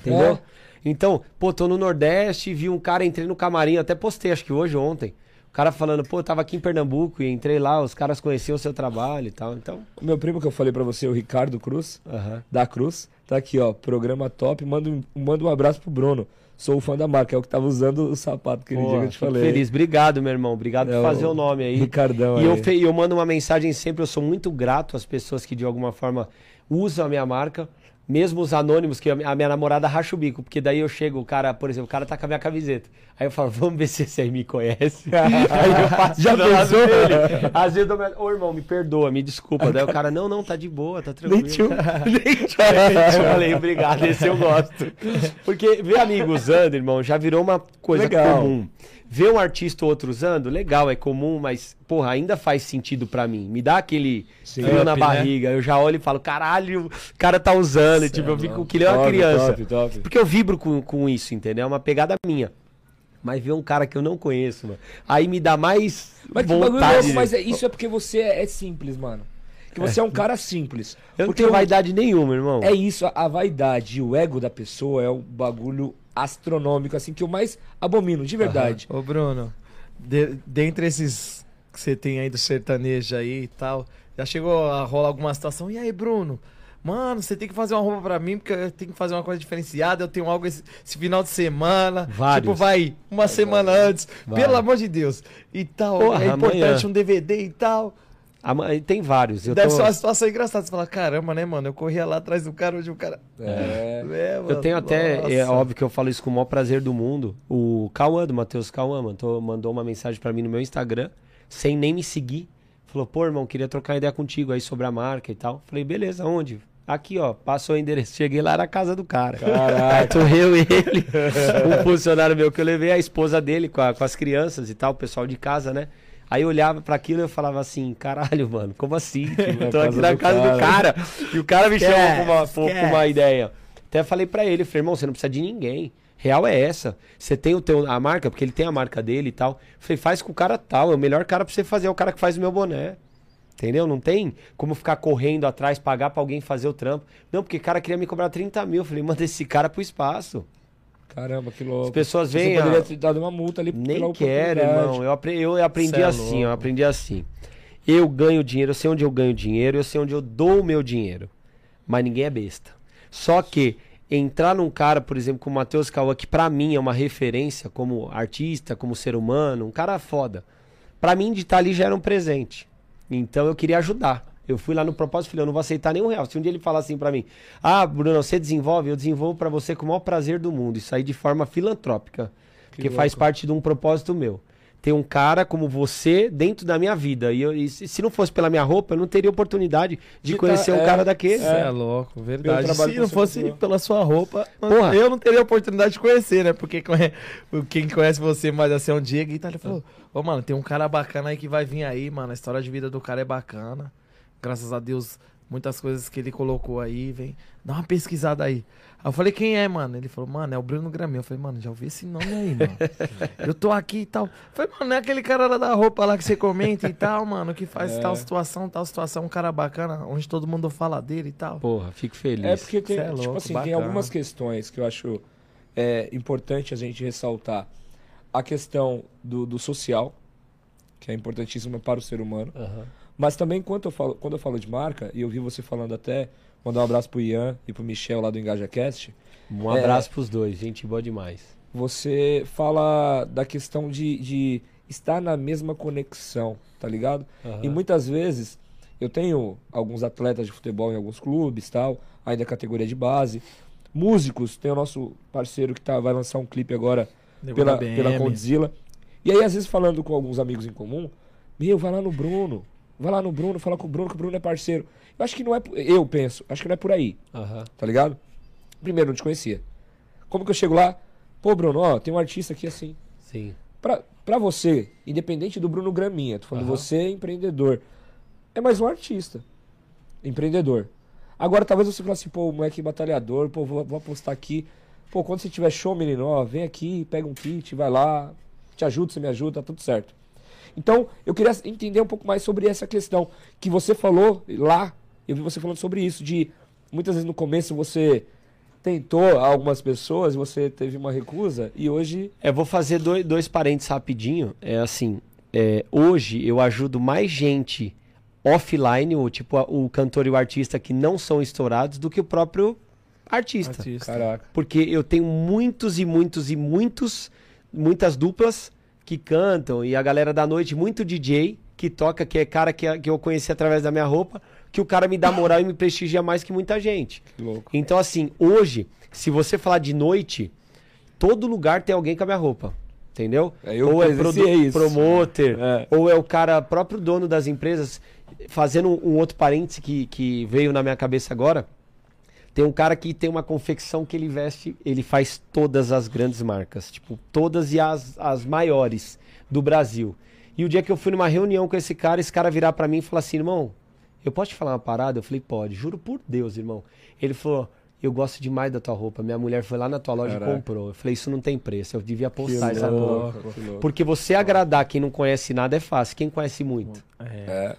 Entendeu? É. Então, pô, tô no Nordeste, vi um cara, entrei no camarim, até postei, acho que hoje ou ontem. O cara falando, pô, eu tava aqui em Pernambuco e entrei lá, os caras conheciam o seu trabalho e tal. Então, O meu primo que eu falei pra você, o Ricardo Cruz, aham. da Cruz, tá aqui, ó. Programa top. Manda manda um abraço pro Bruno. Sou fã da marca, é o que tava usando o sapato aquele Pô, dia que eu te falei. feliz. Obrigado, meu irmão. Obrigado É, por fazer o o nome aí. Ricardão E eu, aí. fe- eu mando uma mensagem sempre, eu sou muito grato às pessoas que de alguma forma usam a minha marca, mesmo os anônimos, que a minha namorada racha o bico, porque daí eu chego, o cara, por exemplo, o cara tá com a minha camiseta. Aí eu falo, vamos ver se esse aí me conhece. aí eu faço Já do lado pensou? dele. Às vezes eu dou, ô irmão, me perdoa, me desculpa. Daí o cara, não, não, tá de boa, tá tranquilo. Nem tio. eu falei, obrigado, esse eu gosto. Porque ver amigo usando, irmão, já virou uma coisa Legal. comum. Ver um artista ou outro usando, legal, é comum, mas, porra, ainda faz sentido pra mim. Me dá aquele frio na né? barriga. Eu já olho e falo, caralho, o cara tá usando. Tipo, é eu fico que nem uma Top, criança. top, top. Porque eu vibro com, com isso, entendeu? É uma pegada minha. Mas ver um cara que eu não conheço, mano, aí me dá mais Mas que bagulho vontade. louco, mas é- isso é porque você é, é simples, mano. Que você é, um cara simples. Eu não tenho vaidade nenhuma, irmão. É isso, a, a vaidade e o ego da pessoa é o bagulho astronômico, assim, que eu mais abomino, de verdade. Ô, Bruno, de- dentre esses que você tem aí do sertanejo aí e tal, já chegou a rolar alguma situação? E aí, Bruno? Mano, você tem que fazer uma roupa pra mim, porque eu tenho que fazer uma coisa diferenciada, eu tenho algo esse, esse final de semana. Vários. Tipo, vai uma semana antes. Vários. Pelo amor de Deus. E tal, Porra, é importante amanhã. um DVD e tal. Tem vários. Eu, Deve tô- ser uma situação engraçada. Você fala, caramba, né, mano? Eu corria lá atrás do cara, hoje o cara... É. É, eu mano, tenho até, é nossa. óbvio que eu falo isso com o maior prazer do mundo. O Cauã, do Matheus Cauã, mandou, mandou uma mensagem pra mim no meu Instagram, sem nem me seguir. Falou, pô, irmão, queria trocar ideia contigo aí sobre a marca e tal. Falei, beleza, onde? Aqui, ó, passou o endereço. Cheguei lá na casa do cara. Tô eu e ele, um funcionário meu que eu levei a esposa dele com, a- com as crianças e tal, o pessoal de casa, né? Aí eu olhava pra aquilo e eu falava assim, caralho, mano, como assim? Tipo, eu tô Na aqui casa na do casa do cara. E o cara me chamou Esquece, com uma, com uma ideia. Até falei pra ele, falei, irmão, você não precisa de ninguém. Real é essa. Você tem o teu, a marca, porque ele tem a marca dele e tal. Falei, faz com o cara tal. É o melhor cara pra você fazer, é o cara que faz o meu boné. Entendeu? Não tem como ficar correndo atrás, pagar pra alguém fazer o trampo. Não, porque o cara queria me cobrar 30 mil. Falei, manda esse cara pro espaço. Caramba, que louco. As pessoas Você veem. poderia a- ter dado uma multa ali Nem quero, irmão. Eu, apre- eu aprendi é assim, eu aprendi assim. Eu ganho dinheiro, eu sei onde eu ganho dinheiro, eu sei onde eu dou o meu dinheiro. Mas ninguém é besta. Só que entrar num cara, por exemplo, como o Matheus Cauã, que pra mim é uma referência como artista, como ser humano, um cara foda. Pra mim, de estar ali já era um presente. Então eu queria ajudar. Eu fui lá no propósito e falei, eu não vou aceitar nenhum real. Se um dia ele falar assim pra mim, ah, Bruno, você desenvolve, eu desenvolvo pra você com o maior prazer do mundo. Isso aí de forma filantrópica. porque faz parte de um propósito meu. Ter um cara como você dentro da minha vida. E, eu- e se não fosse pela minha roupa, eu não teria oportunidade de De conhecer tá- um é, cara daquele. Você é, louco, verdade. Se que não fosse pela sua roupa, Porra. eu não teria oportunidade de conhecer, né? Porque quem conhece você mais assim é o Diego e tal. Ele falou: Ô, mano, tem um cara bacana aí que vai vir aí, mano. A história de vida do cara é bacana. Graças a Deus, muitas coisas que ele colocou aí, vem. Dá uma pesquisada aí. Aí eu falei, quem é, mano? Ele falou, mano, é o Bruno Graminho. Eu falei, mano, já ouvi esse nome aí, mano. eu tô aqui e tal. Eu falei, mano, não é aquele cara lá da roupa lá que você comenta e tal, mano, que faz É. tal situação, tal situação, um cara bacana, onde todo mundo fala dele e tal. Porra, fico feliz. É porque tem, é tipo louco, assim, tem bacana. algumas questões que eu acho é, importante a gente ressaltar. A questão do, do social, que é importantíssima para o ser humano. Aham. Mas também quando eu falo, quando eu falo de marca, e eu vi você falando até, mandar um abraço pro Ian e pro Michel lá do EngajaCast, Um É. abraço pros dois, gente boa demais. você fala da questão de, de estar na mesma conexão, tá ligado? Aham. E muitas vezes eu tenho alguns atletas de futebol em alguns clubes, tal, ainda categoria de base, músicos, tem o nosso parceiro que tá, vai lançar um clipe agora pela, pela Condzilla. E aí, às vezes, falando com alguns amigos em comum, meu, vai lá no Bruno. Vai lá no Bruno, fala com o Bruno, que o Bruno é parceiro. Eu acho que não é. Eu penso, acho que não é por aí, Aham. tá ligado? Primeiro, não te conhecia. Como que eu chego lá? Pô, Bruno, ó, tem um artista aqui assim. Sim. Pra, pra você, independente do Bruno Graminha, tô falando Aham. você, empreendedor, é mais um artista. Empreendedor. Agora, talvez você fale assim, pô, moleque batalhador, pô, vou, vou apostar aqui. Pô, quando você tiver show, menino, ó, vem aqui, pega um kit, vai lá, te ajudo, você me ajuda, tá tudo certo. Então, eu queria entender um pouco mais sobre essa questão que você falou lá, eu vi você falando sobre isso, de muitas vezes no começo você tentou algumas pessoas, você teve uma recusa, e hoje É, vou fazer dois, dois parênteses rapidinho. É assim, é, hoje eu ajudo mais gente offline, o, tipo o cantor e o artista que não são estourados, do que o próprio artista. Artista. Caraca. Porque eu tenho muitos e muitos e muitos, muitas duplas que cantam e a galera da noite, muito DJ que toca, que é cara que, que eu conheci através da minha roupa, que o cara me dá moral e me prestigia mais que muita gente. Que louco. Então, assim, hoje, se você falar de noite, todo lugar tem alguém com a minha roupa. Entendeu? É, eu ou é isso. promoter, É. ou é o cara próprio dono das empresas. Fazendo um, um outro parêntese que, que veio na minha cabeça agora. Tem um cara que tem uma confecção que ele veste, ele faz todas as grandes marcas, tipo, todas e as, as maiores do Brasil. E o dia que eu fui numa reunião com esse cara, esse cara virar pra mim e falar assim, irmão, eu posso te falar uma parada? Eu falei, pode, juro por Deus, irmão. Ele falou, eu gosto demais da tua roupa. Minha mulher foi lá na tua loja Caraca. e comprou. Eu falei, isso não tem preço, eu devia postar essa louco, louco. Porque você agradar quem não conhece nada é fácil, quem conhece muito. É.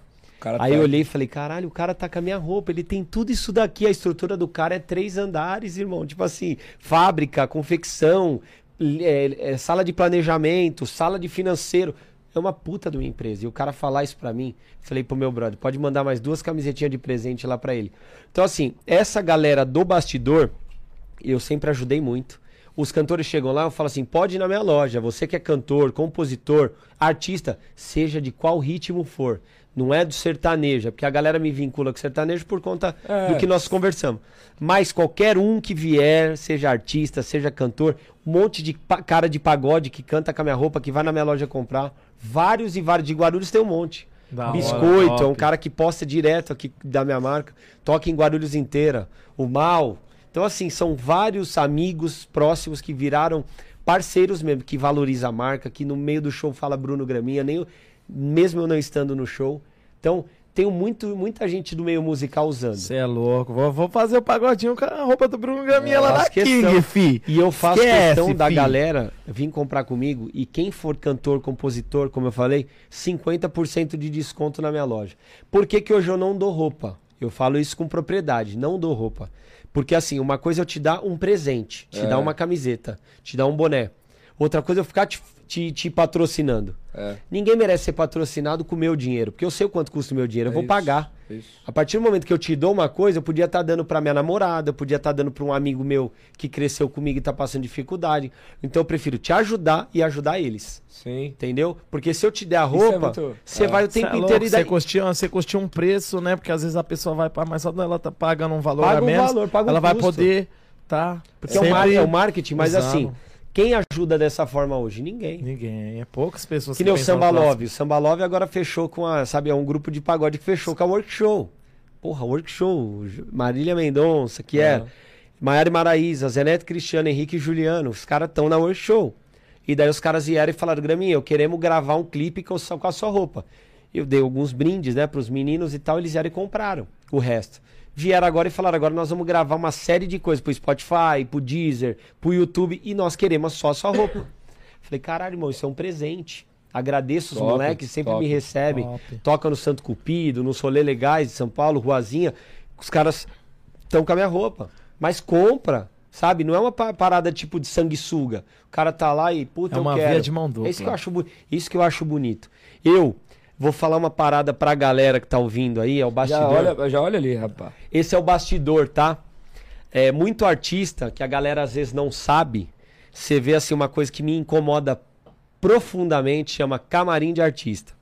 Aí tá- eu olhei e falei, caralho, o cara tá com a minha roupa, ele tem tudo isso daqui, a estrutura do cara é três andares, irmão. Tipo assim, fábrica, confecção, é, é, sala de planejamento, sala de financeiro. É uma puta de uma empresa. E o cara falar isso pra mim, falei pro meu brother, pode mandar mais duas camisetinhas de presente lá pra ele. Então assim, essa galera do bastidor, eu sempre ajudei muito. Os cantores chegam lá, eu falo assim: pode ir na minha loja. Você que é cantor, compositor, artista, seja de qual ritmo for. Não é do sertanejo, é porque a galera me vincula com sertanejo por conta É. do que nós conversamos. Mas qualquer um que vier, seja artista, seja cantor, um monte de cara de pagode que canta com a minha roupa, que vai na minha loja comprar. Vários e vários. De Guarulhos tem um monte. Da hora, Biscoito, é um cara que posta direto aqui da minha marca, toca em Guarulhos inteira. O Mal. Então, assim, são vários amigos próximos que viraram parceiros mesmo, que valoriza a marca, que no meio do show fala Bruno Graminha, nem eu- mesmo eu não estando no show. Então, tenho muito, muita gente do meio musical usando. Você é louco. Vou, vou fazer o pagodinho com a roupa do Bruno Gaminha lá faço na questão. King, fi. E eu faço Esquece, questão da fi. galera vir comprar comigo e quem for cantor, compositor, como eu falei, 50% de desconto na minha loja. Por que, que hoje eu não dou roupa? Eu falo isso com propriedade, não dou roupa. Porque assim, uma coisa é eu te dar um presente, te É. dar uma camiseta, te dar um boné. Outra coisa é eu ficar te, te- te patrocinando. É, Ninguém merece ser patrocinado com o meu dinheiro, porque eu sei o quanto custa o meu dinheiro, eu É vou isso. pagar. isso. A partir do momento que eu te dou uma coisa, eu podia estar dando pra minha namorada, eu podia estar dando pra um amigo meu que cresceu comigo e tá passando dificuldade. Então eu prefiro te ajudar e ajudar eles. Sim. Entendeu? Porque se eu te der a é roupa, muito- você é. vai o tempo é inteiro e daí... Você você custeia um preço, né? Porque às vezes a pessoa vai pagar, mas só ela tá pagando um valor Paga a um menos, valor, paga um ela vai custo. poder, tá? Porque é, o mar- é o marketing, mas usando. assim, quem ajuda dessa forma hoje? Ninguém. Ninguém, é poucas pessoas Que nem o Samba próximo. Love. O Samba Love agora fechou com a, sabe, é um grupo de pagode que fechou com a Work Show. Porra, Work Show. Marília Mendonça, que é. Aham. Maiara Maraíza, Zenete Cristiano, Henrique e Juliano. Os caras estão na Work Show. E daí os caras vieram e falaram, Graminha, eu queremos gravar um clipe com, com a sua roupa. Eu dei alguns brindes, né, pros meninos e tal, eles vieram e compraram o resto. Vieram agora e falaram, agora nós vamos gravar uma série de coisas pro Spotify, pro Deezer, pro YouTube, e nós queremos só a sua roupa. Falei, caralho, irmão, isso é um presente. Agradeço os Top, moleques, sempre top. me recebem. Top. Toca no Santo Cupido, no Solê Legais de São Paulo, Ruazinha. Os caras estão com a minha roupa. Mas compra, sabe? Não é uma pa- parada tipo de sanguessuga. O cara tá lá e, puta, É eu uma quero. via de mão dupla. É isso que eu acho, isso que eu acho bonito. Eu vou falar uma parada pra galera que tá ouvindo aí, é o Já bastidor. olha, já olha ali, rapaz. Esse é o bastidor, tá? É muito artista que a galera às vezes não sabe. Você vê assim uma coisa que me incomoda profundamente, chama camarim de artista.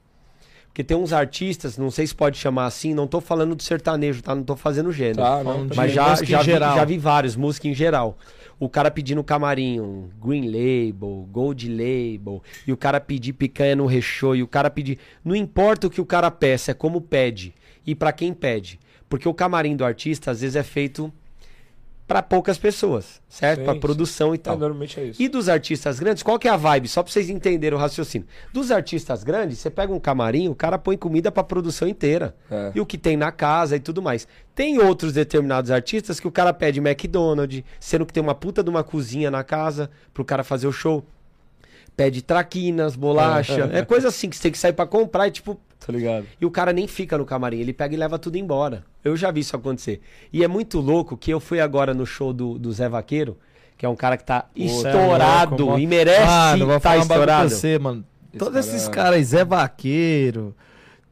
Porque tem uns artistas, não sei se pode chamar assim, não tô falando do sertanejo, tá? Não tô fazendo gênero. Tá, não, Mas já, já, vi, já vi vários, música em geral. O cara pedindo camarim, Green Label, Gold Label, e o cara pedir picanha no recheio, e o cara pedir. Não importa o que o cara peça, é como pede. E pra quem pede. Porque o camarim do artista, às vezes, é feito pra poucas pessoas, certo? Sim. produção e É, tal. normalmente é isso. E dos artistas grandes, qual que é a vibe? Só pra vocês entenderem o raciocínio. Dos artistas grandes, você pega um camarim, o cara põe comida pra produção inteira. É. E o que tem na casa e tudo mais. Tem outros determinados artistas que o cara pede McDonald's, sendo que tem uma puta de uma cozinha na casa pro cara fazer o show. Pede traquinas, bolacha. É coisa assim que você tem que sair pra comprar e tipo. Tá ligado? E o cara nem fica no camarim, ele pega e leva tudo embora. Eu já vi isso acontecer. E é muito louco que eu fui agora no show do, do Zé Vaqueiro, que é um cara que tá Cê é estourado louco, e merece vou falar um bagulho pra estourado. você, mano. Esse Todos cara- esses caras aí, Zé Vaqueiro,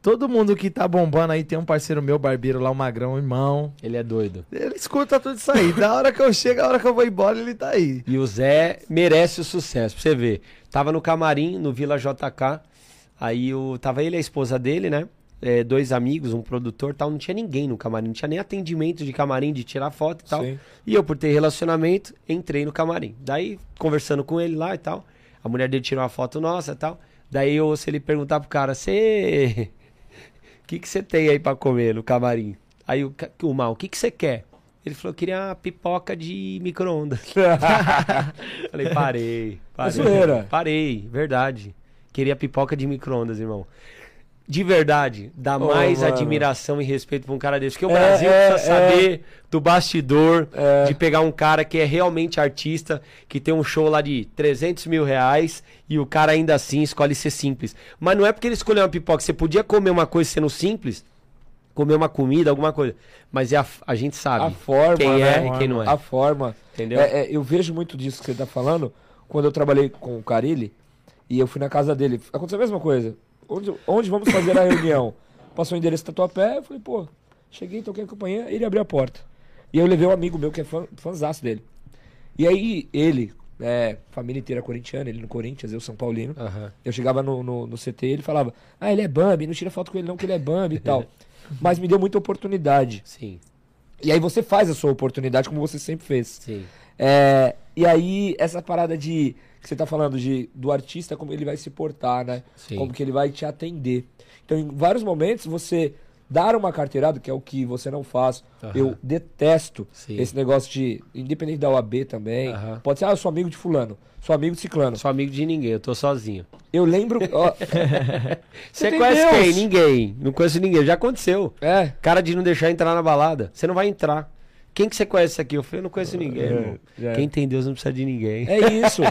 todo mundo que tá bombando aí, tem um parceiro meu, barbeiro lá, o Magrão, irmão. Ele é doido. Ele escuta tudo isso aí. da hora que eu chego, a hora que eu vou embora, ele tá aí. E o Zé merece o sucesso, pra você ver. Tava no camarim, no Vila JK. Aí o, tava ele e a esposa dele, né? É, dois amigos, um produtor e tal. Não tinha ninguém no camarim. Não tinha nem atendimento de camarim, de tirar foto e tal. Sim. E eu, por ter relacionamento, entrei no camarim. Daí, conversando com ele lá e tal. A mulher dele tirou uma foto nossa e tal. Daí eu ouço ele perguntar pro cara, você. O que que você tem aí pra comer no camarim? Aí o, o mal, o que que você quer? Ele falou, queria uma pipoca de micro-ondas. Falei, parei. Parei. zoeira. Parei, verdade. Queria pipoca de micro-ondas, irmão. De verdade, dá Ô, mais mano. admiração e respeito pra um cara desse. Porque o É, Brasil é, precisa é. saber do bastidor, É. de pegar um cara que é realmente artista, que tem um show lá de 300 mil reais e o cara ainda assim escolhe ser simples. Mas não é porque ele escolheu uma pipoca. Você podia comer uma coisa sendo simples, comer uma comida, alguma coisa. Mas é a, a gente sabe A forma, quem né? é e quem não é. A forma. Entendeu? É, é, eu vejo muito disso que você tá falando. Quando eu trabalhei com o Carilli e eu fui na casa dele, aconteceu a mesma coisa. Onde, onde vamos fazer a reunião? Passou o endereço do Tatuapé, eu falei, pô, cheguei, toquei a campanha, ele abriu a porta. E eu levei um amigo meu que é fã, fãzaço dele. E aí, ele, é, família inteira corintiana, ele no Corinthians, eu São Paulino. Aham. Eu chegava no, no, no CT e ele falava, ah, ele é Bambi, não tira foto com ele não, que ele é Bambi e tal. Mas me deu muita oportunidade. Sim, E aí você faz a sua oportunidade como você sempre fez. sim. É, e aí, essa parada de. Que você tá falando de, do artista, como ele vai se portar, né? Sim. Como que ele vai te atender. Então, em vários momentos, você dar uma carteirada, que é o que você não faz. Aham. Eu detesto Sim. esse negócio de. Independente da OAB também. Aham. Pode ser, ah, eu sou amigo de Fulano, sou amigo de Ciclano. Sou amigo de ninguém, eu tô sozinho. Eu lembro. ó, Você conhece Deus. quem? Ninguém. Não conheço ninguém. Já aconteceu. é. Cara de não deixar entrar na balada. Você não vai entrar. Quem que você conhece aqui? Eu falei, eu não conheço ninguém, É, é. Quem tem Deus não precisa de ninguém. É isso.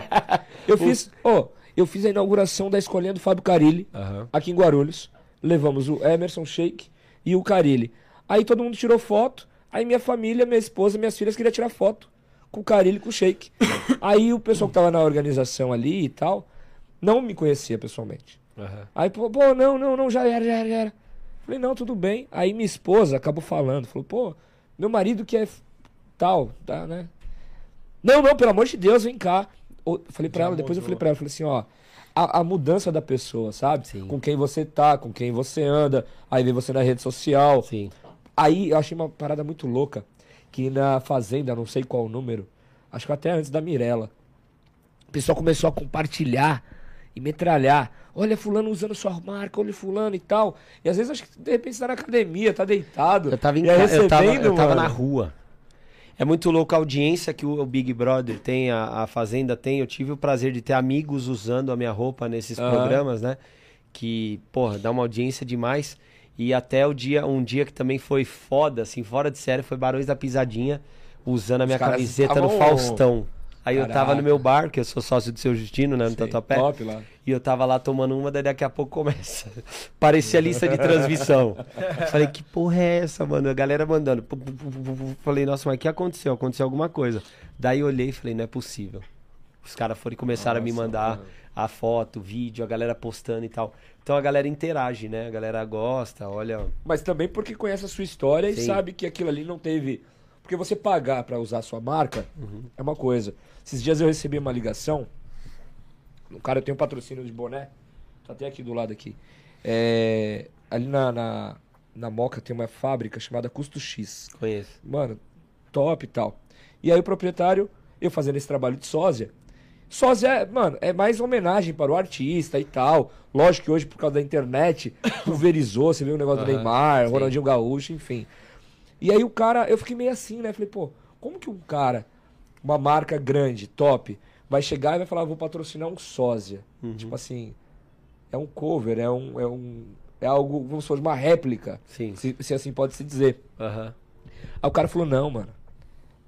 Eu fiz. Ó, eu fiz a inauguração da escolinha do Fábio Carilli. Aham. aqui em Guarulhos. Levamos o Emerson Sheik e o Carilli. Aí todo mundo tirou foto. Aí minha família, minha esposa, minhas filhas queriam tirar foto com o Carilli e com o Sheik. Aí o pessoal que tava na organização ali e tal, não me conhecia pessoalmente. Aham. Aí, pô, pô, não, não, não, já era, já era, já era. Falei, não, tudo bem. Aí minha esposa acabou falando, falou, pô, meu marido que é tal, tá, né? Não, não, pelo amor de Deus, vem cá. Ô, Falei Já ela, depois eu falei pra ela, falei assim, ó, a, a mudança da pessoa, sabe? Sim. Com quem você tá, com quem você anda, aí vê você na rede social. Sim. Aí eu achei uma parada muito louca, que na Fazenda, não sei qual o número, acho que até antes da Mirella, o pessoal começou a compartilhar e metralhar. Olha fulano usando sua marca, olha fulano e tal. E às vezes acho que de repente você tá na academia, tá deitado. Eu tava, em e aí ca- eu tava, eu tava na rua. É muito louco a audiência que o, Big Brother tem, a, a Fazenda tem. Eu tive o prazer de ter amigos usando a minha roupa nesses Aham. programas, né? Que, porra, dá uma audiência demais. E até o dia, um dia que também foi foda, assim, fora de série, foi Barões da Pisadinha, usando a minha camiseta no Faustão. Aí eu tava Caraca. no meu bar, que eu sou sócio do seu Justino, né? No Sei, Tatuapé. Top lá. E eu tava lá tomando uma, daí daqui a pouco começa. Parecia lista de transmissão. Falei, que porra é essa, mano? A galera mandando. Falei, nossa, mas o que aconteceu? Aconteceu alguma coisa. Daí eu olhei e falei, não é possível. Os caras foram e começaram a me Nossa, mandar mano. a foto, vídeo, a galera postando e tal. Então a galera interage, né? A galera gosta, olha. Mas também porque conhece a sua história e Sim. sabe que aquilo ali não teve. Porque você pagar pra usar a sua marca Uhum. é uma coisa. Esses dias eu recebi uma ligação. Um cara, eu tenho um patrocínio de boné. Tá até aqui do lado aqui. É, ali na, na, na Moca tem uma fábrica chamada Custo X. Conheço. Mano, top e tal. E aí o proprietário, eu fazendo esse trabalho de sósia. Sósia, mano, é mais homenagem para o artista e tal. Lógico que hoje, por causa da internet, pulverizou, você viu o negócio do Aham, Neymar, sim. Ronaldinho Gaúcho, enfim. E aí o cara, eu fiquei meio assim, né? Falei, pô, como que um cara, uma marca grande, top, vai chegar e vai falar, vou patrocinar um sósia? Uhum. Tipo assim, é um cover, é um. É, um, é algo, vamos supor, uma réplica. Sim. Se, se assim pode se dizer. Aham. Aí o cara falou, não, mano.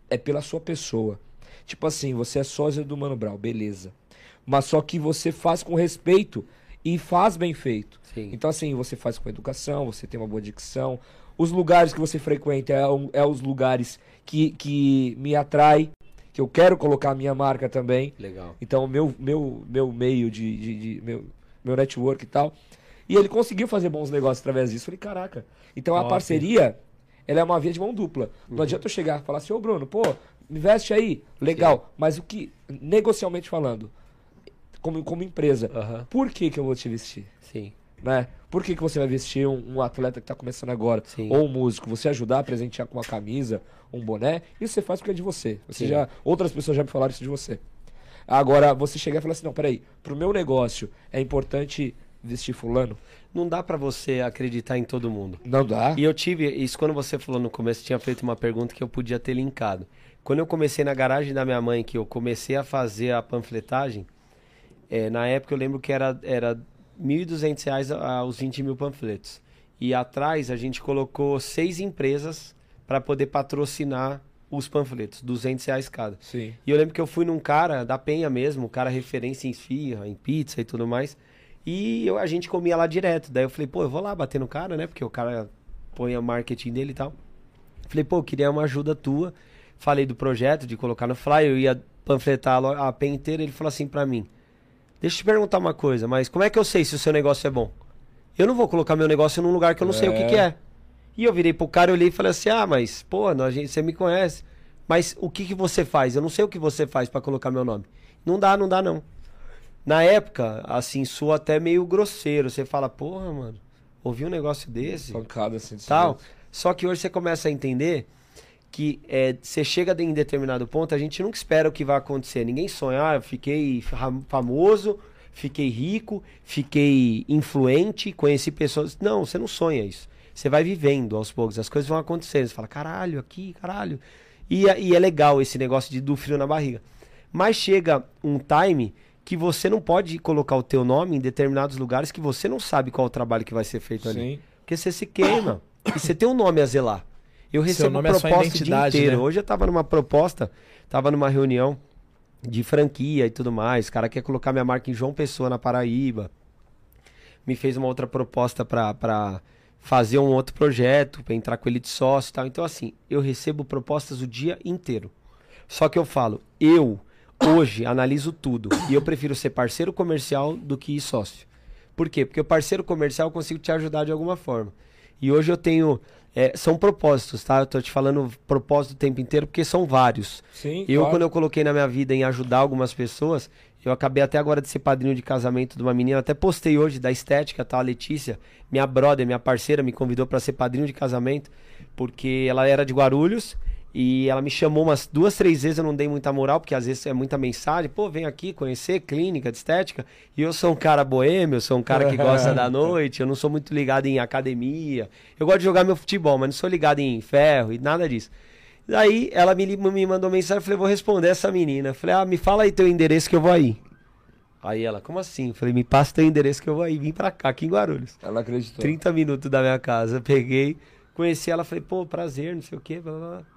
É pela sua pessoa. Tipo assim, você é sósia do Mano Brown, beleza. Mas só que você faz com respeito e faz bem feito. Sim. Então, assim, você faz com educação, você tem uma boa dicção. Os lugares que você frequenta é, um- é os lugares que, que me atrai, que eu quero colocar a minha marca também. Legal. Então, meu, meu, meu meio de, de, de- meu, meu network e tal. E ele conseguiu fazer bons negócios através disso. Falei, caraca. Então a Top. parceria, ela é uma via de mão dupla. Não adianta eu chegar e falar assim, ô Bruno, pô, investe aí, legal. Mas o que, negocialmente falando, como, como empresa, Aham. por que, que eu vou te vestir? Sim. Né? Por que, que você vai vestir um, um atleta que tá começando agora? Sim. Ou um músico? Você ajudar a presentear com uma camisa, um boné, isso você faz porque é de você. Você Sim. já, outras pessoas já me falaram isso de você. Agora, você chegar e falar assim, não, peraí, pro meu negócio é importante vestir fulano? Não dá pra você acreditar em todo mundo. Não dá. E eu tive, isso quando você falou no começo, tinha feito uma pergunta que eu podia ter linkado. Quando eu comecei na garagem da minha mãe, que eu comecei a fazer a panfletagem, eh, na época eu lembro que era, era 1.200 reais a- os 20 mil panfletos. E atrás a gente colocou seis empresas para poder patrocinar os panfletos, 200 reais cada. Sim. E eu lembro que eu fui num cara da Penha mesmo, um cara referência em esfirra, em pizza e tudo mais. E eu- a gente comia lá direto. Daí eu falei, pô, eu vou lá bater no cara, né? Porque o cara põe a marketing dele e tal. Falei, pô, eu queria uma ajuda tua. Falei do projeto, de colocar no flyer, eu ia panfletar a Penha inteira. Ele falou assim pra mim: Deixa eu te perguntar uma coisa, mas como é que eu sei se o seu negócio é bom? Eu não vou colocar meu negócio num lugar que eu não sei o que, É. que é. E eu virei pro cara, eu olhei e falei assim: Ah, mas, pô, nós- a gente, você me conhece. Mas o que, que você faz? Eu não sei o que você faz pra colocar meu nome. Não dá, não dá, não. Na época, assim, soa até meio grosseiro. Você fala, porra, mano, ouvi um negócio desse Pancada assim. tal. Só que hoje você começa a entender que é, você chega em determinado ponto, a gente nunca espera o que vai acontecer. Ninguém sonha, ah, eu fiquei fa- famoso, fiquei rico, fiquei influente, conheci pessoas. Não, você não sonha isso. Você vai vivendo aos poucos, as coisas vão acontecendo. Você fala, caralho, aqui, caralho. E, é- e é legal esse negócio de, do frio na barriga. Mas chega um time que você não pode colocar o teu nome em determinados lugares que você não sabe qual o trabalho que vai ser feito ali. Sim. Porque você se queima. e você tem um nome a zelar. Eu recebo nome é sua proposta o dia inteiro. né? Hoje eu tava numa proposta, tava numa reunião de franquia e tudo mais. O cara quer colocar minha marca em João Pessoa, na Paraíba. Me fez uma outra proposta pra fazer um outro projeto, pra entrar com ele de sócio e tal. Então, assim, eu recebo propostas o dia inteiro. Só que eu falo, eu hoje analiso tudo. E eu prefiro ser parceiro comercial do que sócio. Por quê? Porque o parceiro comercial eu consigo te ajudar de alguma forma. E hoje eu tenho. É, são propósitos, tá? Eu tô te falando propósito o tempo inteiro porque são vários. Sim, Eu, claro. quando eu coloquei na minha vida em ajudar algumas pessoas, eu acabei até agora de ser padrinho de casamento de uma menina. Até postei hoje da estética, tá? A Letícia, minha brother, minha parceira, me convidou para ser padrinho de casamento, porque ela era de Guarulhos. E ela me chamou umas duas, três vezes, eu não dei muita moral, porque às vezes é muita mensagem. Pô, vem aqui conhecer clínica de estética. E eu sou um cara boêmio, eu sou um cara que gosta da noite, eu não sou muito ligado em academia. Eu gosto de jogar meu futebol, mas não sou ligado em ferro e nada disso. Daí ela me, me mandou mensagem, eu falei, vou responder essa menina. Eu falei, ah, me fala aí teu endereço que eu vou aí. Aí ela, como assim? Eu falei, me passa teu endereço que eu vou aí. Vim pra cá, aqui em Guarulhos. Ela acreditou. 30 minutos da minha casa. Peguei, conheci ela, falei, pô, prazer, não sei o quê. Blá, blá, blá.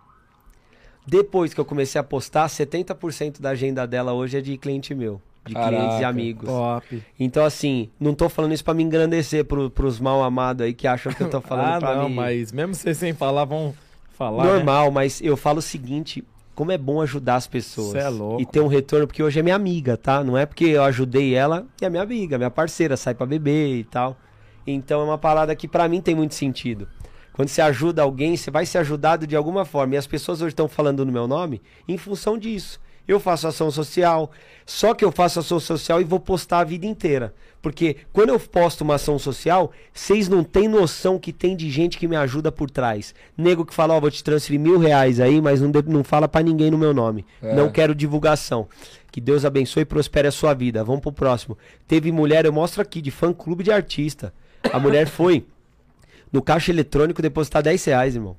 Depois que eu comecei a postar, 70% da agenda dela hoje é de cliente meu. De clientes e Caraca, amigos. Top. Então, assim, não tô falando isso pra me engrandecer pro, pros mal amados aí que acham que eu tô falando ah, pra não, mim. mas mesmo vocês sem falar, vão falar. né? Normal, mas eu falo o seguinte: como é bom ajudar as pessoas. Cê é louco. E ter um retorno, porque hoje é minha amiga, tá? Não é porque eu ajudei ela, é minha amiga, minha parceira, sai pra beber e tal. Então é uma parada que pra mim tem muito sentido. Quando você ajuda alguém, você vai ser ajudado de alguma forma. E as pessoas hoje estão falando no meu nome em função disso. Eu faço ação social, só que eu faço ação social e vou postar a vida inteira. Porque quando eu posto uma ação social, vocês não têm noção que tem de gente que me ajuda por trás. Nego que fala, ó, vou te transferir mil reais aí, mas não, não fala pra ninguém no meu nome. É. Não quero divulgação. Que Deus abençoe e prospere a sua vida. Vamos pro próximo. Teve mulher, eu mostro aqui, de fã clube de artista. A mulher foi no caixa eletrônico depositar 10 reais, irmão.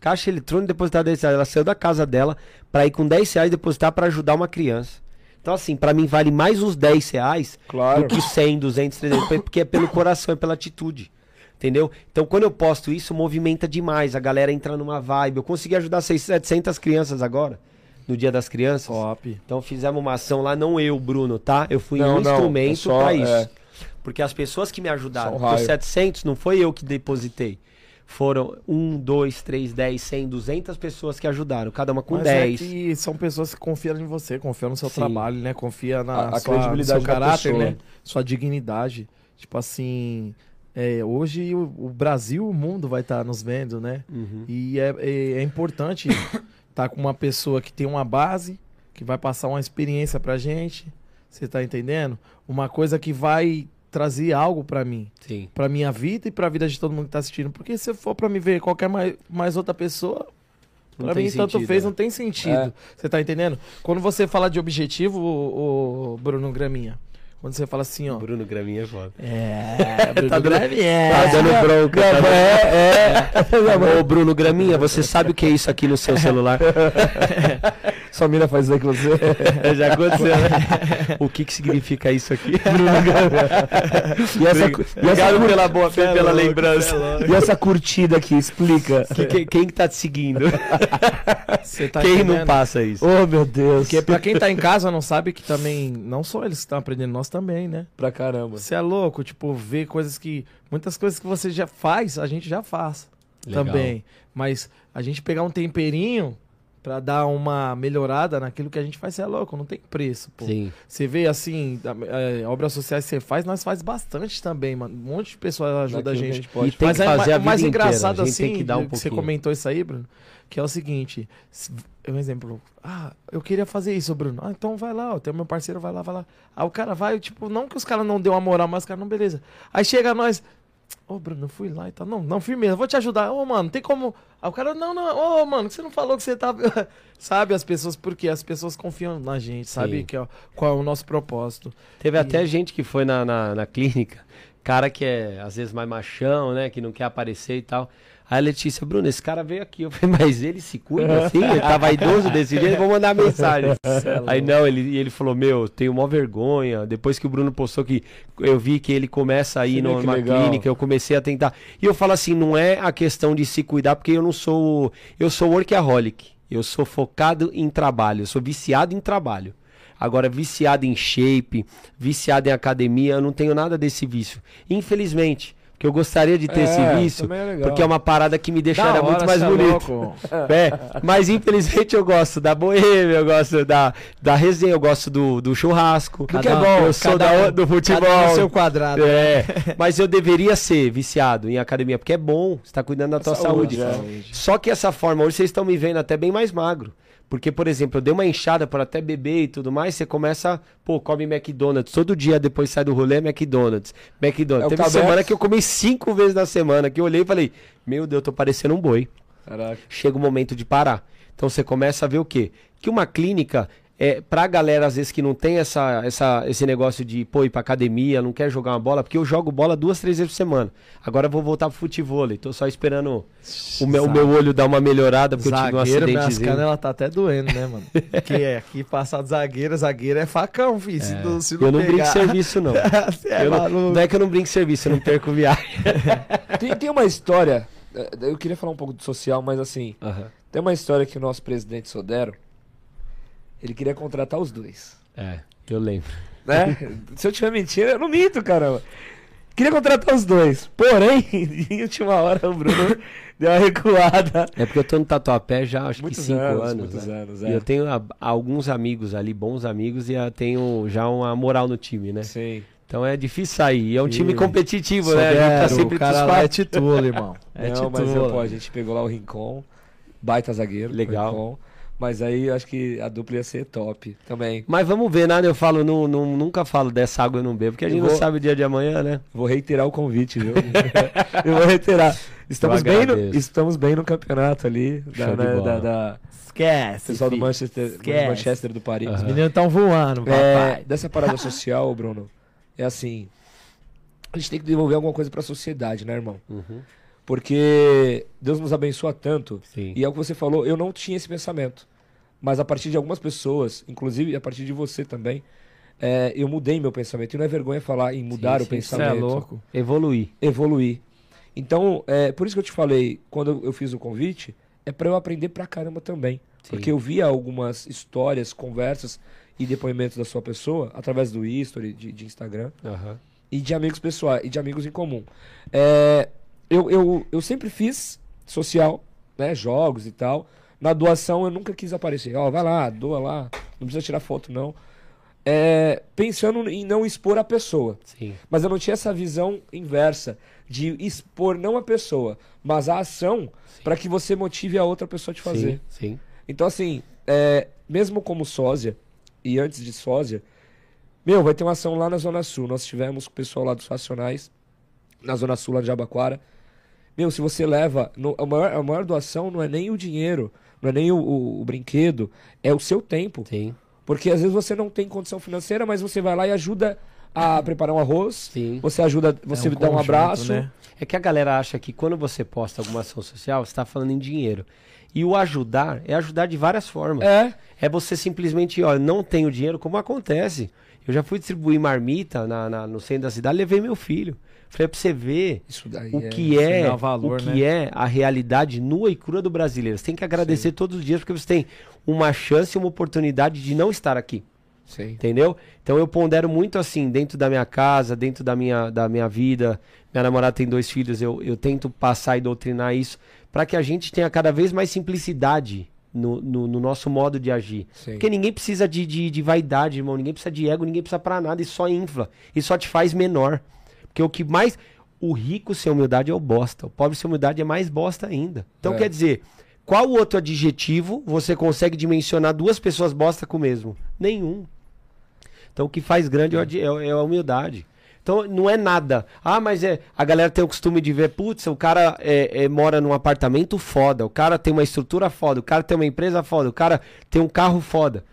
Caixa eletrônico depositar 10 reais. Ela saiu da casa dela pra ir com 10 reais depositar pra ajudar uma criança. Então, assim, pra mim vale mais os 10 reais Claro. do que 100, 200, 300, porque é pelo coração, é pela atitude. Entendeu? Então, quando eu posto isso, movimenta demais. A galera entra numa vibe. Eu consegui ajudar 600, 700 crianças agora, no Dia das Crianças. Top. Então, fizemos uma ação lá, não eu, Bruno, tá? Eu fui Não, um não, instrumento é pra isso. é. Porque as pessoas que me ajudaram, um os raio. 700 não foi eu que depositei. Foram 1, 2, 3, 10, 100, 200 pessoas que ajudaram, cada uma com Mas 10. é que são pessoas que confiam em você, confiam no seu Sim. trabalho, né? Confia na A- a sua, credibilidade seu caráter, pessoa. né? Sua dignidade. Tipo assim, é, hoje o, o Brasil, o mundo vai estar nos vendo, né? Uhum. E é, é, é importante estar com uma pessoa que tem uma base, que vai passar uma experiência pra gente. Você tá entendendo? Uma coisa que vai trazer algo pra mim Sim. pra minha vida e pra vida de todo mundo que tá assistindo. Porque se for pra me ver qualquer mais, mais outra pessoa, pra mim tanto sentido, fez, né? não tem sentido. É. Você tá entendendo? Quando você fala de objetivo, o, o Bruno Graminha, quando você fala assim, ó. Bruno Graminha é foda. É, Bruno Tá dando- Graminha. Tá dando bronca. tá dando- É, é. Ô, Bruno Graminha, você sabe o que é isso aqui no seu celular? Sua mina faz isso aí com você. Já aconteceu, né? O que que significa isso aqui? E essa, e essa, Obrigado pela boa fé, pela lembrança. e essa curtida aqui, explica. Que- que- quem que tá te seguindo? Você tá quem não entendendo? passa isso? Oh, meu Deus. Porque pra quem tá em casa não sabe que também, não só eles que estão aprendendo, nós também, né? Pra caramba. Você é louco, tipo, ver coisas que. Muitas coisas que você já faz, a gente já faz Legal. também. Mas a gente pegar um temperinho pra dar uma melhorada naquilo que a gente faz, você é louco, não tem preço, pô. Sim. Você vê assim, é, obras sociais que você faz, nós faz bastante também, mano. Um monte de pessoas ajuda a Daquilo que gente. pode E tem Mas que é fazer ma- a mais vida inteira, engraçado a gente assim, um que você comentou isso aí, Bruno, que é o seguinte, se- um exemplo, ah, eu queria fazer isso, Bruno. Ah, então vai lá, ó, tem o meu parceiro, vai lá, vai lá. Aí o cara vai, tipo, não que os caras não deu uma moral, mas os caras não, beleza. Aí chega nós, ô Bruno, eu fui lá e tal. Não, não, firmeza, vou te ajudar. Ô, mano, tem como. Aí o cara, não, não, ô, mano, você não falou que você tava. sabe, as pessoas, porque as pessoas confiam na gente, sabe Sim. que, ó, qual é o nosso propósito. Teve E- até gente que foi na, na, na clínica, cara que é às vezes mais machão, né? Que não quer aparecer e tal. Aí a Letícia, Bruno, esse cara veio aqui. Eu falei, mas ele se cuida assim? Ele tá vaidoso desse jeito? Vou mandar mensagem. Aí não, ele, e ele falou, meu, tenho mó vergonha. Depois que o Bruno postou que eu vi que ele começa a ir Você numa clínica, eu comecei a tentar. E eu falo assim, não é a questão de se cuidar, porque eu não sou. Eu sou workaholic. Eu sou focado em trabalho, eu sou viciado em trabalho. Agora, viciado em shape, viciado em academia, eu não tenho nada desse vício. Infelizmente. Porque eu gostaria de ter É, esse vício, é porque é uma parada que me deixaria hora, muito mais é bonito. É, mas infelizmente eu gosto da boêmia, eu gosto da, da resenha, eu gosto do, do churrasco. Cada que é bom, eu sou da, um- do futebol. Cada um seu quadrado. É, mas eu deveria ser viciado em academia, porque é bom, você tá cuidando da tua saúde. Saúde, é. Só que essa forma, hoje vocês estão me vendo até bem mais magro. Porque, por exemplo, eu dei uma inchada por até beber e tudo mais, você começa, pô, come McDonald's. Todo dia depois sai do rolê, McDonald's. McDonald's. É Teve Cabex. semana que eu comi cinco vezes na semana, que eu olhei e falei, meu Deus, eu tô parecendo um boi Caraca. chega o momento de parar. Então você começa a ver o quê? Que uma clínica, é, pra galera às vezes que não tem essa, essa, esse negócio de pô, ir pra academia, não quer jogar uma bola, porque eu jogo bola duas, três vezes por semana. Agora eu vou voltar pro futebol. Tô só esperando o meu, o meu olho dar uma melhorada, porque eu tive um Zagueiro, minhas canelas tá até doendo, né, mano? Porque é, aqui passado zagueiro, zagueiro é facão, filho. Se não, se Eu não brinco pegar- serviço, não. É Eu não, não é que eu não brinco serviço, eu não perco viagem. Tem, tem uma história. eh, Eu queria falar um pouco do social, mas assim. Tem uma história que o nosso presidente Sodero. Ele queria contratar os dois. É, eu lembro. Né? Se eu tiver mentindo, eu não minto, caramba. Queria contratar os dois. Porém, em última hora o Bruno deu uma recuada. É porque eu tô no Tatuapé já acho Muitos que cinco anos, anos. muitos né? anos, E é. eu tenho a- alguns amigos ali, bons amigos, e eu tenho já uma moral no time, né? Sim. Então é difícil sair. E é um time competitivo, né? A gente tá sempre o cara é titulo, irmão. É não, mas eu, pô, a gente pegou lá o Rincon. Baita zagueiro. Legal. Mas aí eu acho que a dupla ia ser top também. Mas vamos ver, nada eu falo, não, não- nunca falo dessa água eu não bebo, porque a gente vou- não sabe o dia de amanhã, né? Vou reiterar o convite, viu? eu vou reiterar. Estamos Eu bem, no, estamos bem no campeonato ali. Da, de da, da- Esquece. pessoal do filho. Manchester, do Esquece. Manchester do Paris. Os meninos estão voando, É, papai. dessa parada social, Bruno, é assim. A gente tem que devolver alguma coisa pra sociedade, né, irmão? Uhum. Porque Deus nos abençoa tanto. Sim. E é o que você falou, eu não tinha esse pensamento. Mas a partir de algumas pessoas, inclusive a partir de você também, é, eu mudei meu pensamento. E não é vergonha falar em mudar Sim, o sim, Você é pensamento. louco. Evoluir. Evoluir. Então, é, por isso que eu te falei, quando eu fiz o convite, é pra eu aprender pra caramba também. Sim. Porque eu via algumas histórias, conversas e depoimentos da sua pessoa, através do history, de, de Instagram Aham. e de amigos pessoais e de amigos em comum. É, eu, eu, eu sempre fiz social, né, jogos e tal. Na doação eu nunca quis aparecer. Ó, vai lá, doa lá, não precisa tirar foto não. É, pensando em não expor a pessoa, Sim. mas eu não tinha essa visão inversa de expor não a pessoa, mas a ação para que você motive a outra pessoa a te fazer. Sim, sim. Então, assim, é, mesmo como sósia, e antes de sósia, meu, vai ter uma ação lá na Zona Sul. Nós tivemos com o pessoal lá dos Racionais, na Zona Sul, lá de Jabaquara. Meu, se você leva. no- a, maior, a maior doação não é nem o dinheiro, não é nem o, o- o brinquedo, é o seu tempo. Sim. Porque às vezes você não tem condição financeira, mas você vai lá e ajuda a preparar um arroz, Sim. você ajuda, você É um dá um conjunto, abraço. né? É que a galera acha que quando você posta alguma ação social, você está falando em dinheiro. E o ajudar é ajudar de várias formas. É, É você simplesmente, ó, não tenho dinheiro, como acontece. Eu já fui distribuir marmita na, na- no centro da cidade, levei meu filho. Falei pra você ver o é- que é, dá valor, o que né? é a realidade nua e crua do brasileiro. Você tem que agradecer todos os dias porque você tem uma chance e uma oportunidade de não estar aqui. Sim. Entendeu? Então eu pondero muito assim, dentro da minha casa, dentro da minha, da minha vida. Minha namorada tem dois filhos, eu, eu tento passar e doutrinar isso para que a gente tenha cada vez mais simplicidade no, no, no nosso modo de agir. Sim. Porque ninguém precisa de, de, de vaidade, irmão. Ninguém precisa de ego, ninguém precisa pra nada. Isso só infla. Isso só te faz menor. Porque o que mais. O rico sem humildade é o bosta. O pobre sem humildade é mais bosta ainda. Então É. quer dizer, qual outro adjetivo você consegue dimensionar duas pessoas bosta com o mesmo? Nenhum. Então o que faz grande é, é- é a humildade. Então não é nada. Ah, mas é. A galera tem o costume de ver, putz, o cara é, é, mora num apartamento foda, o cara tem uma estrutura foda, o cara tem uma empresa foda, o cara tem um carro foda.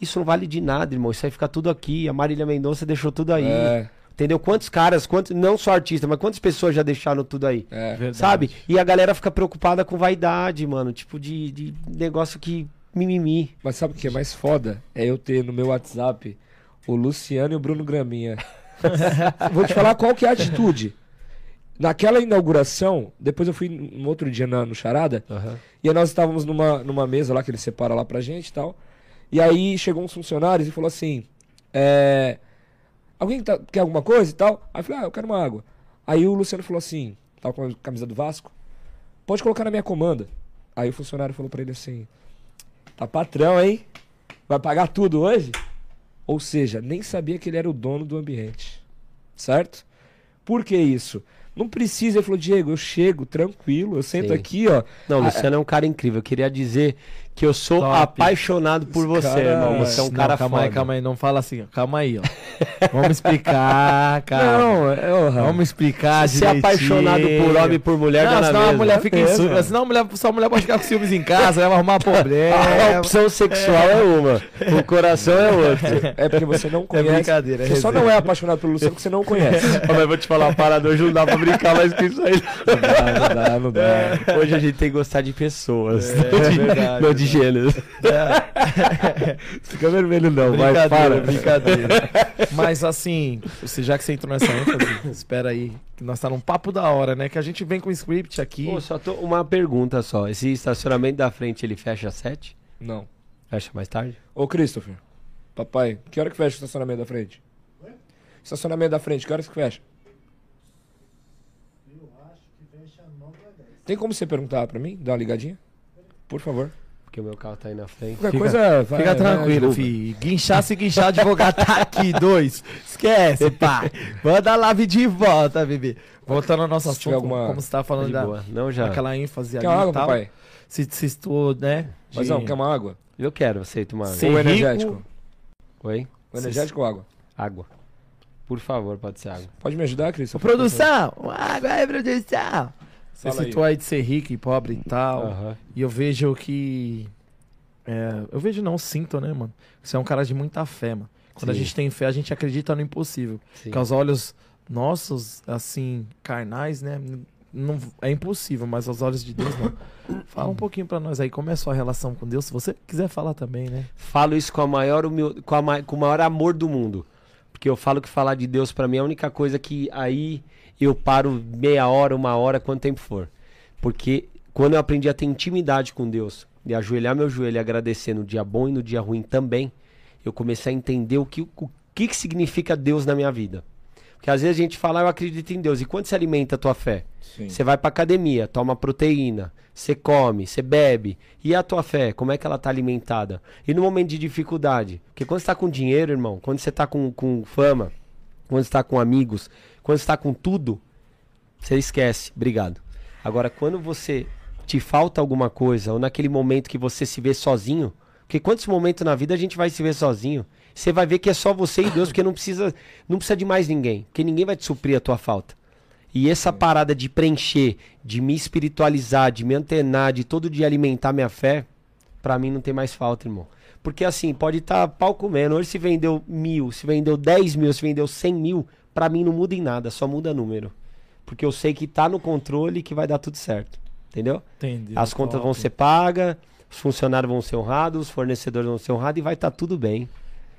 Isso não vale de nada, irmão. Isso aí fica tudo aqui. A Marília Mendonça deixou tudo aí. É, Entendeu? Quantos caras, quantos, não só artistas, mas quantas pessoas já deixaram tudo aí? é. Verdade. Sabe? E a galera fica preocupada com vaidade, mano. Tipo de, de negócio que. mimimi. Mas sabe o que é mais foda? É eu ter no meu WhatsApp o Luciano e o Bruno Graminha. Vou te falar qual que é a atitude. Naquela inauguração, depois eu fui um outro dia na- no Charada, e aí nós estávamos numa, numa mesa lá que ele separa lá pra gente e tal. E aí chegou uns funcionários e falou assim: é, Alguém tá- quer alguma coisa e tal? Aí eu falei: Ah, eu quero uma água. Aí o Luciano falou assim: Tava com a camisa do Vasco, pode colocar na minha comanda. Aí o funcionário falou pra ele assim: Tá patrão, hein? Vai pagar tudo hoje? Ou seja, nem sabia que ele era o dono do ambiente. Certo? Por que isso? Não precisa, ele falou, Diego, eu chego tranquilo, eu sento Sim. aqui, ó. Não, o Ah, Luciano é um cara incrível. Eu queria dizer que eu sou Top. apaixonado por Esse você, cara- irmão. Você é um Não, cara calma foda. aí, calma aí, não fala assim, ó. calma aí, ó. Vamos explicar, cara. Não, é, orra. Vamos explicar Se é direitinho. apaixonado por homem e por mulher, Não, senão a mulher fica em Beleza. ciúmes. Senão a mulher, só a mulher pode ficar com ciúmes em casa, vai arrumar A problema. opção sexual é uma, o coração é outra. É porque você não É conhece. brincadeira, é você só não é apaixonado pelo Luciano porque você não conhece. Mas vou te falar uma parada, hoje não dá pra brincar mais com isso aí. não dá, não dá, não dá. Hoje a gente tem que gostar de pessoas, É, não, de, verdade, não de gêneros. Fica vermelho não, vai, Brincadeira, para. brincadeira. Mas assim, você, já que você entrou nessa ênfase, espera aí, que nós tá num papo da hora, né? Que a gente vem com script aqui. Pô, só tô uma pergunta só. Esse estacionamento da frente, ele fecha às sete? Não. Fecha mais tarde? Ô, Christopher, papai, que hora que fecha o estacionamento da frente? Estacionamento da frente, que horas que fecha? Tem como você perguntar pra mim? Dá uma ligadinha? Por favor. Porque o meu carro tá aí na frente. Qualquer Fica- coisa, vai, Fica vai, tranquilo, ajuda. fi. Guinchar se guinchar, advogado tá aqui, dois. Esquece, pá. Manda lá vir de volta, bebê. Voltando ao nosso Se assunto, alguma- como você tava Tá falando de da, boa. Não já. aquela ênfase Quer ali uma e água, tal. papai? Se, se estou, né? de- Mas não, quer uma água? Eu quero, aceito uma água. Ser rico- energético? Oi? O energético ou água? Água. Por favor, pode ser água. Pode me ajudar, Cris? Produção! Água aí, produção! Você Fala aí. citou aí de ser rico e pobre e tal. Aham. E eu vejo que. é, eu vejo não, sinto, né, mano? Você é um cara de muita fé, mano. Quando a Sim. gente tem fé, a gente acredita no impossível. Sim. Porque aos olhos nossos, assim, carnais, né? Não, é impossível, mas aos olhos de Deus não. Fala um pouquinho pra nós aí, como é a sua relação com Deus? Se você quiser falar também, né? Falo isso com, a maior humil... com, a ma- com o maior amor do mundo. Porque eu falo que falar de Deus pra mim é a única coisa que aí eu paro meia hora, uma hora, quanto tempo for. Porque quando eu aprendi a ter intimidade com Deus e ajoelhar meu joelho e agradecer no dia bom e no dia ruim também, eu comecei a entender o que, o que, que significa Deus na minha vida. Porque às vezes a gente fala, "Ah, eu acredito em Deus. E quando você alimenta a tua fé? Sim. Você vai pra academia, toma proteína, você come, você bebe. E a tua fé, como é que ela tá alimentada? E no momento de dificuldade? Porque quando você tá com dinheiro, irmão, quando você tá com, com fama, quando você tá com amigos, quando você tá com tudo, você esquece. Obrigado. Agora, quando você te falta alguma coisa, ou naquele momento que você se vê sozinho, porque quantos momentos na vida a gente vai se ver sozinho? Você vai ver que é só você e Deus, porque não precisa, não precisa de mais ninguém, porque ninguém vai te suprir a tua falta. E essa parada de preencher, de me espiritualizar, de me antenar, de todo dia alimentar minha fé, pra mim não tem mais falta, irmão. Porque assim, pode estar pau comendo. Hoje se vendeu mil, se vendeu dez mil, se vendeu cem mil, pra mim não muda em nada, só muda número. Porque eu sei que tá no controle e que vai dar tudo certo. Entendeu? Entendi. As contas vão ser pagas, os funcionários vão ser honrados, os fornecedores vão ser honrados e vai estar tudo bem.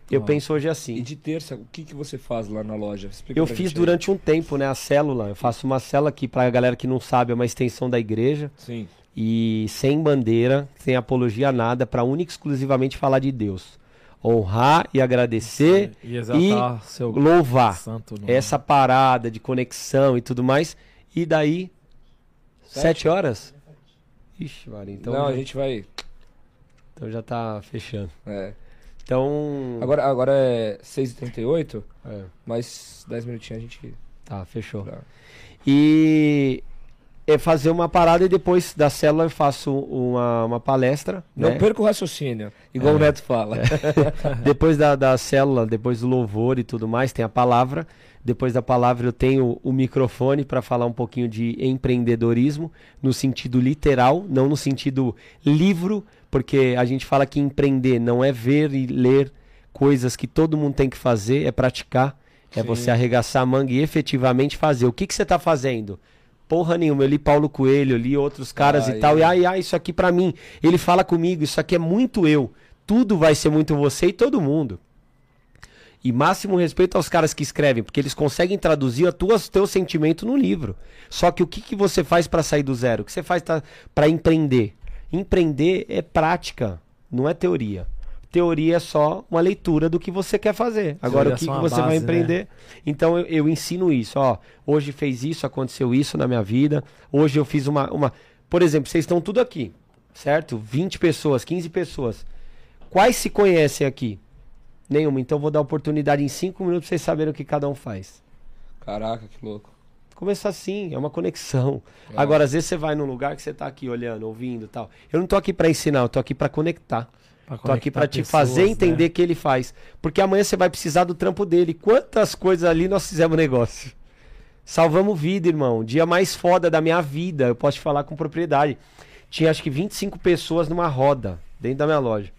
Eu Top. penso hoje E assim. de terça, o que, que você faz lá na loja? Explica Eu fiz gente aí. durante um tempo, né, a célula. Eu faço uma célula que, pra galera que não sabe, é uma extensão da igreja. Sim. E sem bandeira, sem apologia a nada, pra única e exclusivamente falar de Deus. Honrar e agradecer, E exaltar seu louvar. santo nome. Essa parada de conexão e tudo mais. E daí, Sete? sete, horas? Ixi, Maria, então, Não, já, a gente vai. então já tá fechando. É. Então. Agora, agora é 6h38, É, mais 10 minutinhos a gente. tá, fechou. Tá. E é fazer uma parada e depois da célula eu faço uma, uma palestra. Não né? perca o raciocínio, igual É. o Neto fala. depois da, da célula, depois do louvor e tudo mais, tem a palavra. Depois da palavra eu tenho o microfone para falar um pouquinho de empreendedorismo, no sentido literal, não no sentido livro, porque a gente fala que empreender não é ver e ler coisas que todo mundo tem que fazer, é praticar, é Sim. você arregaçar a manga e efetivamente fazer. O que, que você está fazendo? Porra nenhuma, eu li Paulo Coelho, eu li outros caras Ai, e tal, e ai. ai, isso aqui pra mim, ele fala comigo, isso aqui é muito eu. Tudo vai ser muito você e todo mundo. E máximo respeito aos caras que escrevem, porque eles conseguem traduzir a tua, teu sentimento no livro. Só que o que, que você faz pra sair do zero? O que você faz tá, para empreender? Empreender é prática, não é teoria. Teoria é só uma leitura do que você quer fazer. Agora, Teoria o que, é que uma você vai base, né? empreender? Então, eu, eu ensino isso. Ó, hoje fez isso, aconteceu isso na minha vida. Hoje eu fiz uma. uma... Por exemplo, vocês estão tudo aqui, certo? 20 pessoas, 15 pessoas. Quais se conhecem aqui? Nenhuma. Então, eu vou dar oportunidade em 5 minutos pra vocês saberem o que cada um faz. Caraca, que louco. Começar assim, é uma conexão. É. Agora, às vezes você vai num lugar que você tá aqui olhando, ouvindo e tal. Eu não tô aqui pra ensinar, eu tô aqui pra conectar. Pra Tô aqui pra te pessoas, fazer né? entender o que ele faz. Porque amanhã você vai precisar do trampo dele. Quantas coisas ali nós fizemos negócio? Salvamos vida, irmão. Dia mais foda da minha vida, eu posso te falar com propriedade. Tinha acho que 25 pessoas numa roda dentro da minha loja.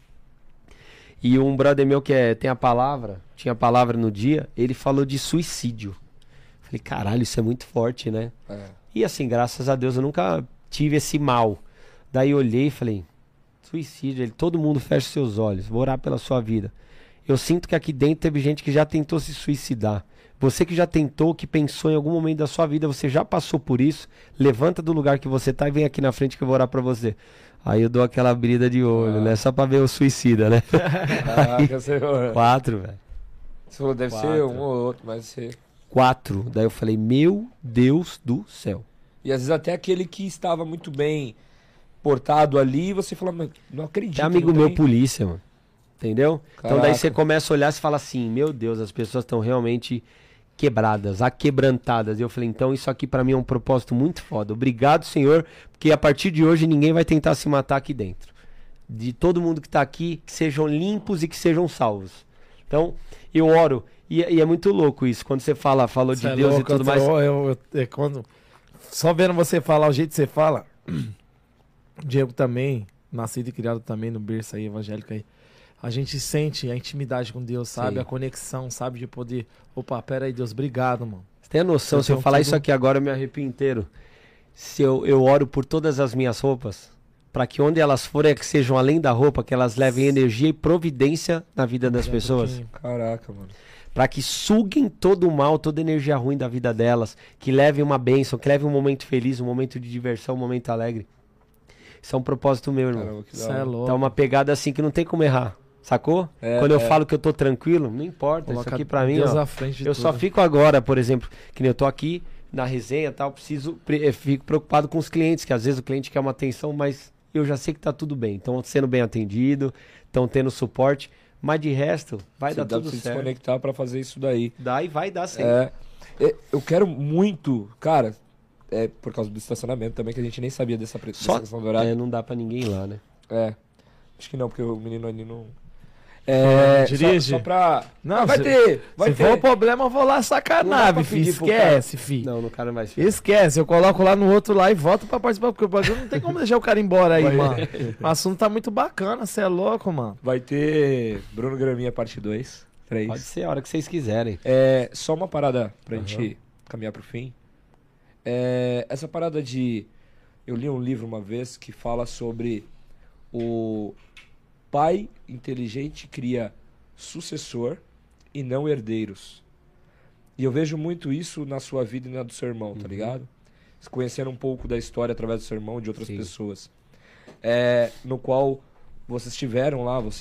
E um brother meu que é, tem a palavra, tinha a palavra no dia, ele falou de suicídio. Falei, caralho, isso é muito forte, né? É. E assim, graças a Deus, eu nunca tive esse mal. Daí eu olhei e falei, suicídio, ele, todo mundo fecha seus olhos, vou orar pela sua vida. Eu sinto que aqui dentro teve gente que já tentou se suicidar. Você que já tentou, que pensou em algum momento da sua vida, você já passou por isso, levanta do lugar que você tá e vem aqui na frente que eu vou orar pra você. Aí eu dou aquela brida de olho, Ah. né? Só pra ver o suicida, né? Caraca, você Quatro, velho. você falou, deve ser Quatro. um ou outro, mas ser. Quatro. Daí eu falei, meu Deus do céu. E às vezes até aquele que estava muito bem portado ali, você fala, mas não acredito. É amigo meu tem- polícia, mano. Entendeu? Então daí Caraca. você começa a olhar e fala assim, meu Deus, as pessoas estão realmente quebradas, aquebrantadas. E eu falei, então isso aqui pra mim é um propósito muito foda. Obrigado, Senhor, porque a partir de hoje ninguém vai tentar se matar aqui dentro. de todo mundo que está aqui, que sejam limpos e que sejam salvos. Então, eu oro. E, e é muito louco isso, quando você fala, falou Cê de é Deus louco, e tudo eu, mais. Eu, eu- eu- é quando, só vendo você falar, o jeito que você fala. Diego também, nascido e criado também no berço aí, evangélico aí. A gente sente a intimidade com Deus, sabe? Sim. A conexão, sabe? De poder. Opa, pera aí, Deus, obrigado, mano. Você tem a noção, Eu se eu falar tudo- isso aqui agora, eu me arrepio inteiro. Se eu, eu oro por todas as minhas roupas, para que onde elas forem, é que sejam além da roupa, que elas levem energia e providência na vida das Um pessoas. pouquinho. Caraca, mano. Para que suguem todo o mal, toda a energia ruim da vida delas, que levem uma bênção, que levem um momento feliz, um momento de diversão, um momento alegre. Isso é um propósito meu, irmão. Caramba, Isso é louco. Tá uma pegada assim que não tem como errar. Sacou? É, Quando eu é. falo que eu tô tranquilo, não importa. Coloca isso aqui pra mim, Deus ó, à frente de eu só tudo. fico agora, por exemplo, que nem eu tô aqui na resenha e tal, preciso, pre- eu fico preocupado com os clientes, que às vezes o cliente quer uma atenção, mas eu já sei que tá tudo bem. Estão sendo bem atendido, estão tendo suporte, mas de resto, vai Você dar dá tudo pra se certo. desconectar pra fazer isso daí. Dá e vai dar sempre. É, é, eu quero muito, cara, é por causa do estacionamento também, que a gente nem sabia dessa, pre- dessa Só questão do horário. É, não dá pra ninguém ir lá, né? É. Acho que não, porque o menino ali não. É. dirige? Só, só pra. Não, vai se- ter! Vai Se ter! for o problema, eu vou lá sacar a Não dá nave, pra fi. pedir pro Esquece, fi. Não, no cara mais. Esquece, eu coloco lá no outro lá e volto pra participar, porque o bagulho não tem como deixar o cara embora aí, Vai. mano. O assunto tá muito bacana, você é louco, mano. Vai ter Bruno Graminha parte 2, 3. Pode ser a hora que vocês quiserem. É, só uma parada pra Aham. gente caminhar pro fim. É, essa parada de. Eu li um livro uma vez que fala sobre o pai inteligente cria sucessor e não herdeiros. E eu vejo muito isso na sua vida e na do seu irmão, tá Uhum. ligado? Conhecendo um pouco da história através do seu irmão e de outras Sim. pessoas. É, no qual vocês tiveram lá, você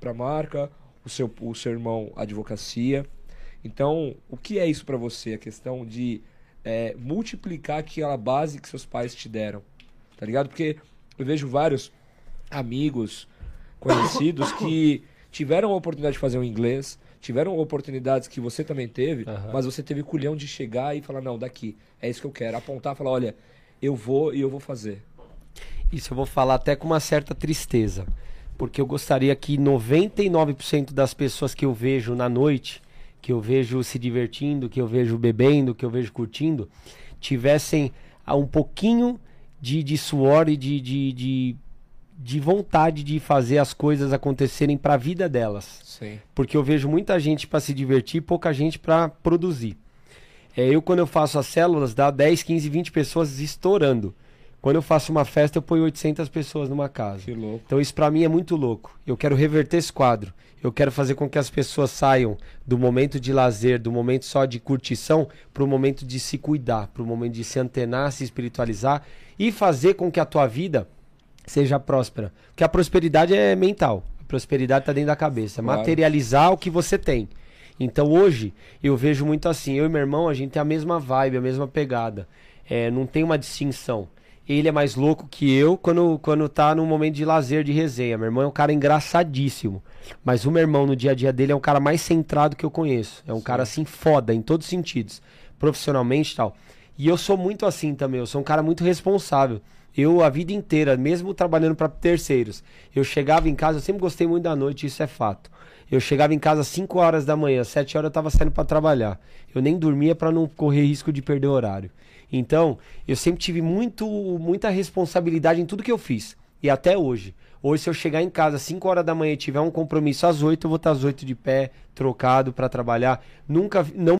pra marca, o seu, o seu irmão advocacia. Então, o que é isso pra você? A questão de é, multiplicar aquela base que seus pais te deram, tá ligado? Porque eu vejo vários amigos, conhecidos que tiveram a oportunidade de fazer o inglês, tiveram oportunidades que você também teve, Aham. mas você teve culhão de chegar e falar, não, daqui, é isso que eu quero. Apontar falar, olha, eu vou e eu vou fazer. Isso eu vou falar até com uma certa tristeza. Porque eu gostaria que 99% das pessoas que eu vejo na noite, que eu vejo se divertindo, que eu vejo bebendo, que eu vejo curtindo, tivessem ah, um pouquinho de, de suor e de, de, de, de vontade de fazer as coisas acontecerem para a vida delas. Sim. Porque eu vejo muita gente para se divertir e pouca gente para produzir. É, eu, quando eu faço as células, dá 10, 15, 20 pessoas estourando. Quando eu faço uma festa, eu ponho 800 pessoas numa casa. Que louco. Então isso pra mim é muito louco. Eu quero reverter esse quadro. Eu quero fazer com que as pessoas saiam do momento de lazer, do momento só de curtição, para o momento de se cuidar, para o momento de se antenar, se espiritualizar e fazer com que a tua vida seja próspera. Porque a prosperidade é mental. A prosperidade está dentro da cabeça. É Claro. Materializar o que você tem. Então hoje eu vejo muito assim. Eu e meu irmão, a gente tem a mesma vibe, a mesma pegada. É, não tem uma distinção. Ele é mais louco que eu quando, quando tá num momento de lazer, de resenha. Meu irmão é um cara engraçadíssimo. Mas o meu irmão, no dia a dia dele, é um cara mais centrado que eu conheço. É um cara assim foda em todos os sentidos. Profissionalmente e tal. E eu sou muito assim também. Eu sou um cara muito responsável. Eu, a vida inteira, mesmo trabalhando para terceiros, eu chegava em casa, eu sempre gostei muito da noite, isso é fato. Eu chegava em casa às 5 horas da manhã, 7 horas eu tava saindo para trabalhar. Eu nem dormia para não correr risco de perder o horário. Então, eu sempre tive muito, muita responsabilidade em tudo que eu fiz. E até hoje. Hoje, se eu chegar em casa às 5 horas da manhã e tiver um compromisso às 8, eu vou estar às 8 de pé, trocado para trabalhar. Nunca, não